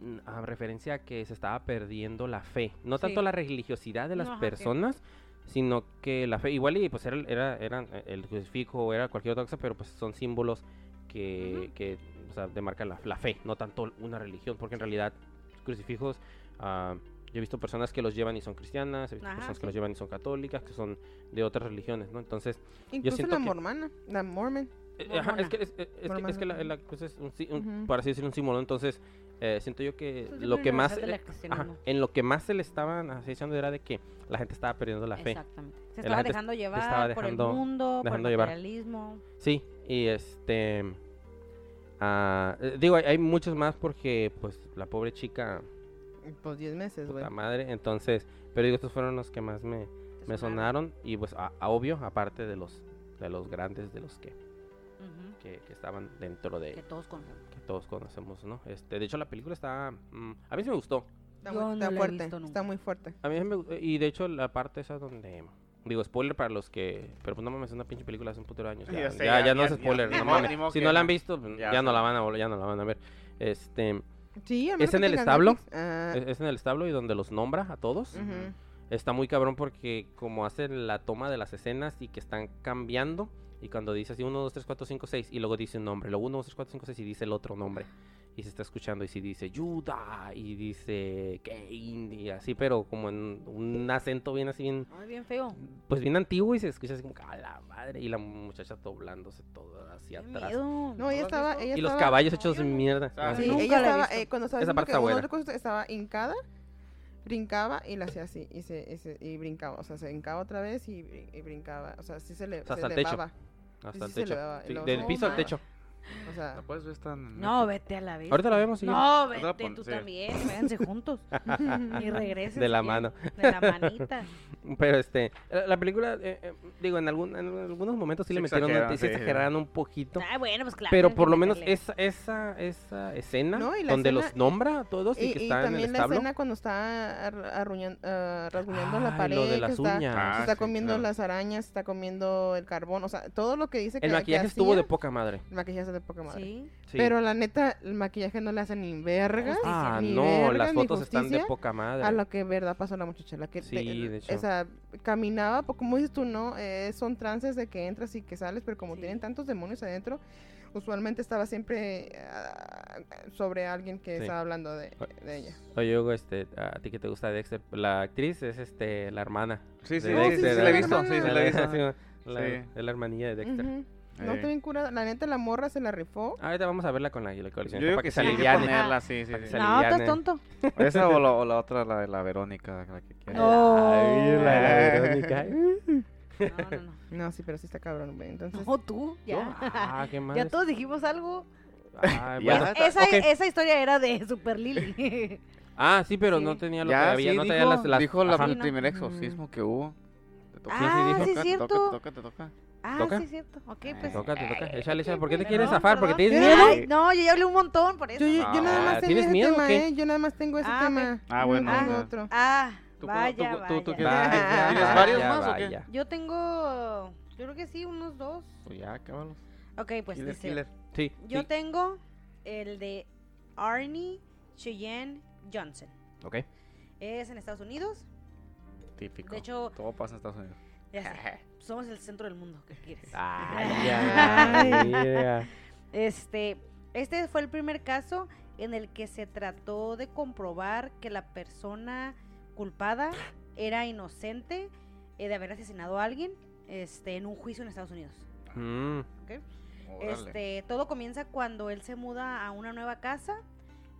mm, a referencia a que se estaba perdiendo la fe, no tanto la religiosidad de las No, ajá, que- personas, sino que la fe, igual y pues era, era, eh, el crucifijo o era cualquier otra cosa, pero pues son símbolos que, que o sea, demarcan la, la fe, no tanto una religión, porque en realidad crucifijos, ah, yo he visto personas que los llevan y son cristianas, he visto Ajá, personas que sí. los llevan y son católicas, que son de otras religiones, ¿no? Entonces, Incluso siento la que- mormana, la mormon. eh, ajá, es Mormona. que, es, es- es que, Mormona, es que la, la cosa es un, un- Ujú. para así decirlo, un símbolo, entonces eh, siento yo que lo que más, eh, ajá, en lo que más se le estaban así echando era de que la gente estaba perdiendo la fe. Exactamente. Se estaba dejando llevar estaba por dejando- el mundo, por el llevar. materialismo. Sí, y este... ah, eh, digo, hay, hay muchos más porque pues la pobre chica, Pues 10 meses, güey. puta madre, entonces, pero digo, estos fueron los que más me, me sonaron y pues a, a obvio, aparte de los de los grandes, de los que, que, que estaban dentro de... Que todos conocemos. que todos conocemos, ¿no? Este, de hecho la película está mm, a mí sí me gustó. Está, muy, no está la fuerte, está muy fuerte. A mí sí me y de hecho la parte esa donde digo spoiler para los que pero pues no mames es una pinche película hace un putero de años. Ya, Ya sé, ya, ya- ya no es spoiler, no mames. Si no la han visto, pues, Ya ya, no la van a volver, ya no la van a ver. Este, Sí, a ¿Es en el establo? Ah, es, es en el establo y donde los nombra a todos. ujú. Está muy cabrón porque como hacen la toma de las escenas y que están cambiando y cuando dice así 1 2 3 4 5 6 y luego dice un nombre, luego 1 2 3 4 5 6 y dice el otro nombre. Y se está escuchando y si dice Yuda y dice Kane y así, pero como en un acento bien así bien Ay, bien feo. pues bien antiguo y se escucha así como a la madre y la muchacha doblándose todo hacia Qué atrás. miedo. No, ¿No ella estaba, ella Y los estaba- caballos hechos mierda. Ah, Sí, Nunca ella estaba, eh, cuando estaba Esa parte que buena. cosa estaba hincada, brincaba y la hacía así, y, se, y, se- y brincaba, o sea, se hincaba otra vez y, brin- y brincaba, o sea, sí se le O sea, se hasta el techo. Hasta sí el techo. Sí, del piso al techo. O sea, ¿La puedes ver? Está en No, Netflix. vete a la vez. Ahorita la vemos. sí. No, vete pon- tú sí. también. Váyanse juntos. y regresen. De la mano. De la manita. Pero este, la, la película, eh, eh, digo, en, algún, en algunos momentos sí, Sí le metieron, exageran, sí sí, sí. exageraron un poquito. Ah, bueno, pues claro. Pero por lo menos esa, esa, esa escena No, y la donde escena- los nombra a todos y, y, que y está en el también la escena cuando está ar- arruñan- ah, la pared, lo de que las está, uñas. se Ah, está sí, comiendo claro. las arañas, está comiendo el carbón, o sea, todo lo que dice que el que maquillaje estuvo de poca madre. el maquillaje de poca madre. Sí. Sí. Pero la neta, el maquillaje no le hace ni vergas, ah, ni no, vergas, las fotos están de poca madre. a lo que verdad pasó la muchacha, la que Sí, te- de hecho. o sea, caminaba, como dices tú, ¿no? Eh, son trances de que entras y que sales, pero como Sí. tienen tantos demonios adentro, usualmente estaba siempre ah, sobre alguien que Sí. estaba hablando de, de ella. Oye, Hugo, este, a ti que te gusta Dexter, la actriz es este, la hermana. Sí, sí, de sí, sí, Dexter, sí, la he la- visto, sí, sí, la he visto. la, Sí. es la hermanilla de Dexter. Ujú. No, Eh. está bien curada. La neta, la morra se la rifó. Ahorita vamos a verla con la, la colección. Yo digo para que se sí, que aliviane. ponerla, sí, sí, sí. se No, estás tonto. Esa o la, o la otra, la de la Verónica, la que quiera. No. Ay, la de la Eh. Verónica. No, no, no. No, sí, pero sí está cabrón, güey. Entonces, No, tú, ya. Ah, qué mal. Ya todos dijimos algo. Ah, Ya. bueno. esa, Ok. esa historia era de Super Lily. Ah, sí, pero Sí. no tenía lo Ya, que había, sí, no dijo, tenía las... las dijo el no. primer exorcismo que hubo. Te toca, Ah, dijo. sí, Te cierto. toca, te toca, te toca. Ah, ¿Toca? sí, es cierto. Ok, Eh, pues. Toca, te toca. Échale, échale. ok, ¿Por qué te perdón, quieres zafar? ¿Porque tienes miedo? Ay, no, yo ya hablé un montón por eso. yo, yo, yo nada Ah, más tengo ¿tienes ese miedo o tema, qué? ¿eh? Yo nada más tengo ese Ah, tema. ok. Ah, bueno, no tengo ya. otro. Ah, ¿Tú, vaya, tú, tú, tú vaya. ¿Tienes varios vaya, más o qué? vaya. Yo tengo, yo creo que sí, unos dos. Pues ya, cábalos. Ok, pues Killer, dice, killer. Sí. yo sí. tengo el de Arnie Cheyenne Johnson. Ok. Es en Estados Unidos. Típico. De hecho, Todo pasa en Estados Unidos. ya sé, somos el centro del mundo, ¿qué quieres? Ay, mira. Este, este fue el primer caso en el que se trató de comprobar que la persona culpada era inocente eh, de haber asesinado a alguien este, en un juicio en Estados Unidos. Mm. Este, todo comienza cuando él se muda a una nueva casa.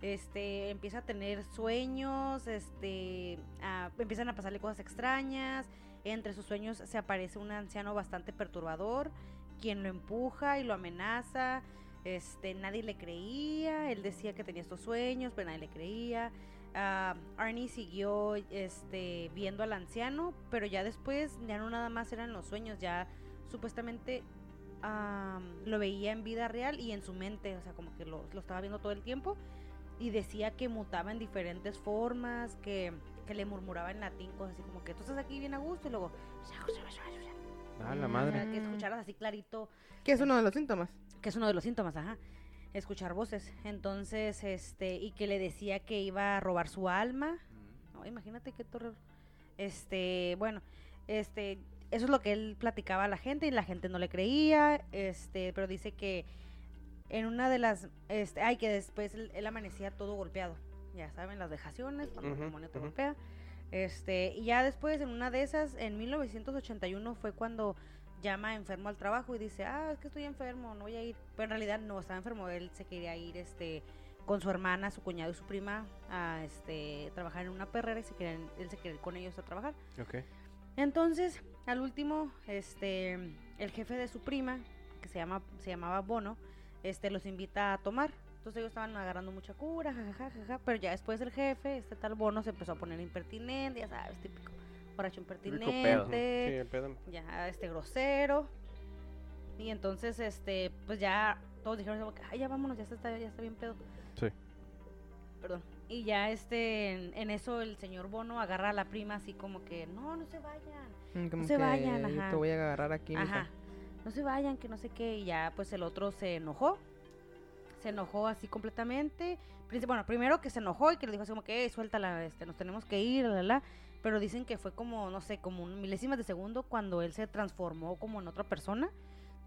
Este, empieza a tener sueños, este, a- empiezan a pasarle cosas extrañas. Entre sus sueños se aparece un anciano bastante perturbador, quien lo empuja y lo amenaza. Este, nadie le creía, él decía que tenía estos sueños, pero nadie le creía. Ah, Arnie siguió este, viendo al anciano, pero ya después ya no nada más eran los sueños, ya supuestamente am, lo veía en vida real y en su mente, o sea, como que lo, lo estaba viendo todo el tiempo y decía que mutaba en diferentes formas, que, que le murmuraba en latín, cosas así como que tú estás aquí bien a gusto y luego Ah, la o madre. sea, que escucharas así clarito, Que es uno de los síntomas. que es uno de los síntomas, ajá, escuchar voces. Entonces, este, y que le decía que iba a robar su alma. No, imagínate qué terror. Este, bueno, este, eso es lo que él platicaba a la gente y la gente no le creía, este, pero dice que en una de las, este, ay, que después él, él amanecía todo golpeado. Ya saben, las dejaciones, demonio te ujú. golpea. Este, y ya después, en una de esas, en 1981 fue cuando llama enfermo al trabajo y dice, ah, es que estoy enfermo, no voy a ir. Pero en realidad no estaba enfermo, él se quería ir, este, con su hermana, su cuñado y su prima a, este, trabajar en una perrera y se querían, él se quería ir con ellos a trabajar. Entonces, al último, este, el jefe de su prima, que se llama, se llamaba Bono, este, los invita a tomar. Entonces ellos estaban agarrando mucha cura, jajaja, jajaja, pero ya después el jefe, este tal Bono, se empezó a poner impertinente, ya sabes, típico borracho pedo. impertinente, Sí, ya este grosero. Y entonces, este, pues ya todos dijeron, ay, ya vámonos, ya está, ya está bien pedo. Sí. Perdón. Y ya este, en, en eso el señor Bono agarra a la prima así como que, no, no se vayan. Mm, Como se vayan, yo ajá. te voy a agarrar aquí. mija. Ajá. No se vayan, que no sé qué. Y ya, pues el otro se enojó. Se enojó así completamente. Bueno, primero que se enojó y que le dijo así como que, "Eh, suéltala, este, nos tenemos que ir, la, la, la". Pero dicen que fue como, no sé, como un milésimas de segundo cuando él se transformó como en otra persona.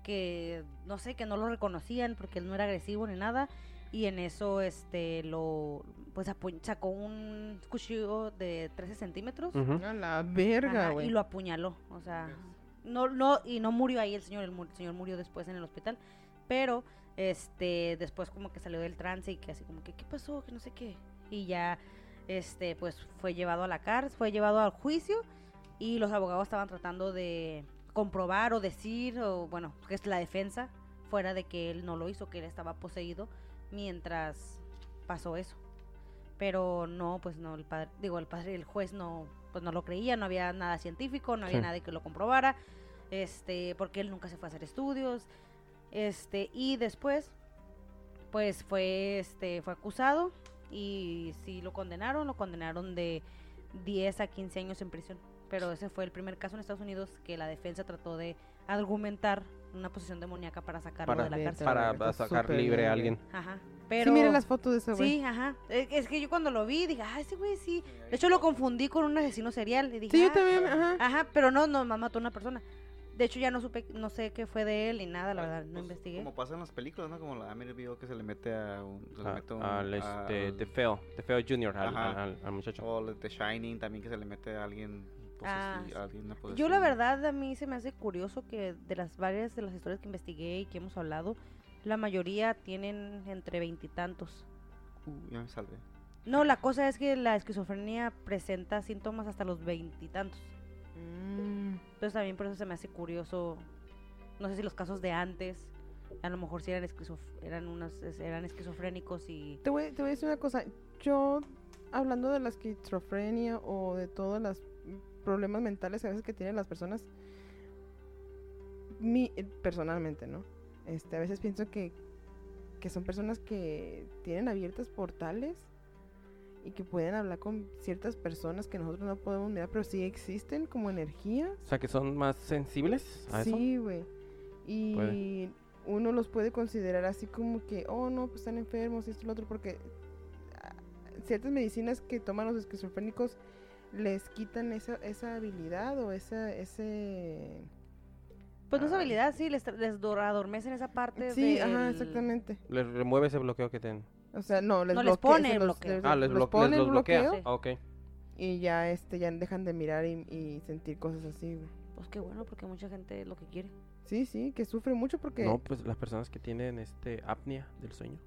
Que, no sé, que no lo reconocían porque él no era agresivo ni nada. Y en eso, este, lo, pues sacó un cuchillo de 13 centímetros. Ujú. A la verga, güey. y lo apuñaló, o sea, no, no, y no murió ahí el señor, el, el señor murió después en el hospital, pero, este, después como que salió del trance y que así como que, ¿qué pasó? Que no sé qué, y ya, este, pues fue llevado a la cárcel, fue llevado al juicio, y los abogados estaban tratando de comprobar o decir, o bueno, que es la defensa, fuera de que él no lo hizo, que él estaba poseído mientras pasó eso pero no, pues no, el padre, digo, el padre, el juez no, pues no lo creía, no había nada científico, no había Sí. nadie que lo comprobara, este, porque él nunca se fue a hacer estudios, este, y después, pues fue, este, fue acusado y sí lo condenaron, lo condenaron de 10 a 15 años en prisión, pero ese fue el primer caso en Estados Unidos que la defensa trató de argumentar una posición demoníaca para sacarlo Para, de la cárcel. para sacar libre a alguien. Ajá, Sí, pero... mira las fotos de ese güey. Sí, ajá. Es, es que yo cuando lo vi dije, ah, ese güey sí. De hecho lo confundí con un asesino serial. Y dije, Sí, yo "Ah". también, ajá. Ajá, pero no, no, mató a una persona. De hecho, ya no supe, no sé qué fue de él ni nada, la verdad, no pues, investigué. Como pasa en las películas, ¿no? Como la Amityville que se le mete a un... Se le a- mete un al este, al- de feo, de feo Junior, al, al- al- al muchacho. O de Shining también que se le mete a alguien... Pues, Ah, así, sí. a alguien Yo la verdad a mí se me hace curioso que de las varias de las historias que investigué y que hemos hablado, la mayoría tienen entre veintitantos. Uh, ya me salvé. No, la cosa es que la esquizofrenia presenta síntomas hasta los veintitantos. Mm, Entonces también por eso se me hace curioso. No sé si los casos de antes, a lo mejor sí eran, esquizof- eran, unos, es- eran esquizofrénicos y... Te voy, te voy a decir una cosa. Yo, hablando de la esquizofrenia o de todos los problemas mentales a veces que tienen las personas, mi, eh, personalmente, ¿no? Este, a veces pienso que, que son personas que tienen abiertas portales y que pueden hablar con ciertas personas que nosotros no podemos mirar, pero sí existen como energía. O sea, que son más sensibles a eso. Sí, güey. Y Puede. uno los puede considerar así como que, oh, no, pues están enfermos y esto y lo otro, porque ah, ciertas medicinas que toman los esquizofrénicos les quitan esa, esa habilidad o esa, ese... Pues no es Ah. habilidad, sí, les, les dor- adormecen esa parte Sí, ajá, exactamente. Les remueve ese bloqueo que tienen. O sea, no, les No, les pone el los- bloqueo. les- Ah, les, los blo- pone les el los bloquea. bloqueo Sí. Ah, ok. y ya este ya dejan de mirar y, y sentir cosas así, güey. Pues qué bueno, porque mucha gente es lo que quiere. Sí, sí, que sufre mucho porque... No, pues las personas que tienen este apnea del sueño.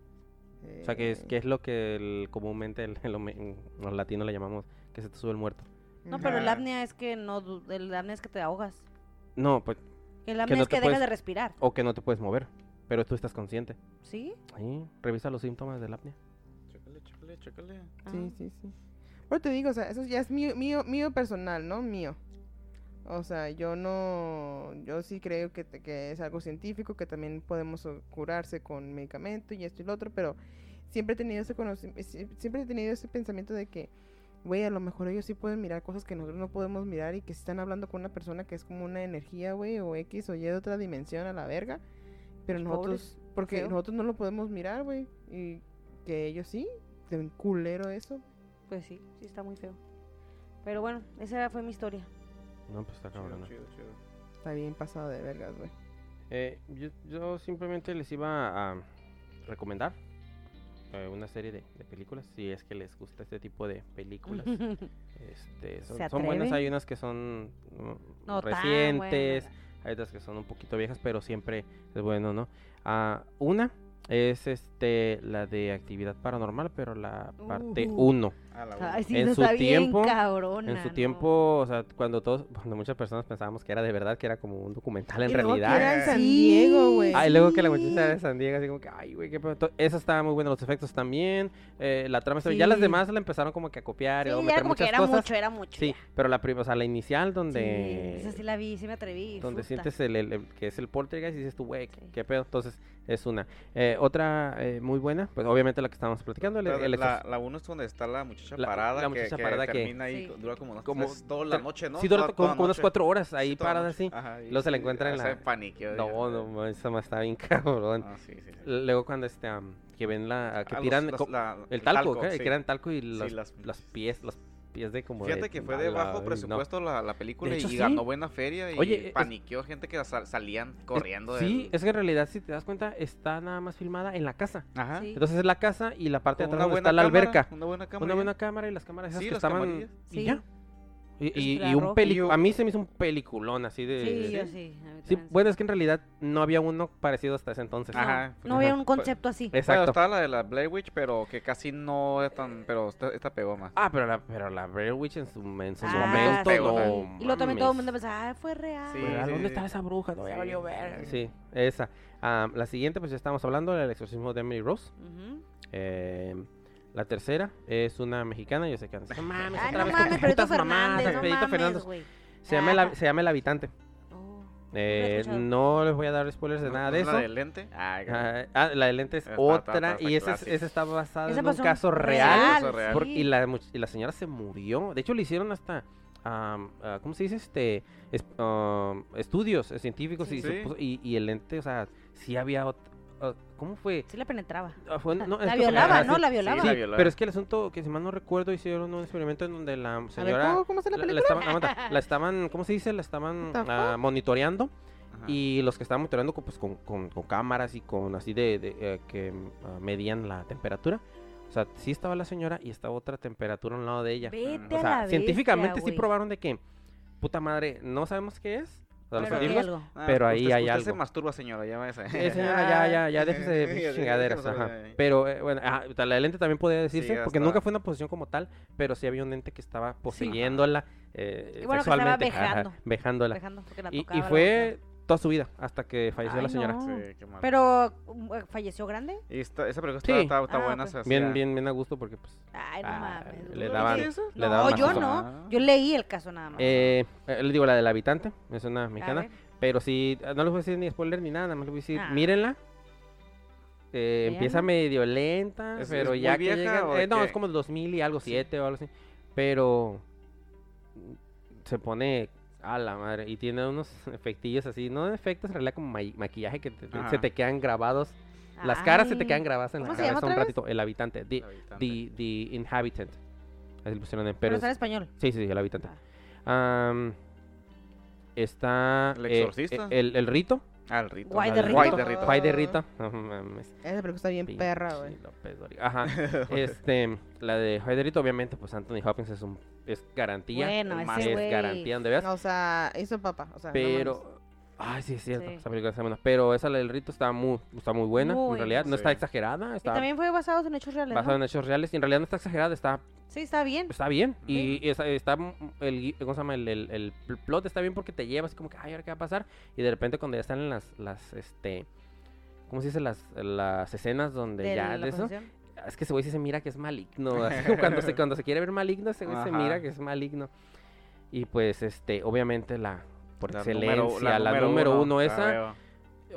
O sea, que es, eh, que es lo que el- comúnmente el, el los latinos le llamamos que se te sube el muerto. No, pero el apnea es que no, el apnea es que te ahogas. No, pues, El apnea no es que dejas puedes- de respirar. o que no te puedes mover, pero tú estás consciente. ¿Sí? Ahí, revisa los síntomas del apnea. Chécale, chécale, chécale. Sí, Ah. sí, sí. Pero te digo, o sea, eso ya es mío, mío, mío personal, ¿no? Mío. O sea, yo no, yo sí creo que, que es algo científico, que también podemos curarse con medicamento y esto y lo otro, pero siempre he tenido ese conocimiento, siempre he tenido ese pensamiento de que, güey, a lo mejor ellos sí pueden mirar cosas que nosotros no podemos mirar y que si están hablando con una persona que es como una energía, güey, o X o Y de otra dimensión a la verga, pero nosotros, pobres, porque feo. nosotros no lo podemos mirar, güey, y que ellos sí, de un culero eso. Pues sí, sí está muy feo. Pero bueno, esa fue mi historia. No, pues está cabrón. ¿no? Chido, chido. Está bien pasado de vergas, güey. Eh, yo, yo simplemente les iba a recomendar eh, una serie de, de películas, si es que les gusta este tipo de películas. Este, son, ¿Se son buenas, hay unas que son mm, No recientes. Hay otras que son un poquito viejas, pero siempre es bueno, ¿no? Ah, una es este la de actividad paranormal, pero la parte Uh. 1. La Ay, sí, En su está bien tiempo- cabrona, En su ¿no? tiempo, o sea, cuando todos, cuando muchas personas pensábamos que era de verdad, que era como un documental en Y luego que realidad. era en San. Diego, güey. Ah, y luego que la muchacha era de San Diego, así como que, ay, güey, qué pedo. Esa estaba muy buena, los efectos también, eh, la trama, ya las demás la empezaron como que a copiar y Sí, a ya meter era como que era cosas. mucho, era mucho. Sí, pero la primera, o sea, la inicial donde, Sí, esa sí la vi, sí me atreví. donde sientes el, el- el- que es el poltergeist y dices tú, güey, Sí. qué pedo. Entonces, es una. Eh, otra eh, muy buena, pues obviamente la que estábamos platicando, el, la, exorc- la uno es donde está la muchacha La- parada, la que- muchacha que, parada que- termina ahí, Sí. dura como, unas Como tres- toda la noche, ¿no? sí, dura Toda- como, toda como unas cuatro horas ahí Sí, parada así. Ajá, y Luego se la encuentra en la- paniqueo, No, no, ma, esa más está bien cabrón. Ah, sí, sí, sí. Luego cuando este, am, que ven la, que Ah, los- tiran los- co- la- el talco, ¿qué? sí. que eran talco y Sí, los, las- los pies, los pies de como Fíjate de- que fue de la- bajo no. presupuesto la, la película hecho, y sí. ganó buena feria y Oye, es- paniqueó gente que sal- salían corriendo. Sí, del- es que en realidad si te das cuenta está nada más filmada en la casa. Ajá. Sí. Entonces es la casa y la parte de atrás donde está la alberca. Una buena cámara. Una buena cámara y las cámaras esas Sí, que las estaban camarillas. y Sí. ya. Y, y- y un Y- a mí se me hizo un peliculón así de... Sí, de- yo sí. Sí, bueno, es que en realidad no había uno parecido hasta ese entonces. No, Ajá. No había un concepto así. Bueno, Exacto. estaba la de la Blair Witch, pero que casi no es tan. Pero esta, esta pegó más. Ah, pero la, pero la Blair Witch en su, en su Ah, momento sí. no Y luego también todo el mundo pensaba, ah, fue real. Sí, Pero, ¿a sí, ¿Dónde sí. está esa bruja? No, ya valió ver. sí. Esa. Ah, la siguiente, pues ya estábamos hablando del exorcismo de Emily Rose. Ujú. Eh, la tercera es una mexicana. Yo sé que no mames, Ay, otra no vez mames, Pedrito putas mamadas, Fernández, no Pedrito mames, Fernández. güey. Se llama, el, Ah. hab- se llama El Habitante. Oh, Eh, no les voy a dar spoilers de ¿No- nada de es eso. La de lente. Ay, Ah, ah, la de lente es Está- otra está- está y esa, es- clásica. esa está basada Esa en un caso real. real. Caso real. por- sí. y, la, y la señora se murió. De hecho, le hicieron hasta, am, ah, ¿cómo se dice? Este, es- am, estudios eh, científicos y, Sí. se puso- y, y el lente, o sea, sí había ah, ¿cómo fue? Sí la penetraba. Ah, fue- no, La violaba, ah, ¿no? sí, La sí, violaba. la violaba. Pero es que el asunto, que si mal no recuerdo, hicieron un experimento en donde la A ver, señora... ¿cómo, cómo está la la, la estaban, aguanta, la estaban, ¿cómo se dice? La estaban ah, monitoreando Ajá. y los que estaban monitoreando con, pues, con, con- con cámaras y con así de, de, eh, que ah, medían la temperatura. O sea, sí estaba la señora y estaba otra temperatura a un lado de ella. Vete O a sea, la científicamente bestia, sí probaron de que, puta madre, no sabemos qué es. O sea, los Pero científicos, algo. Ah, pero ahí usted- hay usted se masturba, señora, ya váyase. Eh, señora, ya, ya, ya, déjese chingaderas, ajá. Pero, eh, bueno, ajá, la del ente también podría decirse, porque nunca fue una posición como tal, pero sí había un ente que estaba poseyéndola eh, Y bueno, que estaba sexualmente, ajá, vejando. vejándola. Porque la Y, y tocaba la fue toda su vida, hasta que falleció Ay, la señora. no. Sí, qué mal. Pero, um, eh, ¿falleció grande? Y esta- esa película Sí. está, Ah, buena. hacía- Bien, bien, bien a gusto, porque pues... Ay, no Ah, mames. le ¿no daban- viste? le no, daban yo más no. Ah. Yo leí el caso nada más. Eh, eh, les digo, la del habitante, es una mexicana, pero sí, no les voy a decir ni spoiler ni nada, nada más les voy a decir, Ah. mírenla. Eh, empieza medio lenta, ¿Es- pero es ya muy que llega... eh, no, es como el 2000 y algo, Sí. 7 o algo así. Pero mm, se pone a la madre y tiene unos efectillos así, no efectos, en realidad como ma- maquillaje que te- se te quedan grabados. Las caras se te quedan grabadas en la ¿Cómo se cabeza un vez? ratito. El habitante, the, El habitante. the, the inhabitant. Así le pusieron en Pero pero está en es- español. Sí, sí, sí, el habitante. Am, está ¿El eh, exorcista? el, el rito. Ah, el rito. Guay de rito. Guay de rito. Guay de. No mames, Esa película está bien pinche perra, güey. López. Ajá. este, la de Guay de Rito, obviamente, pues Anthony Hopkins es un es garantía. Bueno, más ese es güey. garantía donde veas. O sea, hizo papá. O sea, no pero. Ay, sí, es cierto. Sí. Esa película está buena. Pero esa del rito está muy, está muy buena. Muy en realidad, no está exagerada. Y Está también fue basado en hechos reales, basada ¿no? en hechos reales. Y en realidad no está exagerada. Está Sí, está bien. está bien. Y, y está, el, ¿cómo se llama? El, el- el pl- plot está bien porque te lleva así como que, ay, ahora qué va a pasar. Y de repente cuando ya están en las, las, este, ¿cómo se dice? Las, las escenas donde de ya la de eso. Es que ese güey sí se mira que es maligno. Así como cuando se, cuando se quiere ver maligno, ese güey se mira que es maligno. Y pues, este, obviamente la, por La excelencia, número- la, número uno, la esa. veo.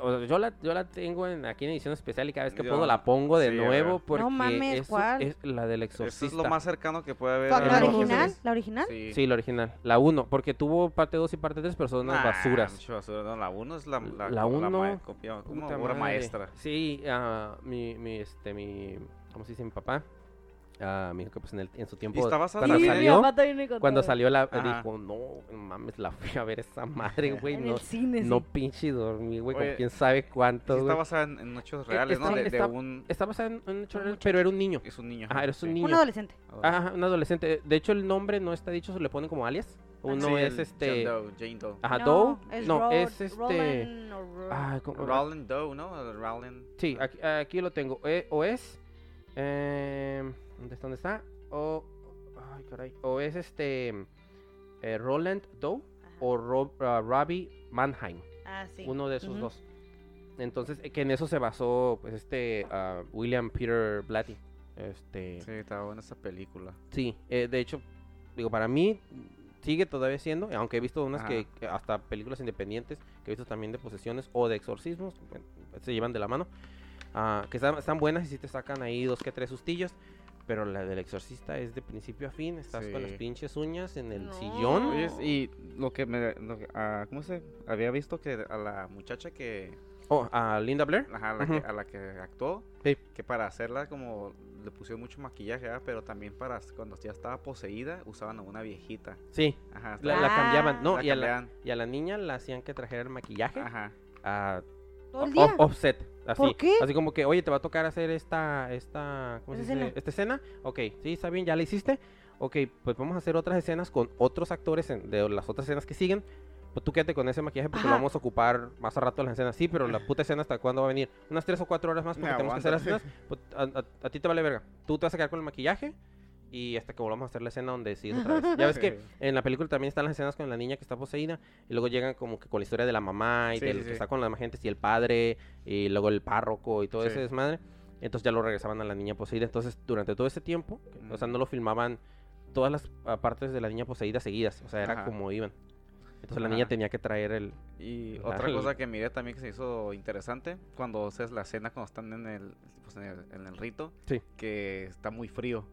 o sea, yo la, yo la tengo en, aquí en edición especial y cada vez que Yo- puedo la pongo de sí, nuevo porque mames, eso ¿cuál? es la del Eso exorcista. es lo más cercano que puede haber. ¿La no, original? sí. ¿La original? Sí. Sí, la original. La 1, porque tuvo parte 2 y parte 3, pero son unas Nah, basuras. basura. No, la 1 es la, la, La uno, ma- copia- como Puta obra madre. maestra. Sí, ah, mi, mi, este, mi, ¿cómo se dice? Mi papá, ah, me dijo que pues en, el, en su tiempo, está basada cuando en salió, cuando salió la, Ajá. dijo, no, mames, la fui a ver esa madre, güey, en no, el cine, no sí. pinche dormí, güey, con quién sabe Sí, cuánto, está güey. basada en, en hechos Eh, reales, ¿no? está- De, de está- un... Está basada en un hecho Un real, muchacho. pero era un niño. Es un niño. Ajá, eres un sí. niño. Un adolescente. Ajá, un adolescente. De hecho, el nombre no está dicho, se le ponen como alias. Uno Sí, es este... Doe, Jane Doe. Ajá, no, Doe. es no, Rod- es este... Roland o Ro- Ay, ¿cómo- Roland Doe, ¿no? Roland. Sí, aquí, aquí lo tengo. Eh, o es. Eh, ¿Dónde está? ¿Dónde está? O. Ay, caray. O es este. eh, Roland Doe Ajá. o Rob, ah, Robbie Mannheim. Ah, sí. Uno de esos dos. Entonces, eh, que en eso se basó pues este ah, William Peter Blatty. Este. Sí, estaba buena esa película. Sí, eh, de hecho, digo, para mí sigue todavía siendo, aunque he visto unas que, Ajá. que hasta películas independientes, que he visto también de posesiones o de exorcismos, bueno, se llevan de la mano, ah, que están, están buenas y sí te sacan ahí dos que tres sustillos, pero la del exorcista es de principio a fin, estás con las Sí. pinches uñas en el No. sillón. Oye, y lo que me... lo ah, ¿Cómo se...? Había visto que a la muchacha que... Oh, a Linda Blair. Ajá, a la, Ujú. que, a la que actuó, Sí. que para hacerla como le pusieron mucho maquillaje, ¿verdad? pero también para cuando ya estaba poseída usaban a una viejita. Sí, Ajá, la, estaba- la cambiaban, no, la y, a la, cambiaban. y a la niña la hacían que trajera el maquillaje Ajá. a Todo el off- día. offset. Así, ¿Por qué? Así como que, oye, te va a tocar hacer esta, esta, ¿cómo se dice? escena. Esta escena. Ok, sí, está bien, ya la hiciste. Ok, pues vamos a hacer otras escenas con otros actores en- de las otras escenas que siguen. Pues tú quédate con ese maquillaje porque lo Ajá. vamos a ocupar más a rato en las escenas. Sí, pero la puta escena hasta cuándo va a venir? Unas tres o cuatro horas más porque Me tenemos que hacer las escenas. Pues, a, a- a ti te vale verga. Tú te vas a quedar con el maquillaje y hasta que volvamos a hacer la escena donde sigues otra vez. Ya ves que en la película también están las escenas con la niña que está poseída y luego llegan como que con la historia de la mamá y Sí, del sí, que sí. está con las gentes y el padre y luego el párroco y todo Sí. ese desmadre. Entonces ya lo regresaban a la niña poseída. Entonces durante todo ese tiempo, o sea, Mm. no lo filmaban todas las ah, partes de la niña poseída seguidas. O sea, era Ajá. como iban. Entonces la niña tenía que traer el... Y La- otra cosa que miré también que se hizo interesante, cuando haces la escena cuando están en el, pues, en el, en el rito, Sí. que está muy frío.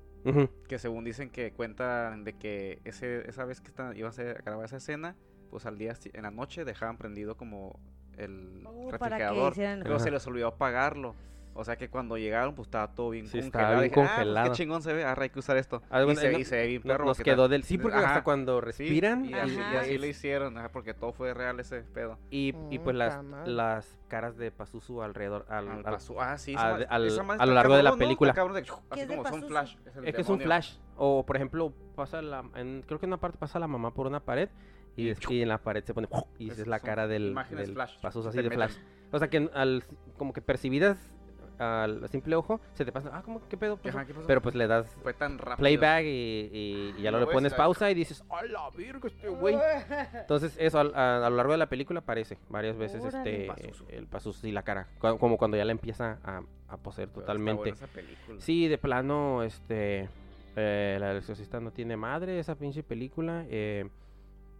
Que según dicen que cuentan de que ese, esa vez que están, iban a, grabar esa escena, pues al día, en la noche dejaban prendido como el Oh, refrigerador. Pero se les olvidó apagarlo. O sea que cuando llegaron, pues estaba todo bien Sí, congelado. estaba bien Dije, "Ah, pues, congelado. qué chingón se ve, ahora hay que usar esto. Ah, y, bueno, se, no- y se ve bien perro. nos quedó del sí porque Ajá. hasta cuando Sí, respiran y, así, y Ajá. así lo hicieron, ajá, porque todo fue real ese pedo. y, y pues Puta las, las caras de Pazuzu alrededor al, Al ah, sí, esa al- esa a lo largo de la película. cabrón de- ¿Qué así como son flash. el es que es un flash o por ejemplo pasa la en- creo que en una parte pasa la mamá por una pared y, Y des- y en la pared se pone y Es- es la cara del, imágenes del flash, Pazuzu así de flash o sea que al como que percibidas al simple ojo se te pasa ah cómo qué pedo pasó?" Ajá, ¿qué pasó? pero pues le das fue tan rápido. playback y, y- y ya Lo le pones pausa y dices ¡a la virga este güey! Entonces eso a, a lo largo de la película aparece varias veces Órale. este el Pazuzu y la cara como cuando ya la empieza a, a poseer Pero totalmente buena esa película. Sí, de plano, este, eh, la del exorcista no tiene madre, esa pinche película. eh,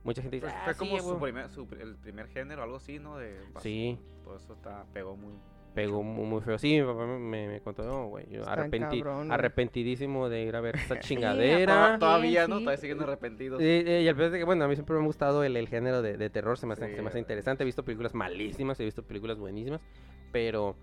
mucha gente dice, Fue, "Ah, fue sí, como su güey". primer, su, el primer género, algo así, ¿no? De Sí, Por eso está, pegó muy... pegó muy, muy feo. Sí, mi papá me, contó, no, güey, yo cabrón, güey. arrepentidísimo de ir a ver esta chingadera. Todavía, ¿no? sí. Todavía siguen arrepentidos. Eh, eh, y al vez de que, bueno, a mí siempre me ha gustado el, el género de, de terror, se me, hace, Sí, se me hace interesante. He visto películas malísimas, he visto películas buenísimas, pero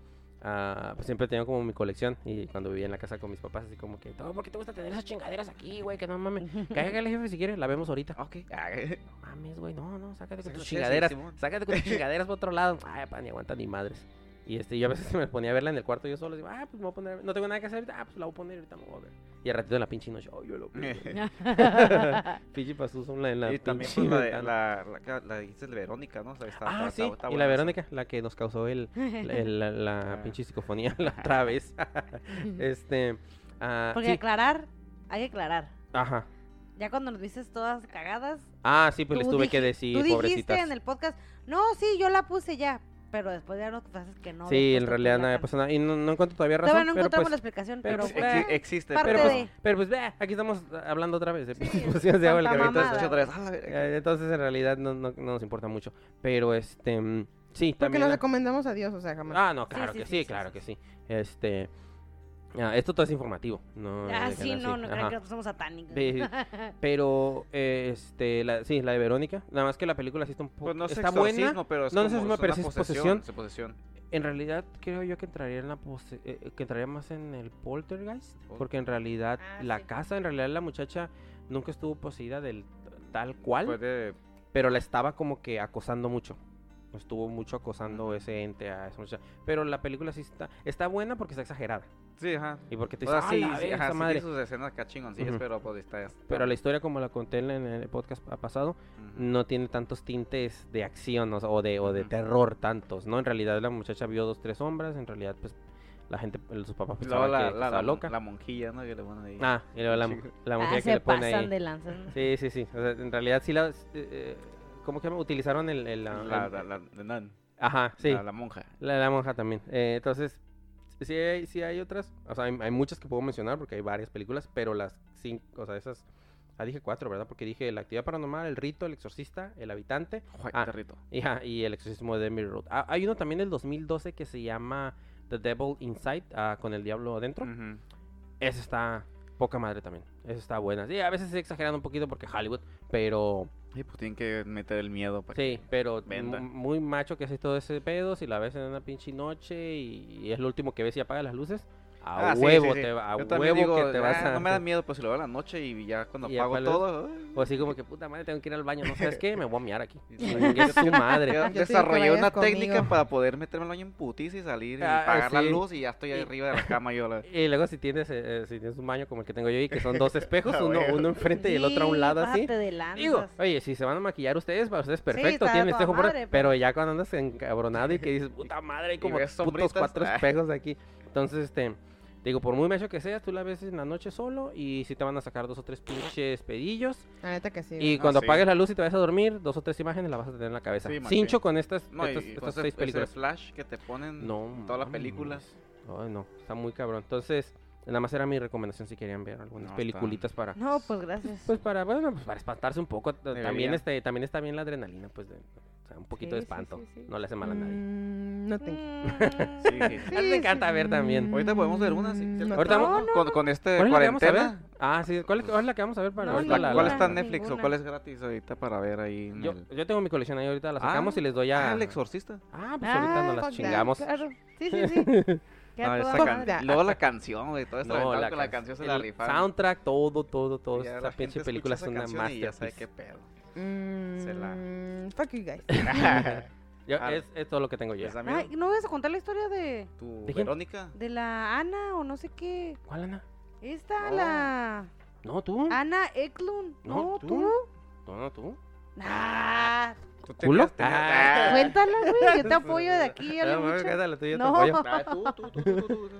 pues siempre he tenido como mi colección. Y cuando vivía en la casa con mis papás, así como que, "No, ¿por qué te gusta tener esas chingaderas aquí, güey? Que no mames. Cállale, jefe, si quieres, la vemos ahorita. Ok. Ah, No mames, güey, no, no, sácate con tus sí, chingaderas. Sácate con tus chingaderas por otro lado. Ay, pa, ni aguanta ni madres. Y este, yo a veces me ponía a verla en el cuarto yo solo. Digo, ah, pues me voy a poner, no tengo nada que hacer ahorita. Ah, pues la voy a poner ahorita, me voy a ver. Y al ratito en la pinche noche, oh, yo lo pinche pasó en la, en la y también pues, la, de, la, la, dijiste de Verónica, ¿no? O sea, está- Ah, está- sí, está- está y la esa. Verónica, la que nos causó el, el- la, la Ah. pinche psicofonía la otra vez. este, ah, Porque sí, aclarar, hay que aclarar. ajá. Ya cuando nos dices todas cagadas, Ah, sí, pues les tuve que decir, tú dijiste pobrecitas. en el podcast, no, sí, yo la puse ya, pero después ya nos haces que no. sí, en realidad la nada pasó nada. Y no, no encuentro todavía razón. Todavía no pero encontramos pues, la explicación, pero pero, pues, pues, eh, existe, parte pero Pero pues, pues, pero pues, ve, aquí estamos hablando otra vez de Sí, discusiones de agua el otra vez, ah. Eh, Entonces, en realidad, no, no, no nos importa mucho. Pero, este, mm, sí, Porque también... nos la- recomendamos a Dios, o sea, jamás. Ah, no, Sí, claro sí, que sí, sí, sí, claro sí, que sí. Este... ah, esto todo es informativo, no... ah, sí, no, no, no crean que nosotros somos satánicos. Sí, Pero, eh, este, la, sí, la de Verónica. Nada más que la película sí está un poco... Pues no es está buena. pero es No, no es pero es posesión. posesión. es posesión. En realidad, creo yo que entraría en la pose- eh, eh, que entraría más en el poltergeist. Porque en realidad, Ah, la sí. casa, en realidad, la muchacha nunca estuvo poseída del tal cual. Pero la estaba como que acosando mucho. Estuvo mucho acosando ese ente a esa muchacha. Pero la película sí está, está buena porque está exagerada. Sí, ajá. Y porque te O dice, sea, "Ah, sí, sí, ajá, esa sí madre. sus escenas acá chingoncillas, Ujú. pero pues está... está- Pero la historia como la conté en el podcast pa- pasado, Ujú. no tiene tantos tintes de acción o, sea, o de, o de Ujú. terror tantos, ¿no? En realidad la muchacha vio dos, tres sombras, en realidad pues la gente, sus papás luego pensaban la, que la, estaba la, loca. la monjilla, ¿no? Que le ponen ahí. Ah, y luego la, la Ah, mujer que se le pone pasan ahí. de lanzas. ¿no? Sí, sí, sí. O sea, en realidad sí la... eh, eh, ¿Cómo que utilizaron el... el- la- La, el- la, la, Ajá, sí. la, la monja. La de la monja también. Eh, entonces, sí hay, sí hay otras. O sea, hay, hay muchas que puedo mencionar porque hay varias películas, pero las cinco, o sea, esas. Ah, dije cuatro, ¿verdad? Porque dije La actividad paranormal, El rito, El exorcista, El habitante Juay, Ah. perrito. y, ah, y El exorcismo de Emily Road. Ah, hay uno también del 2012 que se llama The Devil Inside, ah, con el diablo adentro. Ujú. Esa está poca madre también. Esa está buena. Sí, a veces se exagerando un poquito porque Hollywood, pero Sí, pues tienen que meter el miedo para Sí, pero muy macho que hace todo ese pedo. Si la ves en una pinche noche y, y es lo último que ves y apaga las luces, a Ah, huevo sí, sí. te va, a Yo huevo digo, que te vas "Ah, a. No me da miedo, pues si lo veo en la noche y ya cuando Y apago todo. ay, O así como que puta madre, tengo que ir al baño. ¿No sabes qué? Me voy a miar aquí. Chingue su madre. Yo desarrollé una conmigo. técnica para poder meterme al baño en putiza y salir y Ah, apagar la luz y ya estoy ahí arriba de la cama yo. La... Y luego si tienes, eh, eh, si tienes un baño como el que tengo yo y que son dos espejos, uno, uno enfrente y el otro a un lado así. de. Digo, oye, si se van a maquillar ustedes, para ustedes perfecto, tienen espejo por- madre, pero... pero- ya cuando andas encabronado y que dices, puta madre, hay Y como putos cuatro espejos aquí. Entonces, este, digo, por muy macho que seas, tú la ves en la noche solo y si te van a sacar dos o tres pinches pedillos. La neta que sí. Y cuando sí. apagues la luz y te vas a dormir, dos o tres imágenes las vas a tener en la cabeza. Sí. Cincho con estas, No, estas, y estas ese- seis ese películas. flash que te ponen No, en todas las películas. Ay, no, está muy cabrón. Entonces, nada más era mi recomendación si querían ver algunas No, está- peliculitas para... No, pues gracias. Pues para, bueno, pues para espantarse un poco. También, este, también está bien la adrenalina, pues, de sea, un poquito de Sí, sí, espanto. sí, sí. No le hace mal a nadie. Mm, no te... Sí, sí. A mí Sí, me encanta sí, ver también. Ahorita podemos ver una, sí. no Ahorita te- vamos- con, con este ¿Cuál es cuarentena. Ah, sí, ¿cuál es, cuál es la que vamos a ver para No, ahorita ¿Cuál, la- cuál está en ninguna. Netflix o cuál es gratis ahorita para ver ahí? en Yo, el- yo tengo mi colección ahí ahorita, la sacamos Ah, y les doy a... Ah, el exorcista. Ah, pues ahorita nos Ah, las that. chingamos. Claro. Sí, sí, sí. Ah, esa Fuck can-. Luego la canción, güey. Todo esto No, la, con la can- canción se la rifaron. Soundtrack, todo, todo, todo. Esa pinche película es una y ya sabe masterpiece. qué pedo. Mm, Se la- Fuck you guys. Yo- Ah, es, es todo lo que tengo yo. Ay, ¿no vas a contar la historia de, ¿Tu ¿De? Verónica? de la Ana o no sé qué? ¿Cuál, Ana? Esta, No. la No, tú. Ana Eklund. No, No, tú. tú. No, no, tú. Ah, ¿Tú ¿Culo? tenías- tenías- Ah. Ah. cuéntala, güey. Yo te apoyo de aquí. Ah, cállate, yo te No. apoyo. Ah, tú, tú, tú, tú, tú, tú, tú.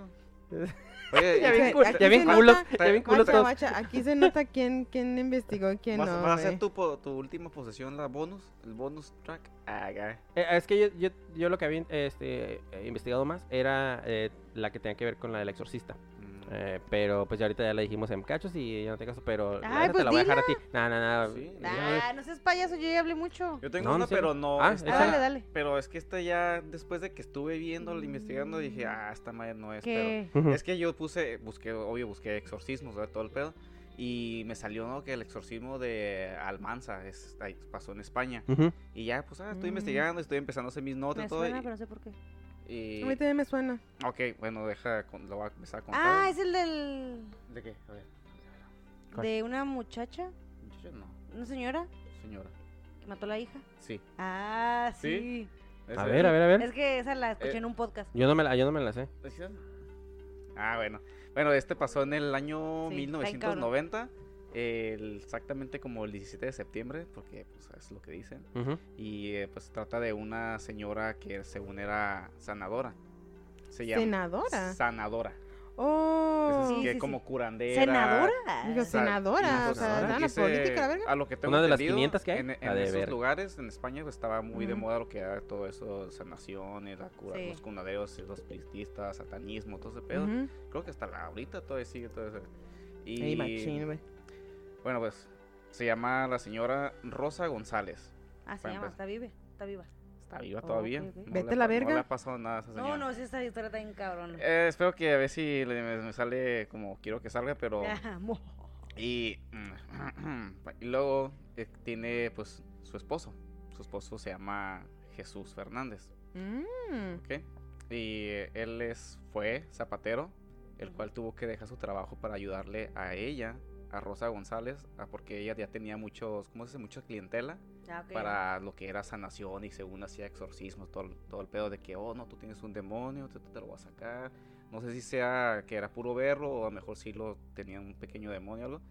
Oye, Ya bien, Aquí cul- se- ya bien aquí se nota- ya bien culos Guacha, todos. guacha, aquí se nota quién, quién investigó y quién ¿Vas, no. vas a hacer tu, tu última posesión, la bonus? ¿El bonus track? Ah. Eh, es que yo, yo, yo lo que había este, eh, investigado más era eh, la que tenía que ver con la del exorcista. Mm. Eh, pero pues ya ahorita ya la dijimos en cachos y ya no te caso, pero Ay, pues te la voy a dejar a ti. No, no, no. Sí, ya- Ah, no seas payaso, yo ya hablé mucho. Yo tengo No, no una, sé. pero no. Ah, esta- dale, dale. Pero es que esta ya, después de que estuve viendo, investigando, dije, ah, esta madre no es. ¿Qué? Pero es que yo puse, busqué, obvio, busqué exorcismos, ¿verdad? todo el pedo. Y me salió, ¿no? Que el exorcismo de Almanza es, ahí pasó en España. Y ya, pues, ah, estoy Mm. investigando, estoy empezando a hacer mis notas Me y todo. suena, y- pero no sé por qué. Y- A mí también me suena. Ok, bueno, deja, con- lo voy a empezar a contar. Ah, es el del... ¿De qué? A ver. ¿Cuál? De una muchacha, Muchacho, no, una señora señora. que mató a la hija. Sí. Ah, ¿Sí? A ver, a ver, a ver. Es que esa la escuché Eh, en un podcast. Yo no me la, yo no me la sé. Ah, bueno. Bueno, este pasó en el año Sí, está bien cabrón. 1990. El- exactamente como el 17 de septiembre, porque pues, es lo que dicen. Ujú. Y eh, pues trata de una señora que según era sanadora. Se llama ¿Senadora? Sanadora. Oh. Es Sí, que sí, como sí. curandera. ¿Senadora? Digo, o sea, senadora, o sea, senadora. ¿dan la Dice, política, verga? A lo que tengo Una de las entendido, 500 que hay, En, en de esos ver. lugares, en España, pues, estaba muy de Ujú. moda lo que era todo eso, sanaciones, la cura, Sí. los cunaderos, los priestistas, satanismo, todo ese pedo. Ujú. Creo que hasta la ahorita todavía sigue todo eso. Y Ey, machín, güey. Bueno, pues se llama la señora Rosa González. Ah, se llama, está viva, está viva. Está viva Oh, todavía. No Vete le a la verga. No le ha pasado nada a esa señora. No, no, sí, esta historia está bien cabrón. Eh, espero que a ver si le- me, me sale como quiero que salga, pero... Mo- Y, y luego eh, tiene pues su esposo. Su esposo se llama Jesús Fernández. Mm. ¿ok? Y eh, él es, fue zapatero, el cual tuvo que dejar su trabajo para ayudarle a ella, a Rosa González, a- porque ella ya tenía muchos, ¿cómo se dice? Mucha clientela Ah, para lo que era sanación y según hacía exorcismos, todo, todo el pedo de que, oh, no, tú tienes un demonio, te, te lo voy a sacar. No sé si sea que era puro verlo o a lo mejor sí lo tenía un pequeño demonio o algo.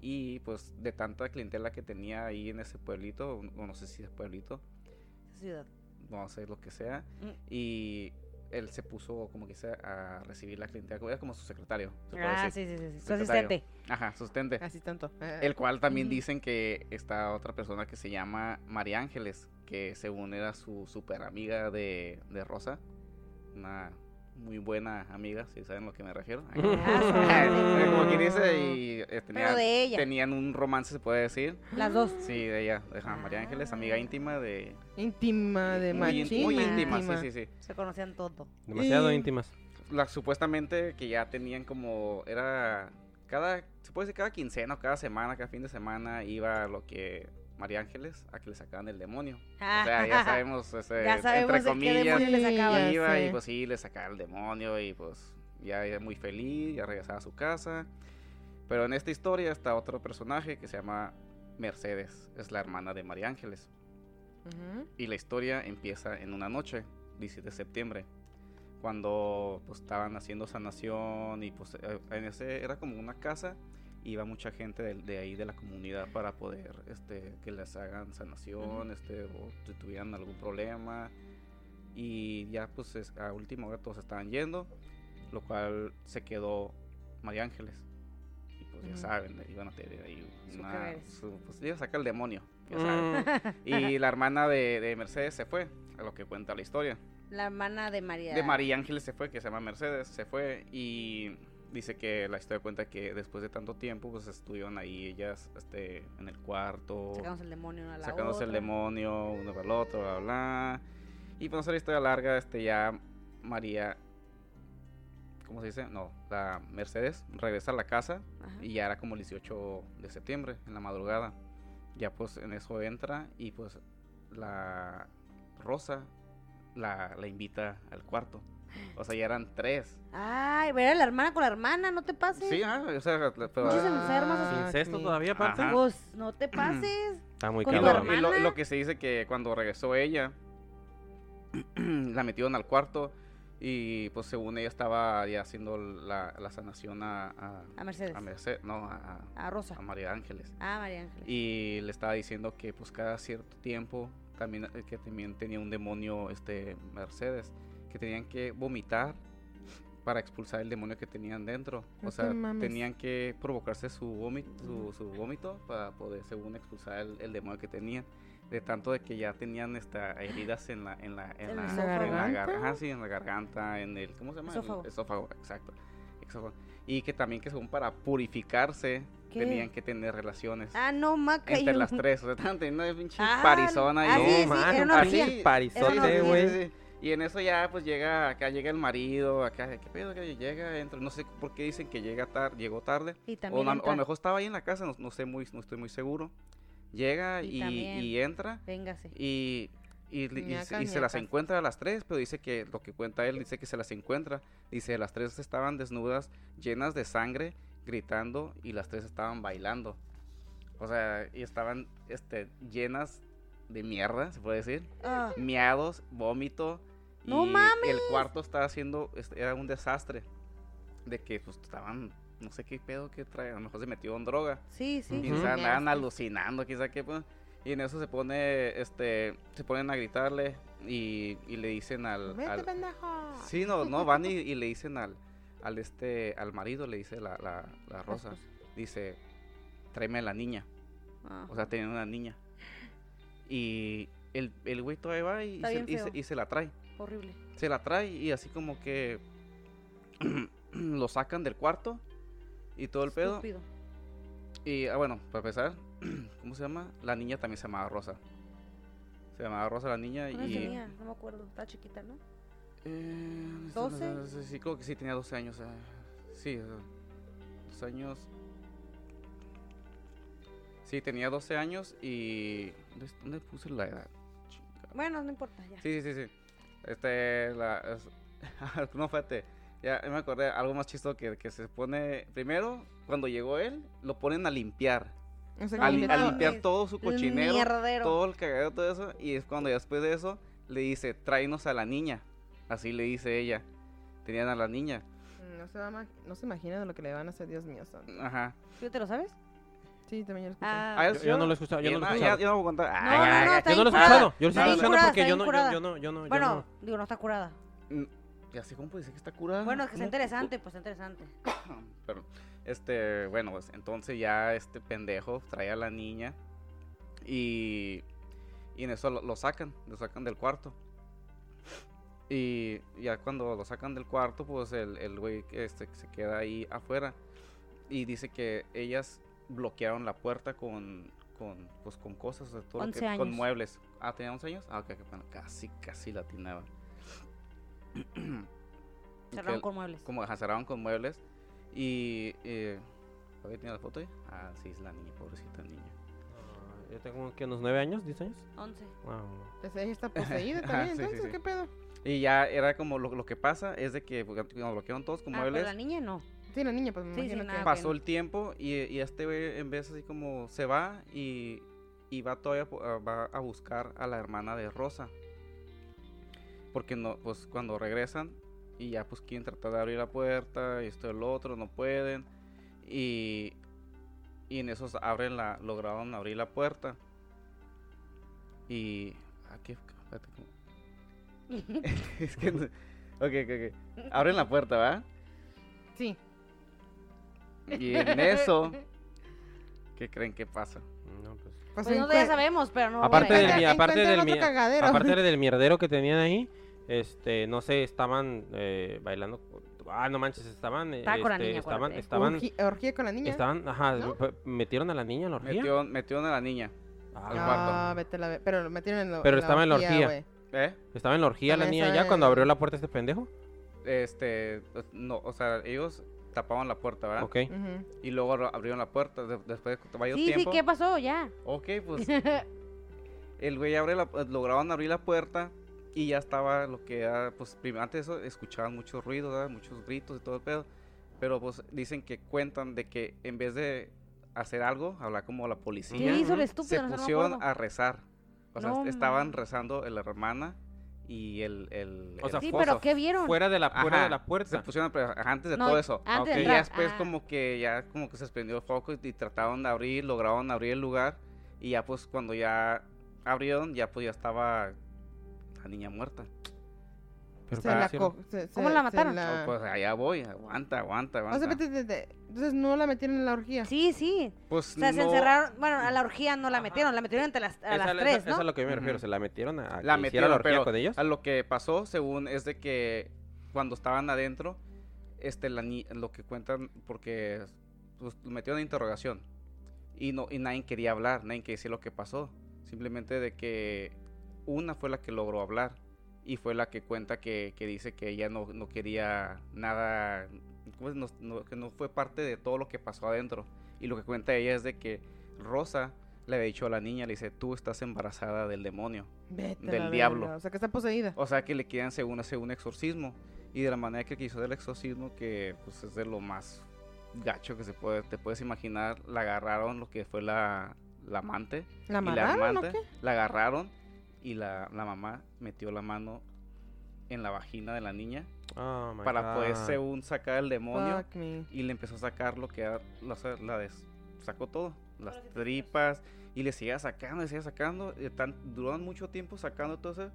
Y pues de tanta clientela que tenía ahí en ese pueblito, o no sé si es pueblito, Ciudad. no sé lo que sea, Mm. y él se puso como que a recibir la clientela, como- era como su secretario. se Ah, decir. sí, sí, sí. Su asistente. Ajá, su asistente. Así tanto. Eh, El cual también dicen que está otra persona que se llama María Ángeles, que según era su super amiga de, de Rosa, una muy buena amiga, si saben a lo que me refiero. Ah, Como quien dice, y eh, Pero tenían, de ella. tenían un romance, se puede decir. Las dos. Sí, de ella, de ajá, María Ángeles, amiga íntima de... Íntima de muy, machín. muy íntima. íntima, sí, sí, sí. Se conocían todo. Demasiado Y- íntimas. La, supuestamente que ya tenían como, era cada, se puede decir cada quincena o cada semana, cada fin de semana iba lo que María Ángeles a que le sacaban el demonio. O sea, ya sabemos, ese, Ya sabemos entre comillas, le sacaban. Iba y pues sí, le sacaba el demonio y pues ya era muy feliz, ya regresaba a su casa. Pero en esta historia está otro personaje que se llama Mercedes, es la hermana de María Ángeles. Y la historia empieza en una noche, 17 de septiembre, cuando pues estaban haciendo sanación y pues eh, en ese era como una casa, iba mucha gente de, de ahí de la comunidad para poder este que les hagan sanación, este o si tuvieran algún problema y ya pues es- a última hora todos estaban yendo, lo cual se quedó María Ángeles. Y pues ya Ujú. saben, iban a tener ahí una, su- pues iba a sacar el demonio, ya saben. Mm, Y la hermana de, de Mercedes se fue, a lo que cuenta la historia. La hermana de María. De María Ángeles se fue, que se llama Mercedes, se fue y dice que la historia cuenta que después de tanto tiempo, pues estuvieron ahí ellas este, en el cuarto, Sacamos el demonio una a la sacándose el demonio uno para el otro, bla, bla. Y para no hacer la historia larga, este, ya María, ¿cómo se dice? No, la Mercedes regresa a la casa Ajá. y ya era como el 18 de septiembre, en la madrugada. Ya pues en eso entra y pues la Rosa la, la invita al cuarto. O sea, ya eran tres. Ay, ver a la hermana con la hermana, no te pases. Sí, ah, o sea, la- pero- Muchos enfermos así. ¿Incesto sí. todavía aparte? Ajá. Pues no te pases. Está muy Con Y lo, que se dice que cuando regresó ella, la metieron al cuarto y pues según ella estaba ya haciendo la, la sanación a, a, A Mercedes. a no, a, A Rosa. a María Ángeles. Ah, María Ángeles. Y le estaba diciendo que pues cada cierto tiempo también eh, que también tenía un demonio este Mercedes que tenían que vomitar para expulsar el demonio que tenían dentro. No o sea, mames. tenían que provocarse su vómito, su, su vómito para poder según expulsar el, el demonio que tenían. De tanto de que ya tenían esta heridas en la en la en ¿En la, el en esófago? la gar- ¿Garganta? ajá, sí, en la garganta, en el ¿cómo se llama? El Esófago. esófago, exacto. esófago. Y que también que según para purificarse ¿Qué? tenían que tener relaciones Ah, no, maca. entre yo- las tres. O sea, estaban teniendo una pinche Ah, parizona ah, y sí, No, sí, mano, era una así, orgía. güey. Y en eso ya pues llega acá llega el marido, acá qué pedo que llega, entra, no sé por qué dicen que llega tarde, llegó tarde. Y O, a lo mejor estaba ahí en la casa, no, no sé muy no estoy muy seguro. Llega Y y, también. y entra Véngase. y y, se- las encuentra a las tres, pero dice que lo que cuenta él, dice que se las encuentra. Dice, las tres estaban desnudas, llenas de sangre, gritando, y las tres estaban bailando. O sea, y estaban este, llenas de mierda, se puede decir. Ah, Miados, vómito. ¡No y mames! el cuarto estaba haciendo, este, era un desastre. De que pues estaban, no sé qué pedo que trae, a lo mejor se metió en droga. sí, sí. Y Ujú. se andaban alucinando, quizá que pues. Y en eso se pone, este, se ponen a gritarle y, y le dicen al, Vete, al- pendejo. sí, no, no, van y, y le dicen al, al este, al marido, le dice la, la, la rosa, dice, tráeme a la niña, Ah. o sea, tenía una niña. Y el, el güey todavía va y, se, y, se, y se la trae, Horrible. se la trae y así como que lo sacan del cuarto y todo el pedo. Estúpido. Y ah, bueno, para empezar, ¿cómo se llama? La niña también se llamaba Rosa. Se llamaba Rosa la niña ¿Cuántos y... tenía? No me acuerdo. Estaba chiquita, ¿no? Eh, ¿Doce? sí, Sí, creo que sí, tenía 12 años. eh, Sí, eh, dos años. Sí, tenía 12 años y... ¿Dónde, puse la edad? Bueno, no importa, ya. Sí, sí, sí, sí. Este, la... es- no, fíjate. Ya me acordé, algo más chistoso que, que se pone... Primero, cuando llegó él, lo ponen a limpiar. O sea, No a, li- a limpiar todo su cochinero, mierdero. todo el cagadero, todo eso. Y es cuando ya después de eso le dice, tráenos a la niña. Así le dice ella. Tenían a la niña. No se, va a ma- no se imagina de lo que le van a hacer, Dios mío. santo. Ajá. ¿Tú te lo sabes? Sí, también yo lo escuché. Ah, Yo, yo no lo he escuchado, yo no lo he Ah, escuchado. ya, ya no voy a contar. No, Ay, no, ay, no, ay, está Yo no lo he escuchado, yo lo estoy escuchando curada, porque yo no, yo, yo no, yo no, yo bueno, no. digo, no está curada. Mm, Ya sé cómo puede decir que está curada. Bueno, es que está interesante, pues está interesante. Pero, este, bueno, pues entonces ya este pendejo trae a la niña y, y en eso lo, lo sacan, lo sacan del cuarto. Y ya cuando lo sacan del cuarto, pues el, el güey este, se queda ahí afuera y dice que ellas bloquearon la puerta con, con, pues, con cosas, o sea, todo lo 11 que- con años. muebles. Ah, ¿tenía 11 años? Ah, ok, bueno, casi, casi latinaba. Cerraron Que- con muebles. como ajá, cerraron con muebles y eh, ¿todavía tiene la foto ahí? Ah, sí, es la niña, pobrecita niña. Ah, Yo tengo que unos nueve años, 10 años. 11. Wow. Esa hija está poseída también, sí, sí, entonces, sí. ¿qué pedo? Y ya era como lo, lo que pasa es de que porque cuando bloquearon todos con Ah, pero muebles, la niña no. Sí, la niña, pues me Sí, sí, imagino nada, que... pasó bueno. el tiempo y, y este güey en vez así como se va y, y va todavía po- a- va a buscar a la hermana de Rosa. Porque no, pues cuando regresan y ya pues quieren tratar de abrir la puerta y esto y el otro, no pueden. Y, y en esos abren la, lograron abrir la puerta. Y aquí, espérate, ¿cómo? es que no- ok, ok, ok. Abren la puerta, ¿va? Sí. Y en eso, ¿qué creen que pasa? No, pues. Pues, Pues nosotros ya sabemos, pero no. Aparte del, mi- aparte del, mi- aparte del mierdero que tenían ahí, este, no sé, estaban eh, bailando. Ah, no manches, estaban. Estaba con la este, niña, estaban, acuérdate. estaban, Orgi- orgía con la niña. estaban, ajá, ¿No? fue- metieron a la niña en la orgía. Metió, metieron a la niña. Ah, al Ah, vete a la ve- Pero lo metieron en la Pero estaba en la orgía. güey. ¿Eh? Estaba en la orgía la También niña estaba ya cuando abrió la puerta este pendejo. Este, no, o sea, ellos tapaban la puerta, ¿verdad? Ok. Ujú. Y luego abr- abrieron la puerta de- después de varios Sí, sí, tiempo. ¿qué pasó? Ya. Ok, pues el güey abre la, lograron abrir la puerta y ya estaba lo que era, pues antes de eso escuchaban mucho ruido, ¿verdad? muchos gritos y todo el pedo. Pero pues dicen que cuentan de que en vez de hacer algo, hablar como la ¿Qué policía, hizo el estúpido? se No no pusieron acuerdo. a rezar. O sea, No estaban mames. rezando la hermana y el, el, O el sea, Sí, pero ¿qué vieron? Fuera de la, fuera Ajá, de la Se puerta. pusieron a pre- ajá, antes de No, todo eso. antes de Y después Ah. como que ya como que se prendió el foco y, y trataron de abrir, lograron abrir el lugar y ya pues cuando ya abrieron ya pues ya estaba la niña muerta. Pero Se ¿qué la hicieron? co- se- ¿Cómo se- la se mataron? la- Oh, pues allá voy, aguanta, aguanta, O sea, aguanta. vete, vete, vete. Entonces no la metieron en la orgía. Sí, sí. Pues O sea, se no- encerraron. Bueno, a la orgía no la metieron, la metieron entre las, a Esa- las esa- tres, esa ¿no? es a lo que yo me refiero. Se la metieron a, la metieron, la orgía pero con ellos. a lo que pasó según es de que cuando estaban adentro, este la ni- lo que cuentan porque pues, lo metieron en interrogación y no y nadie quería hablar, nadie quería decir lo que pasó, simplemente de que una fue la que logró hablar y fue la que cuenta que, que dice que ella no, no quería nada, ¿cómo es? No- no- que no fue parte de todo lo que pasó adentro y lo que cuenta ella es de que Rosa le había dicho a la niña, le dice, tú estás embarazada del demonio. Vete Del diablo. verga, O sea, que está poseída. O sea que le quedan según hacer un exorcismo. Y de la manera que quiso el exorcismo, que pues es de lo más gacho que se puede, te puedes imaginar, la agarraron lo que fue la, la amante. ¿La y la mataron o amante qué? la agarraron y la, la mamá metió la mano en la vagina de la niña Oh, my para poder God. según sacar el demonio Fuck me. y le empezó a sacar lo que era, la, la des- sacó todo, las tripas y le seguía sacando, le seguía sacando, y tan, duraron mucho tiempo sacando todo eso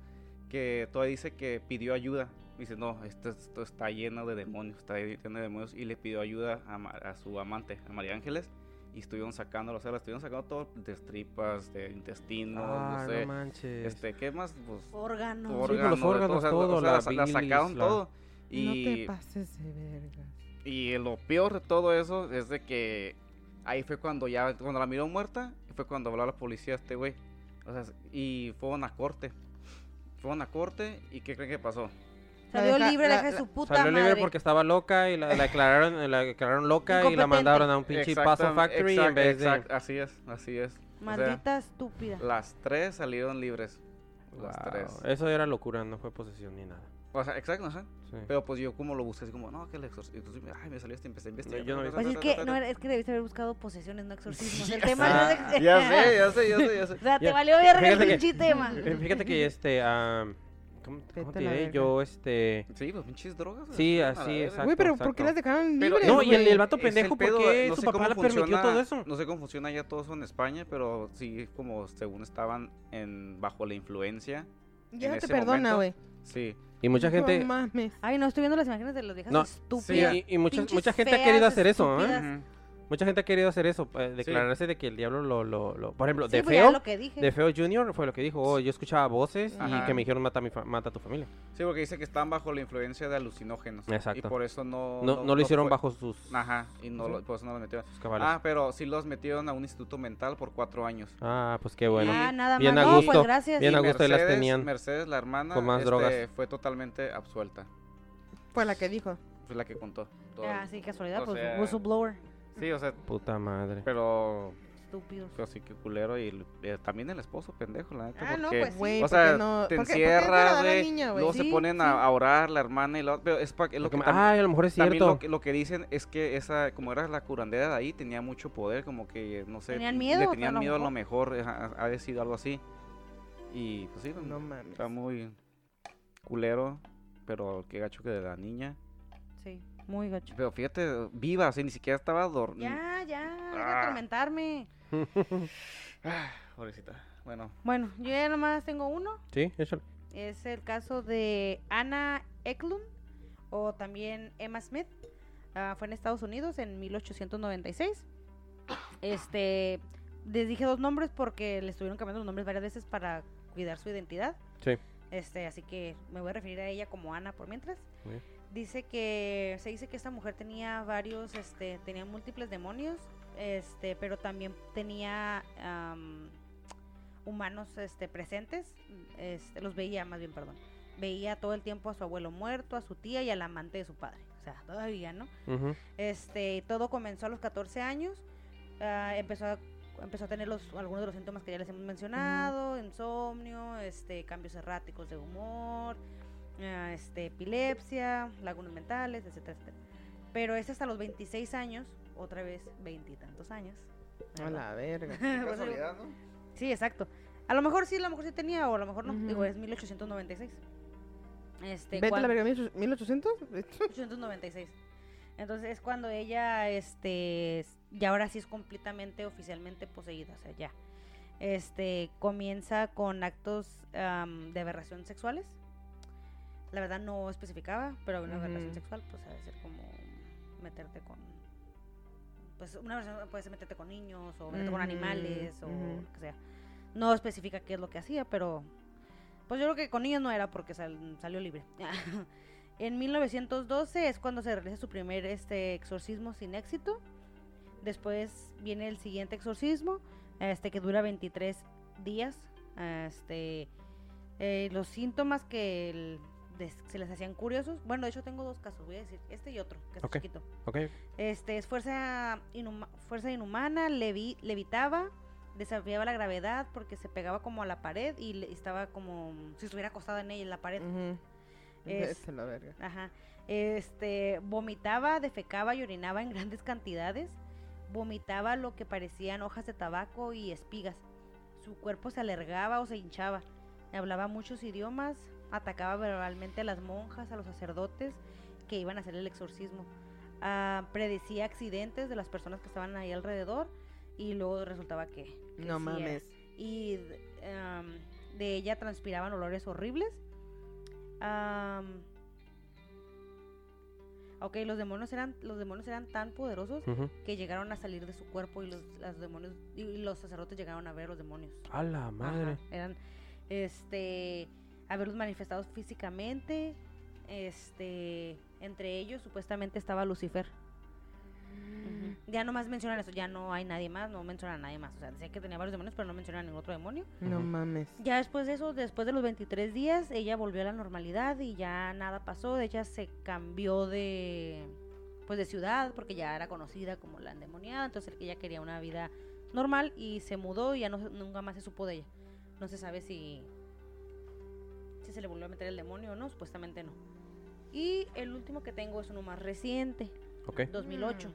que todavía dice que pidió ayuda. Dice, no, esto, esto está lleno de demonios, está lleno de demonios y le pidió ayuda a, a su amante, a María Ángeles y estuvieron sacando, o sea, la estuvieron sacando todo de tripas, de intestino, Ah, no sé, no manches. este, ¿qué más? Pues, Órganos. pues, los órganos, de órganos, todo, o sea, todo, o sea, la sacaron la- todo. No Y te pases de verga. y lo peor de todo eso es de que ahí fue cuando ya, cuando la miró muerta, fue cuando habló la policía este güey. O sea, y fueron a corte. Fueron a corte y ¿qué creen que pasó? Salió deja- libre la la- hija de su puta Salió libre madre. porque estaba loca y la, la declararon, la declararon loca y la mandaron a un pinche Paso Factory en exact- vez de... exact- Así es, así es. O sea, Maldita estúpida. las tres salieron libres. Las Wow, tres. Eso era locura, no fue posesión ni nada. O sea, exacto, ajá. Sí. Pero pues yo como lo busqué, así como, no, que el exorcismo. Ay, me salió este, empecé a investigar. yo no vi- Pues es que, no, es que debiste haber buscado posesiones, no exorcismos. El tema sé. no es ex- Ya sé, ya sé, ya sé, ya sé. O sea, te valió verga el pinche tema. Fíjate que este... ah, ¿Cómo, cómo te diré? Yo este... Sí, pues pinches drogas. Sí, así, exacto. Güey, pero ¿por qué las dejaron Pero- libres? No, y el, el vato pendejo, el ¿por qué no su sé papá cómo le permitió funciona- todo eso? No sé cómo funciona ya todo eso en España, pero sí como según estaban en bajo la influencia. Ya en no te ese perdona, güey. Sí. Y mucha gente... No mames. Ay, no, estoy viendo las imágenes de las viejas No, estúpidas. y, y mucha, mucha gente ha feas, querido hacer eso, ¿eh? Mucha gente ha querido hacer eso, eh, declararse de que el diablo lo, lo, lo- Por ejemplo, Sí, de pues feo, lo que dije. de feo Junior fue lo que dijo, oh, yo escuchaba voces y que me dijeron mata a, mi fa- mata a tu familia. Sí, porque dice que estaban bajo la influencia de alucinógenos. Exacto. Y por eso no... No, no lo hicieron fue- bajo sus, Ajá, y no Sí. lo, por eso no lo metieron. Ah, pero sí los metieron a un instituto mental por cuatro años. Ah, pues qué bueno. Ah, nada Bien más. a No, gusto, pues gracias. bien Y a gusto ahí las Mercedes- tenían. Mercedes, la hermana, con más este, drogas. fue totalmente absuelta. Fue la que dijo. Fue la que contó. todo. Ah, sí, casualidad, O pues sea- whistleblower. Sí, o sea, Puta madre. pero Estúpidos. Pero sí que culero y eh, también el esposo pendejo, la neta. Ah, no, porque, pues güey. o ¿por sea, no? te ¿Por qué- por qué encierras, güey, luego se ponen sí. a, orar la hermana y la otra. Pero es, pa- es lo que Porque- tam- Ay, a lo mejor es también cierto. lo que, lo que dicen es que esa, como era la curandera de ahí, tenía mucho poder, como que, no sé. Tenían le miedo, a tenían lo miedo a lo mejor, ha, ha de sido algo así. Y pues sí, No mames. está muy culero, pero qué gacho que de la niña. Sí, muy gacho. Pero fíjate, viva, así, ni siquiera estaba dormida. Ya, ya, deja de Ah. atormentarme. Pobrecita. Bueno, Bueno, yo ya nomás tengo uno. Sí, échale. Es el caso de Anna Eklund o también Emma Smith. Ah, fue en Estados Unidos en 1896. Este, les dije dos nombres porque le estuvieron cambiando los nombres varias veces para cuidar su identidad. Sí. Este, así que me voy a referir a ella como Ana por mientras. Bien. Dice que se dice que esta mujer tenía varios, este, tenía múltiples demonios, este, pero también tenía am, humanos, este, presentes, este, los veía más bien, perdón, veía todo el tiempo a su abuelo muerto, a su tía y al amante de su padre, o sea, todavía, ¿no? Este, todo comenzó a los 14 años. ah, empezó, a, empezó a tener los, algunos de los síntomas que ya les hemos mencionado, insomnio, este, cambios erráticos de humor, ah, este, epilepsia, lagunas mentales, etcétera, etcétera. Pero es hasta los 26 años, otra vez veintitantos años. A la verga. Qué Pues, casualidad, ¿no? Sí, exacto. A lo mejor sí, a lo mejor sí tenía, o a lo mejor no. Ujú. Digo, es 1896. Este, Vete a cuan- la verga, 1800. 1896. Entonces es cuando ella, este, ya ahora sí es completamente oficialmente poseída, o sea, ya. Este, comienza con actos de aberración sexuales. La verdad no especificaba, pero una Ujú. sexual, pues ha de ser como meterte con, pues una aberración puede ser meterte con niños o meterte con animales o lo que sea. No especifica qué es lo que hacía, pero pues yo creo que con niños no era porque sal- salió libre. en 1912 es cuando se realiza su primer este exorcismo sin éxito. Después viene el siguiente exorcismo, este que dura 23 días. Este eh, los síntomas que el- se les hacían curiosos. Bueno, de hecho tengo dos casos, voy a decir este y otro, que es Ok. chiquito. Ok. Este es fuerza, inhuma- fuerza inhumana, levi- levitaba, desafiaba la gravedad porque se pegaba como a la pared y le- estaba como si estuviera acostada en ella en la pared. Es- Vete a la verga. Ajá. Este, vomitaba, defecaba y orinaba en grandes cantidades. Vomitaba lo que parecían hojas de tabaco y espigas. Su cuerpo se alargaba o se hinchaba. Hablaba muchos idiomas, atacaba verbalmente a las monjas, a los sacerdotes que iban a hacer el exorcismo. Ah, predecía accidentes de las personas que estaban ahí alrededor y luego resultaba que, que No sí era. mames. Y de ella transpiraban olores horribles. Am, ok, los demonios eran los demonios eran tan poderosos que llegaron a salir de su cuerpo y los, los demonios y los sacerdotes llegaron a ver a los demonios. A la madre. Ajá, eran este a verlos manifestados físicamente. Este, entre ellos supuestamente estaba Lucifer. Ujú. Ya nomás mencionan eso, ya no hay nadie más, no mencionan a nadie más. O sea, decía que tenía varios demonios, pero no mencionan a ningún otro demonio. No mames. Ya después de eso, después de los 23 días, ella volvió a la normalidad y ya nada pasó. Ella se cambió de pues de ciudad porque ya era conocida como la endemoniada, entonces ella quería una vida normal y se mudó y ya no, se- nunca más se supo de ella. No se sabe si si se le volvió a meter el demonio o no, supuestamente no. Y el último que tengo es uno más reciente, Ok. 2008.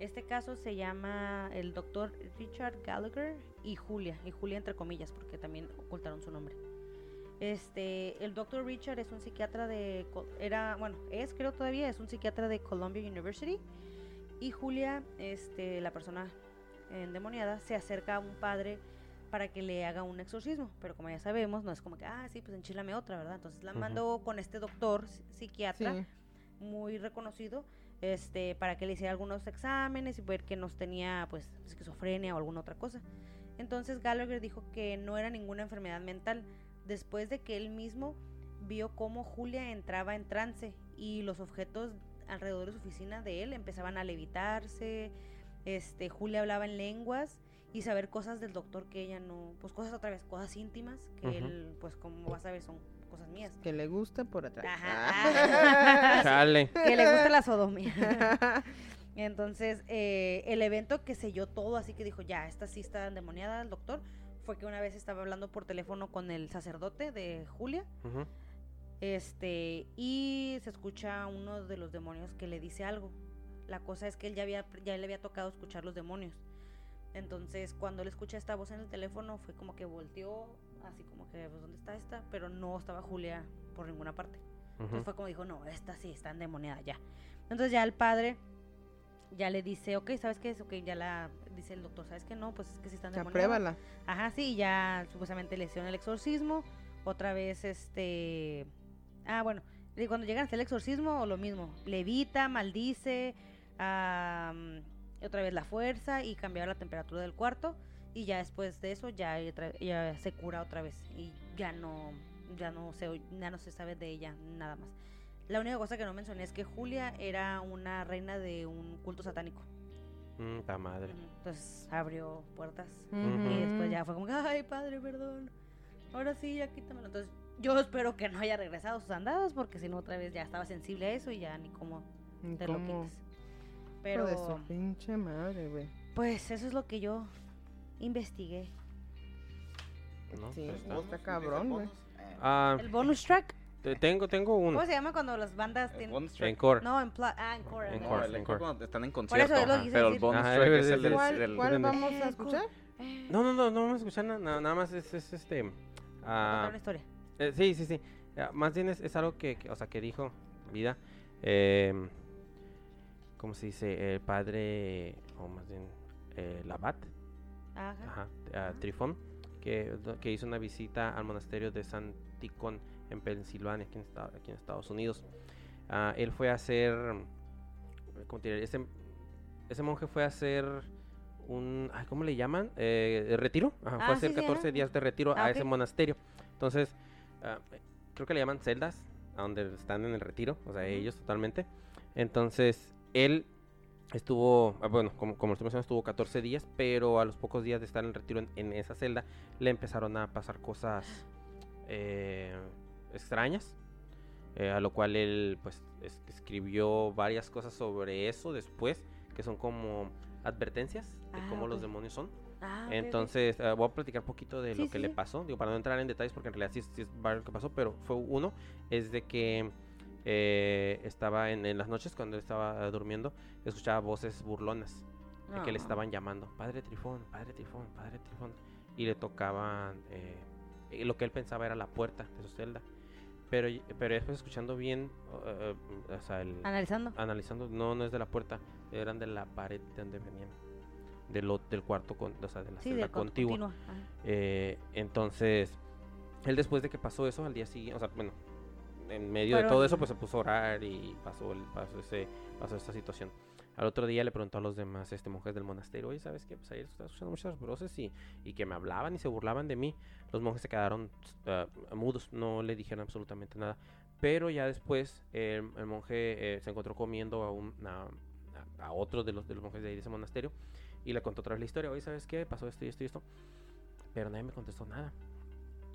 Este caso se llama el doctor Richard Gallagher y Julia, y Julia entre comillas, porque también ocultaron su nombre. Este, el doctor Richard es un psiquiatra de, era, bueno, es creo todavía, es un psiquiatra de Columbia University. Y Julia, este, la persona endemoniada, se acerca a un padre para que le haga un exorcismo. Pero como ya sabemos, no es como que, ah, sí, pues enchilame otra, ¿verdad? Entonces la mandó con este doctor psi- psiquiatra Sí. muy reconocido este para que le hiciera algunos exámenes y ver que nos tenía pues esquizofrenia o alguna otra cosa. Entonces Gallagher dijo que no era ninguna enfermedad mental después de que él mismo vio cómo Julia entraba en trance y los objetos alrededor de su oficina de él empezaban a levitarse, este Julia hablaba en lenguas y saber cosas del doctor que ella no, pues cosas otra vez, cosas íntimas que él pues como vas a ver son cosas mías. Que le gusta por atrás. Ajá. Chale. que le gusta la sodomía. Entonces, eh, el evento que selló todo, así que dijo, ya, esta sí está endemoniada el doctor, fue que una vez estaba hablando por teléfono con el sacerdote de Julia, Ujú. este, y se escucha uno de los demonios que le dice algo. La cosa es que él ya, había, ya le había tocado escuchar los demonios. Entonces, cuando él escucha esta voz en el teléfono, fue como que volteó, así como que, pues, ¿dónde está esta? Pero no estaba Julia por ninguna parte. Entonces fue como dijo, no, esta sí está endemoniada ya. Entonces ya el padre ya le dice, ok, ¿sabes qué es? Ok, ya la dice el doctor, ¿sabes qué? No, pues es que sí está Ya endemoniada. pruébala. Ajá, sí, ya supuestamente le hicieron el exorcismo. Otra vez, este. Ah, bueno, y cuando llegan a hacer el exorcismo, o lo mismo, levita, maldice, am, otra vez la fuerza y cambiar la temperatura del cuarto. Y ya después de eso, ya, ya se cura otra vez. Y ya no, ya no se, ya no se sabe de ella nada más. La única cosa que no mencioné es que Julia era una reina de un culto satánico. Mm, ta madre. Entonces abrió puertas. Ujú. Y después ya fue como, ay, padre, perdón. Ahora sí, ya quítamelo. Entonces, yo espero que no haya regresado a sus andadas, porque si no, otra vez ya estaba sensible a eso y ya ni cómo te lo cómo. Hijo Pero, de su pinche madre, güey. pues, eso es lo que yo investigué. ¿no? Sí, Pues está. cabrón, güey. Ah, El bonus track, te- tengo, tengo uno. ¿cómo se llama cuando las bandas tienen... bonus track. Encore. No, en pla... Ah, encore. Encore. No, el Encore. cuando están en eso concierto. es lo que ajá, quise pero el decir. bonus Ajá, track es- es el es- del... ¿Cuál, del- cuál del- vamos Eh, a escuchar? No, no, no, no vamos a escuchar nada, nada, nada más es, es este... Contar ah, una historia. eh, sí, sí, sí. Ah, más bien es, es algo que, que, o sea, que dijo Vida. Eh, ¿Cómo se dice? El padre, o más bien, eh, Labat, Ajá. ajá, a Trifón, que, que hizo una visita al monasterio de San Ticón en Pensilvania, aquí en, esta- aquí en Estados Unidos. Ah, él fue a hacer, ¿cómo te diré? Ese, ese monje fue a hacer un, ay, ¿cómo le llaman? Eh, ¿Retiro? Ajá, fue Ah, a hacer sí, sí, 14 ajá. días de retiro Ah, a ese monasterio. Entonces, ah, creo que le llaman celdas, a donde están en el retiro, o sea, ellos totalmente. Entonces, él estuvo, ah, bueno, como, como estoy mencionando, estuvo 14 días, pero a los pocos días de estar en el retiro en, en esa celda, le empezaron a pasar cosas eh, extrañas, eh, a lo cual él, pues, es- escribió varias cosas sobre eso después, que son como advertencias de Ah, cómo los ok. demonios son. Ah. Entonces, eh, voy a platicar un poquito de Sí, lo sí, que le pasó, digo, para no entrar en detalles, porque en realidad sí, es- sí es varios que pasó, pero fue uno, es de que eh, estaba en, en las noches, cuando él estaba durmiendo, escuchaba voces burlonas, de que le No. estaban llamando, Padre Trifón, Padre Trifón, Padre Trifón, y le tocaban, eh, y lo que él pensaba era la puerta de su celda, pero, pero después escuchando bien, eh, eh, o sea, el, Analizando. analizando, no, no es de la puerta, eran de la pared de donde venían, de lo- del cuarto, con, o sea, de la Sí, celda contigua. Eh, entonces, él después de que pasó eso, al día siguiente, o sea, bueno, en medio de todo eso, pues se puso a orar y pasó, el, pasó, ese, pasó esta situación. Al otro día le preguntó a los demás este, monjes del monasterio, oye, ¿sabes qué? Pues ayer estaba escuchando muchas voces y, y que me hablaban y se burlaban de mí. Los monjes se quedaron ah, mudos, no le dijeron absolutamente nada. Pero ya después el, el monje eh, se encontró comiendo a, un, a, a- otro de los, de los monjes de ese monasterio y le contó otra vez la historia. Oye, ¿sabes qué? Pasó esto y esto y esto. Pero nadie me contestó nada.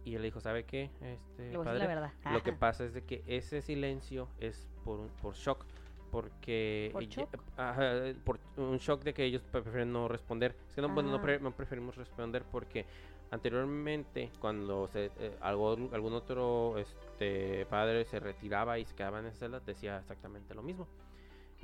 Y él le dijo, ¿sabe qué? Este, Le voy a decir padre, la verdad. lo que Ajá. pasa es de que ese silencio es por, un- por shock. Porque. ¿Por shock? ajá, por un shock de que ellos pre- prefieren no responder. Es que no, bueno, no, Ah. pre- no preferimos responder porque anteriormente, cuando se, eh, algo, algún otro este, padre se retiraba y se quedaba en esa celda, decía exactamente lo mismo.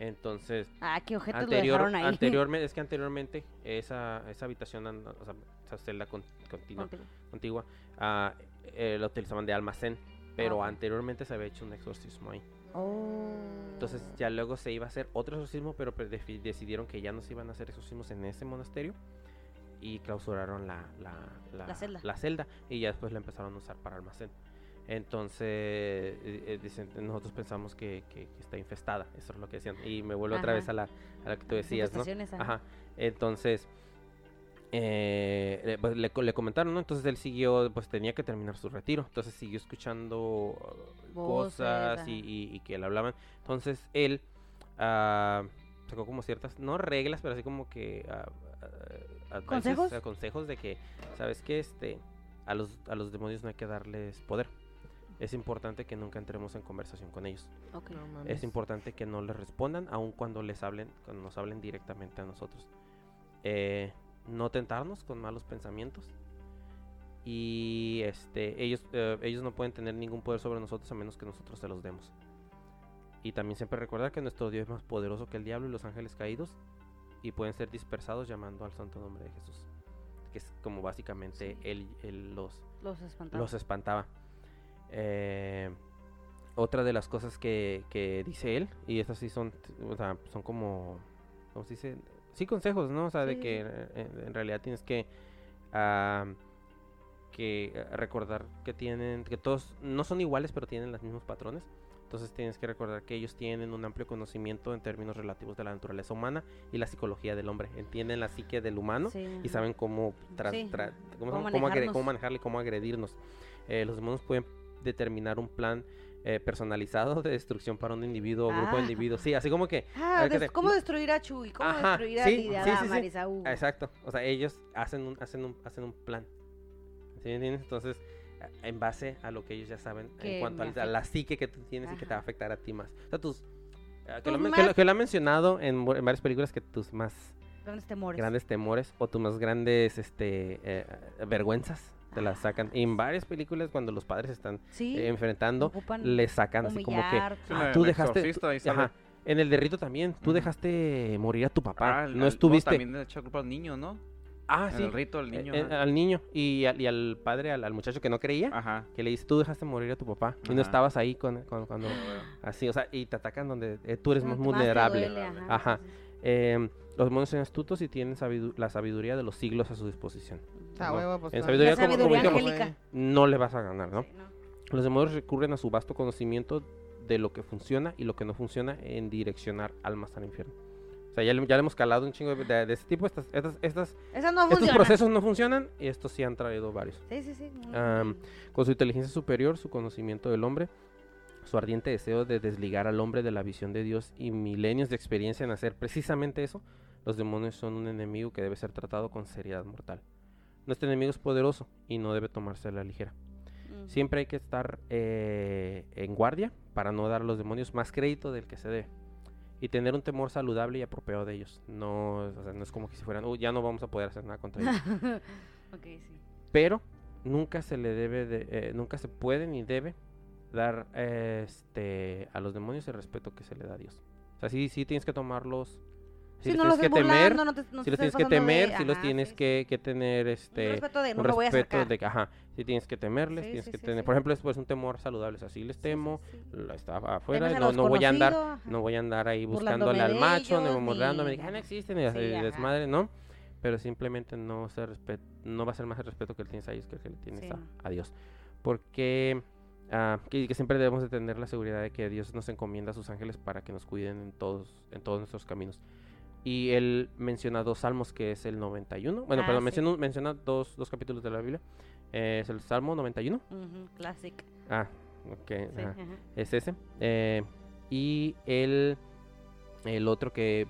Entonces, Ah, qué ojetes lo anterior, dejaron ahí. anteriormente, es que anteriormente esa, esa habitación, o sea, esa celda con- continua, contigua, ah, eh, la utilizaban de almacén, pero ok. anteriormente se había hecho un exorcismo ahí. Oh. Entonces ya luego se iba a hacer otro exorcismo, pero decidieron que ya no se iban a hacer exorcismos en ese monasterio y clausuraron la, la, La celda. la celda, y ya después la empezaron a usar para almacén. Entonces, eh, eh, dicen, nosotros pensamos que, que- que está infestada, eso es lo que decían. Y me vuelvo otra vez a la, a la que tú decías, ¿no? ajá. Entonces, eh, le- pues, le, co- le comentaron, ¿no? Entonces él siguió, pues tenía que terminar su retiro. Entonces siguió escuchando uh, Voces, cosas y, y- y que le hablaban. Entonces él ah, sacó como ciertas, no reglas, pero así como que advices, ¿Consejos? consejos de que, ¿sabes qué? Este, a los, a los demonios no hay que darles poder. Es importante que nunca entremos en conversación con ellos. Ok. No. Es importante que no les respondan, aun cuando les hablen, cuando nos hablen directamente a nosotros. Eh, no tentarnos con malos pensamientos. Y este, ellos, eh, ellos no pueden tener ningún poder sobre nosotros a menos que nosotros se los demos. Y también siempre recordar que nuestro Dios es más poderoso que el diablo y los ángeles caídos. Y pueden ser dispersados llamando al santo nombre de Jesús. Que es como básicamente él, él los, Los los espantaba. Eh, otra de las cosas que, que dice él, y estas sí son, o sea, son como, ¿cómo se dice? Sí, consejos, ¿no? O sea, de que en, en realidad tienes que, ah, que recordar que tienen, que todos no son iguales, pero tienen los mismos patrones. Entonces tienes que recordar que ellos tienen un amplio conocimiento en términos relativos de la naturaleza humana y la psicología del hombre. Entienden la psique del humano Sí, y saben cómo, tras- Sí, tra- cómo, Cómo cómo agre- cómo manejarle, cómo agredirnos. Eh, los demonios pueden determinar un plan eh, personalizado de destrucción para un individuo o grupo de Ah. individuos. Sí, así como que... Ah, que des- ¿cómo destruir a Chuy? ¿Cómo Ajá, destruir a sí, Lidia sí, sí, sí. Damaris, uh. Exacto. O sea, ellos hacen un, hacen un, hacen un plan. ¿Sí me entiendes? Entonces, en base a lo que ellos ya saben Que en cuanto a, la psique que tú tienes y que te va a afectar a ti más. O sea, tus... eh, Que lo, que lo- más- que lo ha mencionado en varias películas que tus más Grandes temores. grandes temores o tus más grandes este, eh, vergüenzas te las sacan. En varias películas cuando los padres están Sí. eh, enfrentando, ocupan le sacan así como que... Sí, "Ah, tú dejaste... Ajá, en el de Rito también, tú dejaste morir a tu papá. Ah, el- no al- estuviste... también le echa culpa al niño, ¿no? ah, En sí. el rito del eh, niño. eh, al niño y al, y al padre, al, al muchacho que no creía, Ajá. que le dice, tú dejaste morir a tu papá y no estabas ahí con, con- cuando... Así, o sea, y te atacan donde eh, tú eres más vulnerable. duele, Ajá. Eh, los demonios son astutos y tienen sabidu- la sabiduría de los siglos a su disposición. Ah, No, huevo, pues, en no. sabiduría, como, sabiduría no le vas a ganar, ¿no? Sí, no. Los demonios recurren a su vasto conocimiento de lo que funciona y lo que no funciona en direccionar almas al infierno. O sea, ya le, ya le hemos calado un chingo de, de- de este tipo. Estas, estas, estas- Esa no estos procesos no funcionan y estos sí han traído varios. Sí, sí, sí. con su inteligencia superior, su conocimiento del hombre, su ardiente deseo de desligar al hombre de la visión de Dios y milenios de experiencia en hacer precisamente eso, los demonios son un enemigo que debe ser tratado con seriedad mortal. Nuestro enemigo es poderoso y no debe tomarse a la ligera. Siempre hay que estar eh, en guardia para no dar a los demonios más crédito del que se debe. Y tener un temor saludable y apropiado de ellos. No, o sea, no es como que si fueran, "Uy, ya no vamos a poder hacer nada contra ellos. ok, sí. Pero nunca se le debe, de, eh, nunca se puede ni debe dar eh, este, a los demonios el respeto que se le da a Dios. O sea, sí, sí tienes que tomarlos. Sí, los no los tienes que temer. no te, no te los tienes que pasando de- temer, sí los ajá, tienes sí, que, que tener este Un respeto de no me voy a de que, ajá, sí tienes que temerles, Sí, tienes sí, que tener, por ejemplo, es pues un temor saludable, o sea, sí les temo, estaba afuera, no, no voy a andar, ajá. no voy a andar ahí buscándole al macho, ni que "Ah, no existen, y así, ajá. desmadre, no, pero simplemente no se respet- no va a ser más el respeto que le tienes a ellos que el que le tienes a, a Dios, porque ah, que, que siempre debemos de tener la seguridad de que Dios nos encomienda a sus ángeles para que nos cuiden en todos, en todos nuestros caminos. Y él menciona dos salmos, que es el 91. Bueno, Ah, perdón, sí. menciona, menciona dos, dos capítulos de la Biblia. Eh, es el Salmo 91. Ujú, Classic. Ah, ok. Sí. Es ese. Eh, y el, el otro que,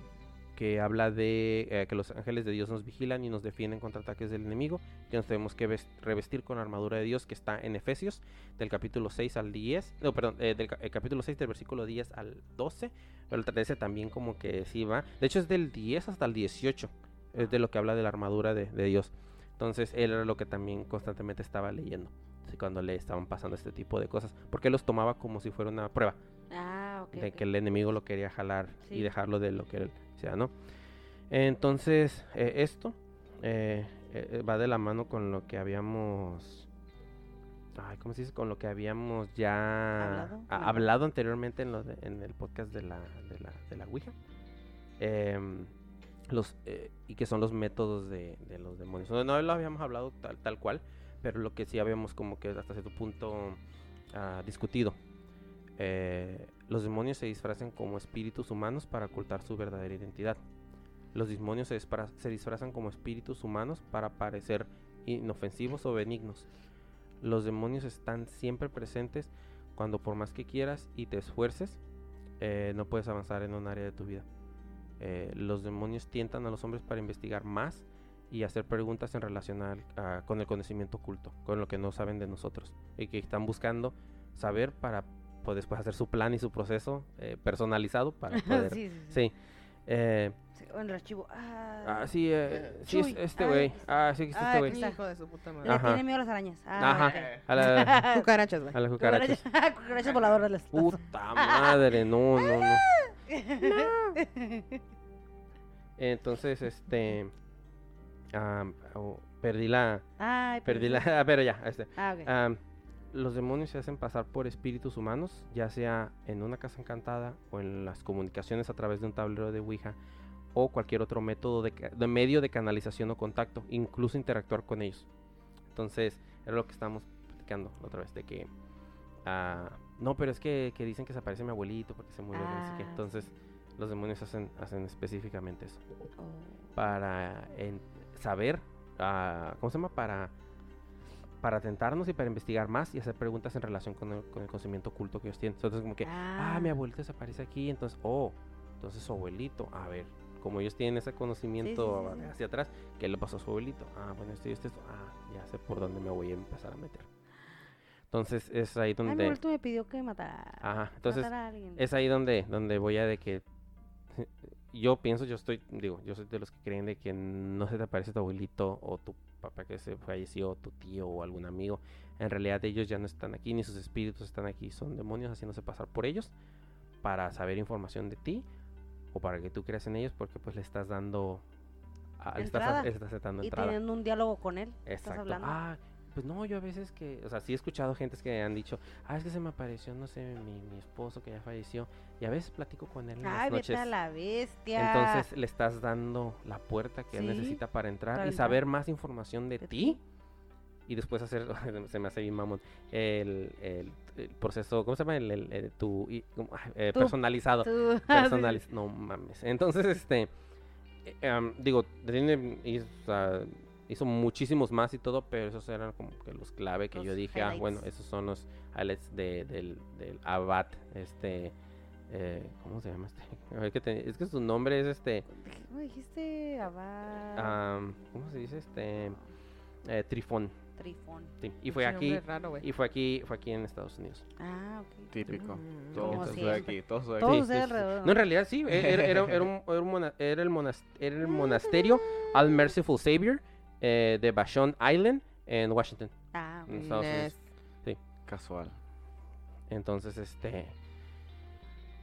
que habla de eh, que los ángeles de Dios nos vigilan y nos defienden contra ataques del enemigo. Que nos tenemos que ves- revestir con la armadura de Dios que está en Efesios, del capítulo 6 al 10. No, perdón, eh, del ca- el capítulo 6 del versículo 10 al 12. Pero el 13 también como que sí va. De hecho es del 10 hasta el 18. Es de lo que habla de la armadura de, de Dios. Entonces él era lo que también constantemente estaba leyendo. Cuando le estaban pasando este tipo de cosas. Porque él los tomaba como si fuera una prueba Ah, ok. de que el enemigo lo quería jalar y dejarlo de lo que él sea, ¿no? Entonces, eh, esto eh, eh, va de la mano con lo que habíamos. Ay, ¿cómo se dice? Con lo que habíamos ya ¿Hablado? a- Ajá. hablado anteriormente en, lo de- en el podcast de la, de la, de la Ouija. Em, los, y que son los métodos de, de los demonios. No, no lo habíamos hablado tal, tal cual, pero lo que sí habíamos como que hasta cierto punto ah, discutido. Eh, los demonios se disfrazan como espíritus humanos para ocultar su verdadera identidad. Los demonios se, se disfrazan como espíritus humanos para parecer inofensivos o benignos. Los demonios están siempre presentes cuando por más que quieras y te esfuerces, eh, no puedes avanzar en un área de tu vida. Eh, los demonios tientan a los hombres para investigar más y hacer preguntas en relación con el conocimiento oculto, con lo que no saben de nosotros y que están buscando saber para pues, después hacer su plan y su proceso eh, personalizado para poder... sí, sí, sí. sí. Eh, Sí, en el archivo. Ah, ah, sí, eh, sí, es este ay, güey. Ah, sí, es este güey. está. Hijo de su puta Le madre. Ajá. tiene miedo a las arañas. Ah, Ajá. ok. A la, Cucarachas, güey. a las cucarachas. Cucarachas, voladoras. las- Puta madre, no, no, no. Entonces, este. am, oh, perdí la. Ay, Perdí la. pensé- ah, pero ya, este. Ah, ok. am, los demonios se hacen pasar por espíritus humanos, ya sea en una casa encantada o en las comunicaciones a través de un tablero de Ouija o cualquier otro método de, medio de canalización o contacto, incluso interactuar con ellos. Entonces, era lo que estábamos platicando la otra vez, de que. ah, no, pero es que, que dicen que se aparece mi abuelito porque se murió. Ah, sí. Entonces, los demonios hacen, hacen específicamente eso Oh. para en- saber, ah, ¿cómo se llama? Para para tentarnos y para investigar más y hacer preguntas en relación con el, con el conocimiento oculto que ellos tienen. Entonces, como que, ah, mi abuelito se aparece aquí, entonces, oh, entonces su abuelito, a ver, como ellos tienen ese conocimiento sí, sí. hacia atrás, ¿qué le pasó a su abuelito? Ah, bueno, esto y esto, esto, ah, ya sé por dónde me voy a empezar a meter. Entonces, es ahí Ay, mi donde... me pidió que matara. Ajá, entonces, matara a alguien. es ahí donde, donde voy a de que yo pienso, yo estoy, digo, yo soy de los que creen de que no se te aparece tu abuelito o tu papá que se falleció, tu tío o algún amigo. En realidad ellos ya no están aquí, ni sus espíritus están aquí, son demonios haciéndose pasar por ellos para saber información de ti o para que tú creas en ellos porque pues le estás dando... ah, le estás, le estás dando y teniendo un diálogo con él. Estás Exacto. hablando. Ah, pues no, yo a veces que, o sea, sí he escuchado gentes que han dicho, ah, es que se me apareció, no sé, mi, mi esposo que ya falleció, y a veces platico con él en las Ay, noches. vete a la bestia. Entonces le estás dando la puerta que él necesita para entrar para y entrar. saber más información de, De ti. Y después hacer, se me hace bien mamón, el, el- el proceso, ¿cómo se llama? El, el- tu, eh, Tú. personalizado. Tú- Personaliz- no mames. Entonces, este, eh, digo, tiene- hizo, o sea, hizo muchísimos más y todo, pero esos eran como que los clave que yo dije, ah, bueno, esos son los highlights de, del, del Abad, este, eh, ¿cómo se llama este? A ver, que te- es que su nombre es este, ¿Cómo dijiste? Abad. am, ¿cómo se dice? Este, eh, Trifón, Trifón. sí, y fue aquí, raro, y fue aquí, fue aquí en Estados Unidos. Ah, ok. Típico. Mm, Todo como sucede siempre. aquí, todo sucede Todo aquí. Sí, alrededor. No, en realidad sí, era, era- era un, era un mona- era el, monas- era el monasterio All Merciful Savior eh, de Vashon Island en Washington, Ah, en. Estados Unidos. Nice. Casual. Entonces, este...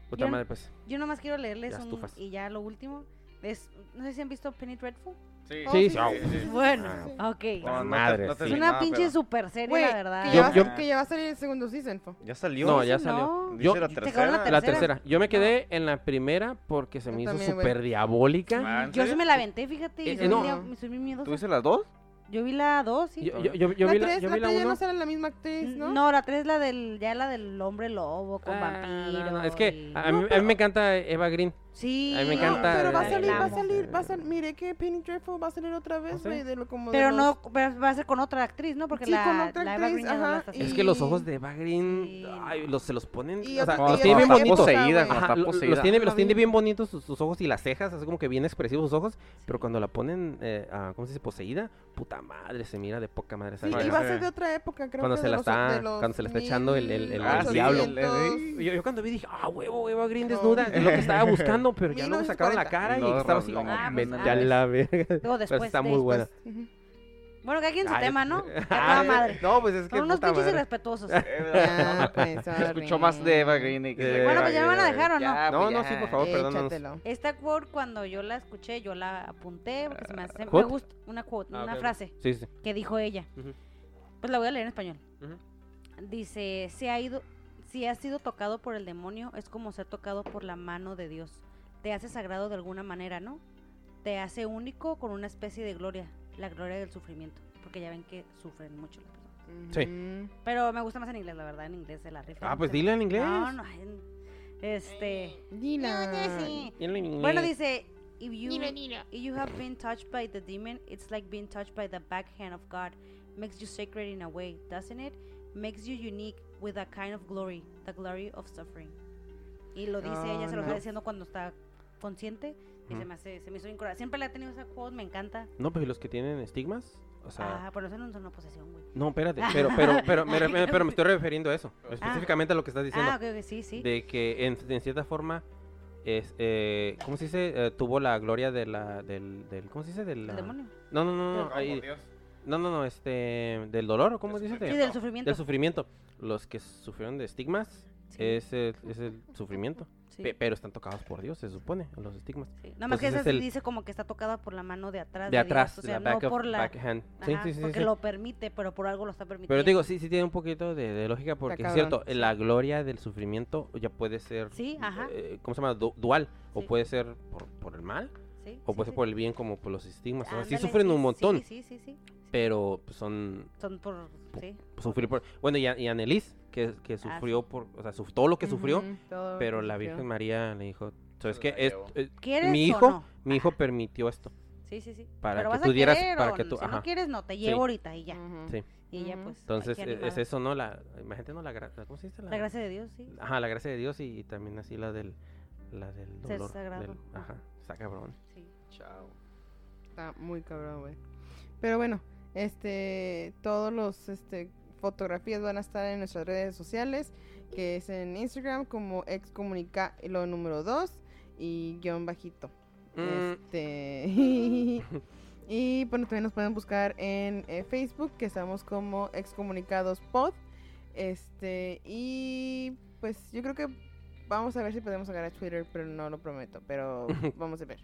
Puta Yo- madre, pues. Yo nomás quiero leerles un, y ya lo último. Es, no sé si han visto Penny Dreadful. Sí, Oh, Sí, sí, sí, sí, sí. Bueno, Ah, ok. No, no te- madre, no te sí. es una nada, pinche pero- super serie, la verdad. que, Yo- ya va, yo- que ya va a salir el segundo season. Ya salió. No, ya salió. Yo- la la acabaron tercera. la La tercera. tercera. Yo me quedé en la primera porque se Yo me hizo súper diabólica. Ah, ¿en Yo sí me la aventé, fíjate. y Eh, soy, miedo- soy bien miedosa. ¿Tú viste las dos? Yo vi la 2, sí. Yo, yo, yo, yo la vi la, tres, la la tres ya uno. no sale la misma actriz, ¿no? No, la 3 es la del, ya la del hombre lobo con Ah, vampiro. no, no, Es que y- a, a mí me encanta Eva Green. Sí. a mí me No, encanta, pero va a salir, va a la- salir, va a salir. Mire que Penny Dreadful va a salir otra vez, ¿Ah, sí? como Pero los- no, pero va a ser con otra actriz, ¿no? Porque Sí, la, con otra la Eva actriz, Green no la y- Es que los ojos de Eva Green, Sí, ay, no. los, se los ponen, Y o sea, los tiene bien bonitos. los tiene, los bien bonitos sus, sus ojos y las cejas, así como que bien expresivos sus ojos, pero cuando la ponen, eh, ah, ¿cómo se dice? Poseída, puta madre, se mira de poca madre. Sí, y va a ser de otra época, creo Cuando que se de la los- está- de los cuando se le está echando el- diablo. Yo, yo cuando vi dije, ah, huevo, Eva Green desnuda, es lo que estaba buscando, pero ya luego sacaron la 1940. cara y estaba así, vete pues, a ah, la verga. Luego Pero después. está muy buena. Bueno, cada quien su Ay, tema, ¿no? Que Ah, toda madre. No, pues es que Son unos pinches madre. irrespetuosos. Ya, pues, Escuchó más de Eva Green y que de Bueno, Eva pues ya me van a dejar, ¿o no? ya, No, pues no, sí, por favor, perdónanos. Esta quote, cuando yo la escuché, yo la apunté porque se me, hace, me gusta una quote, Ah, una frase Sí, sí. que dijo ella. Pues la voy a leer en español. Dice, se ha ido, si has sido tocado por el demonio, es como ser tocado por la mano de Dios. Te hace sagrado de alguna manera, ¿no? Te hace único con una especie de gloria, la gloria del sufrimiento, porque ya ven que sufren mucho las personas. Sí. Pero me gusta más en inglés, la verdad, en inglés se la rifa. Ah, pues dile en inglés. No, no, en- este... Dila. sí. Dile en inglés. Bueno, dice, if you, Dilo, dilo. if you have been touched by the demon, it's like being touched by the backhand of God. Makes you sacred in a way, doesn't it? Makes you unique with a kind of glory, the glory of suffering. Y lo dice ella, Ah, se lo no. está diciendo cuando está consciente. Y se Ujú. me hace, se me hizo bien curada. Siempre le he tenido esa quote, me encanta. No, pero ¿y los que tienen estigmas, o sea, ah, pero eso no es una posesión, güey. no, espérate, pero, pero, pero, me, re- pero me estoy refiriendo a eso, específicamente a lo que estás diciendo, Ah, ok, ok, sí, sí. de que en, en cierta forma es, eh, ¿cómo se dice? Eh, tuvo la gloria de la, del, del, ¿cómo se dice? Del, El demonio. No, no, no, no, ahí- no, no, no, este, del dolor, ¿o ¿cómo dices? Sí, del sufrimiento. Del sufrimiento. Los que sufrieron de estigmas Sí. es, el, es el sufrimiento, Sí, Pe- pero están tocados por Dios, se supone, los estigmas. sí. Nada más que ese esa es el- dice como que está tocada por la mano de atrás. De Dios, atrás, o sea, la no of- por la... backhand. Sí, Ajá, sí, sí, porque sí. lo permite, pero por algo lo está permitiendo. Pero digo, sí, sí tiene un poquito de, de lógica porque es cierto, sí. la gloria del sufrimiento ya puede ser, Sí, ajá. eh, ¿cómo se llama? Du- dual, o puede ser por, por el mal, Sí, o puede sí. ser por el bien como por los estigmas. O sea, sí Ándale, sufren un montón, Sí, sí, sí, sí. pero pues, son Son por... Sí. sufrir por... Bueno, y, a- y Annelies, que, que Ah, sí. sufrió por, o sea, suf- todo lo que sufrió, todo lo pero que la sufrió. Virgen María le dijo, ¿sabes qué? la Es- eh, ¿Quieres mi hijo, no? mi hijo permitió esto. Sí, sí, sí. Para Pero que tú dieras- para que tú- si ajá. no quieres, no, te Sí. llevo ahorita y ya. Ujú. Sí. Y ella, pues. Entonces, e- es eso, ¿no? La, imagínate, ¿no? La, ¿Cómo se dice? La gracia de Dios, sí. Ajá, la gracia de Dios y, también así la del, la del dolor. sagrado. del- ajá, está cabrón. sí. Chao. Está muy cabrón, güey. Pero bueno, este, todos los, este, fotografías van a estar en nuestras redes sociales, que es en Instagram como excomunica lo número 2 y guion bajito. Mm, Este, y bueno, también nos pueden buscar en eh, Facebook, que estamos como excomunicados pod. Este, y pues yo creo que vamos a ver si podemos agarrar Twitter, pero no lo prometo, pero vamos a ver.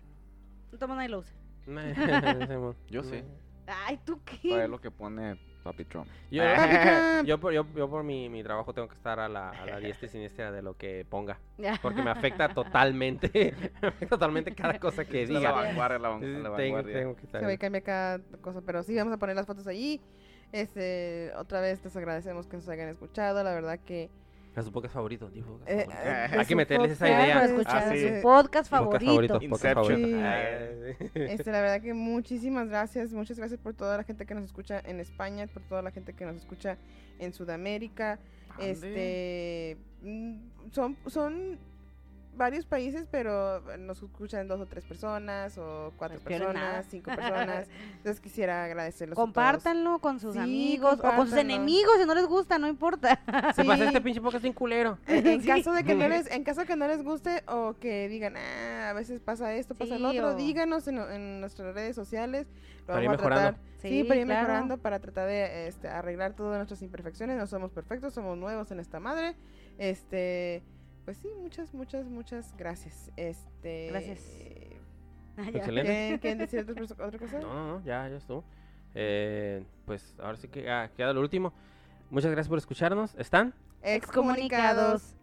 No tomas nadie lo usa. Yo sí. Ay, ¿tú Para qué? ver lo que pone Papi Trump. Yo, Papi Trump. yo, por, yo, yo por mi, mi trabajo tengo que estar a la, a la diestra y siniestra de lo que ponga. Porque me afecta totalmente, me afecta totalmente cada cosa que Es la diga. vanguardia, la, van- Sí, la tengo, vanguardia. tengo que estar Se ve ahí. cambia cada cosa, pero sí vamos a poner las fotos allí. Este, otra vez les agradecemos que nos hayan escuchado, la verdad que A su podcast favorito, digo, podcast eh, favorito. eh, Hay que su meterles esa idea. Para escuchar Ah, sí. su eh, podcast favorito. podcast favorito. Sí. Este, la verdad que muchísimas gracias, muchas gracias por toda la gente que nos escucha en España, por toda la gente que nos escucha en Sudamérica. Este, mm, son, son varios países, pero nos escuchan dos o tres personas, o cuatro Pues nada. personas, cinco personas. Entonces quisiera agradecerlos a todos. Compártanlo con sus Sí, amigos o con sus enemigos si no les gusta, no importa. Se pasa Sí. este pinche podcast sin culero. En, en Sí. caso de que no les, en caso de que no les guste o que digan, ah, a veces pasa esto, pasa Sí, lo otro, o- díganos en, en nuestras redes sociales. Lo Para ir vamos a tratar, mejorando. sí, Sí, para ir claro. mejorando, para tratar de este, arreglar todas nuestras imperfecciones. No somos perfectos, somos nuevos en esta madre. Este, pues sí, muchas, muchas, muchas gracias. Este, Gracias. Ah, ya. Excelente. ¿Quieren, decir otra, otra cosa? No, no, no, ya, ya estuvo. Eh, pues ahora sí que ah, queda lo último. Muchas gracias por escucharnos. ¿Están? Excomunicados.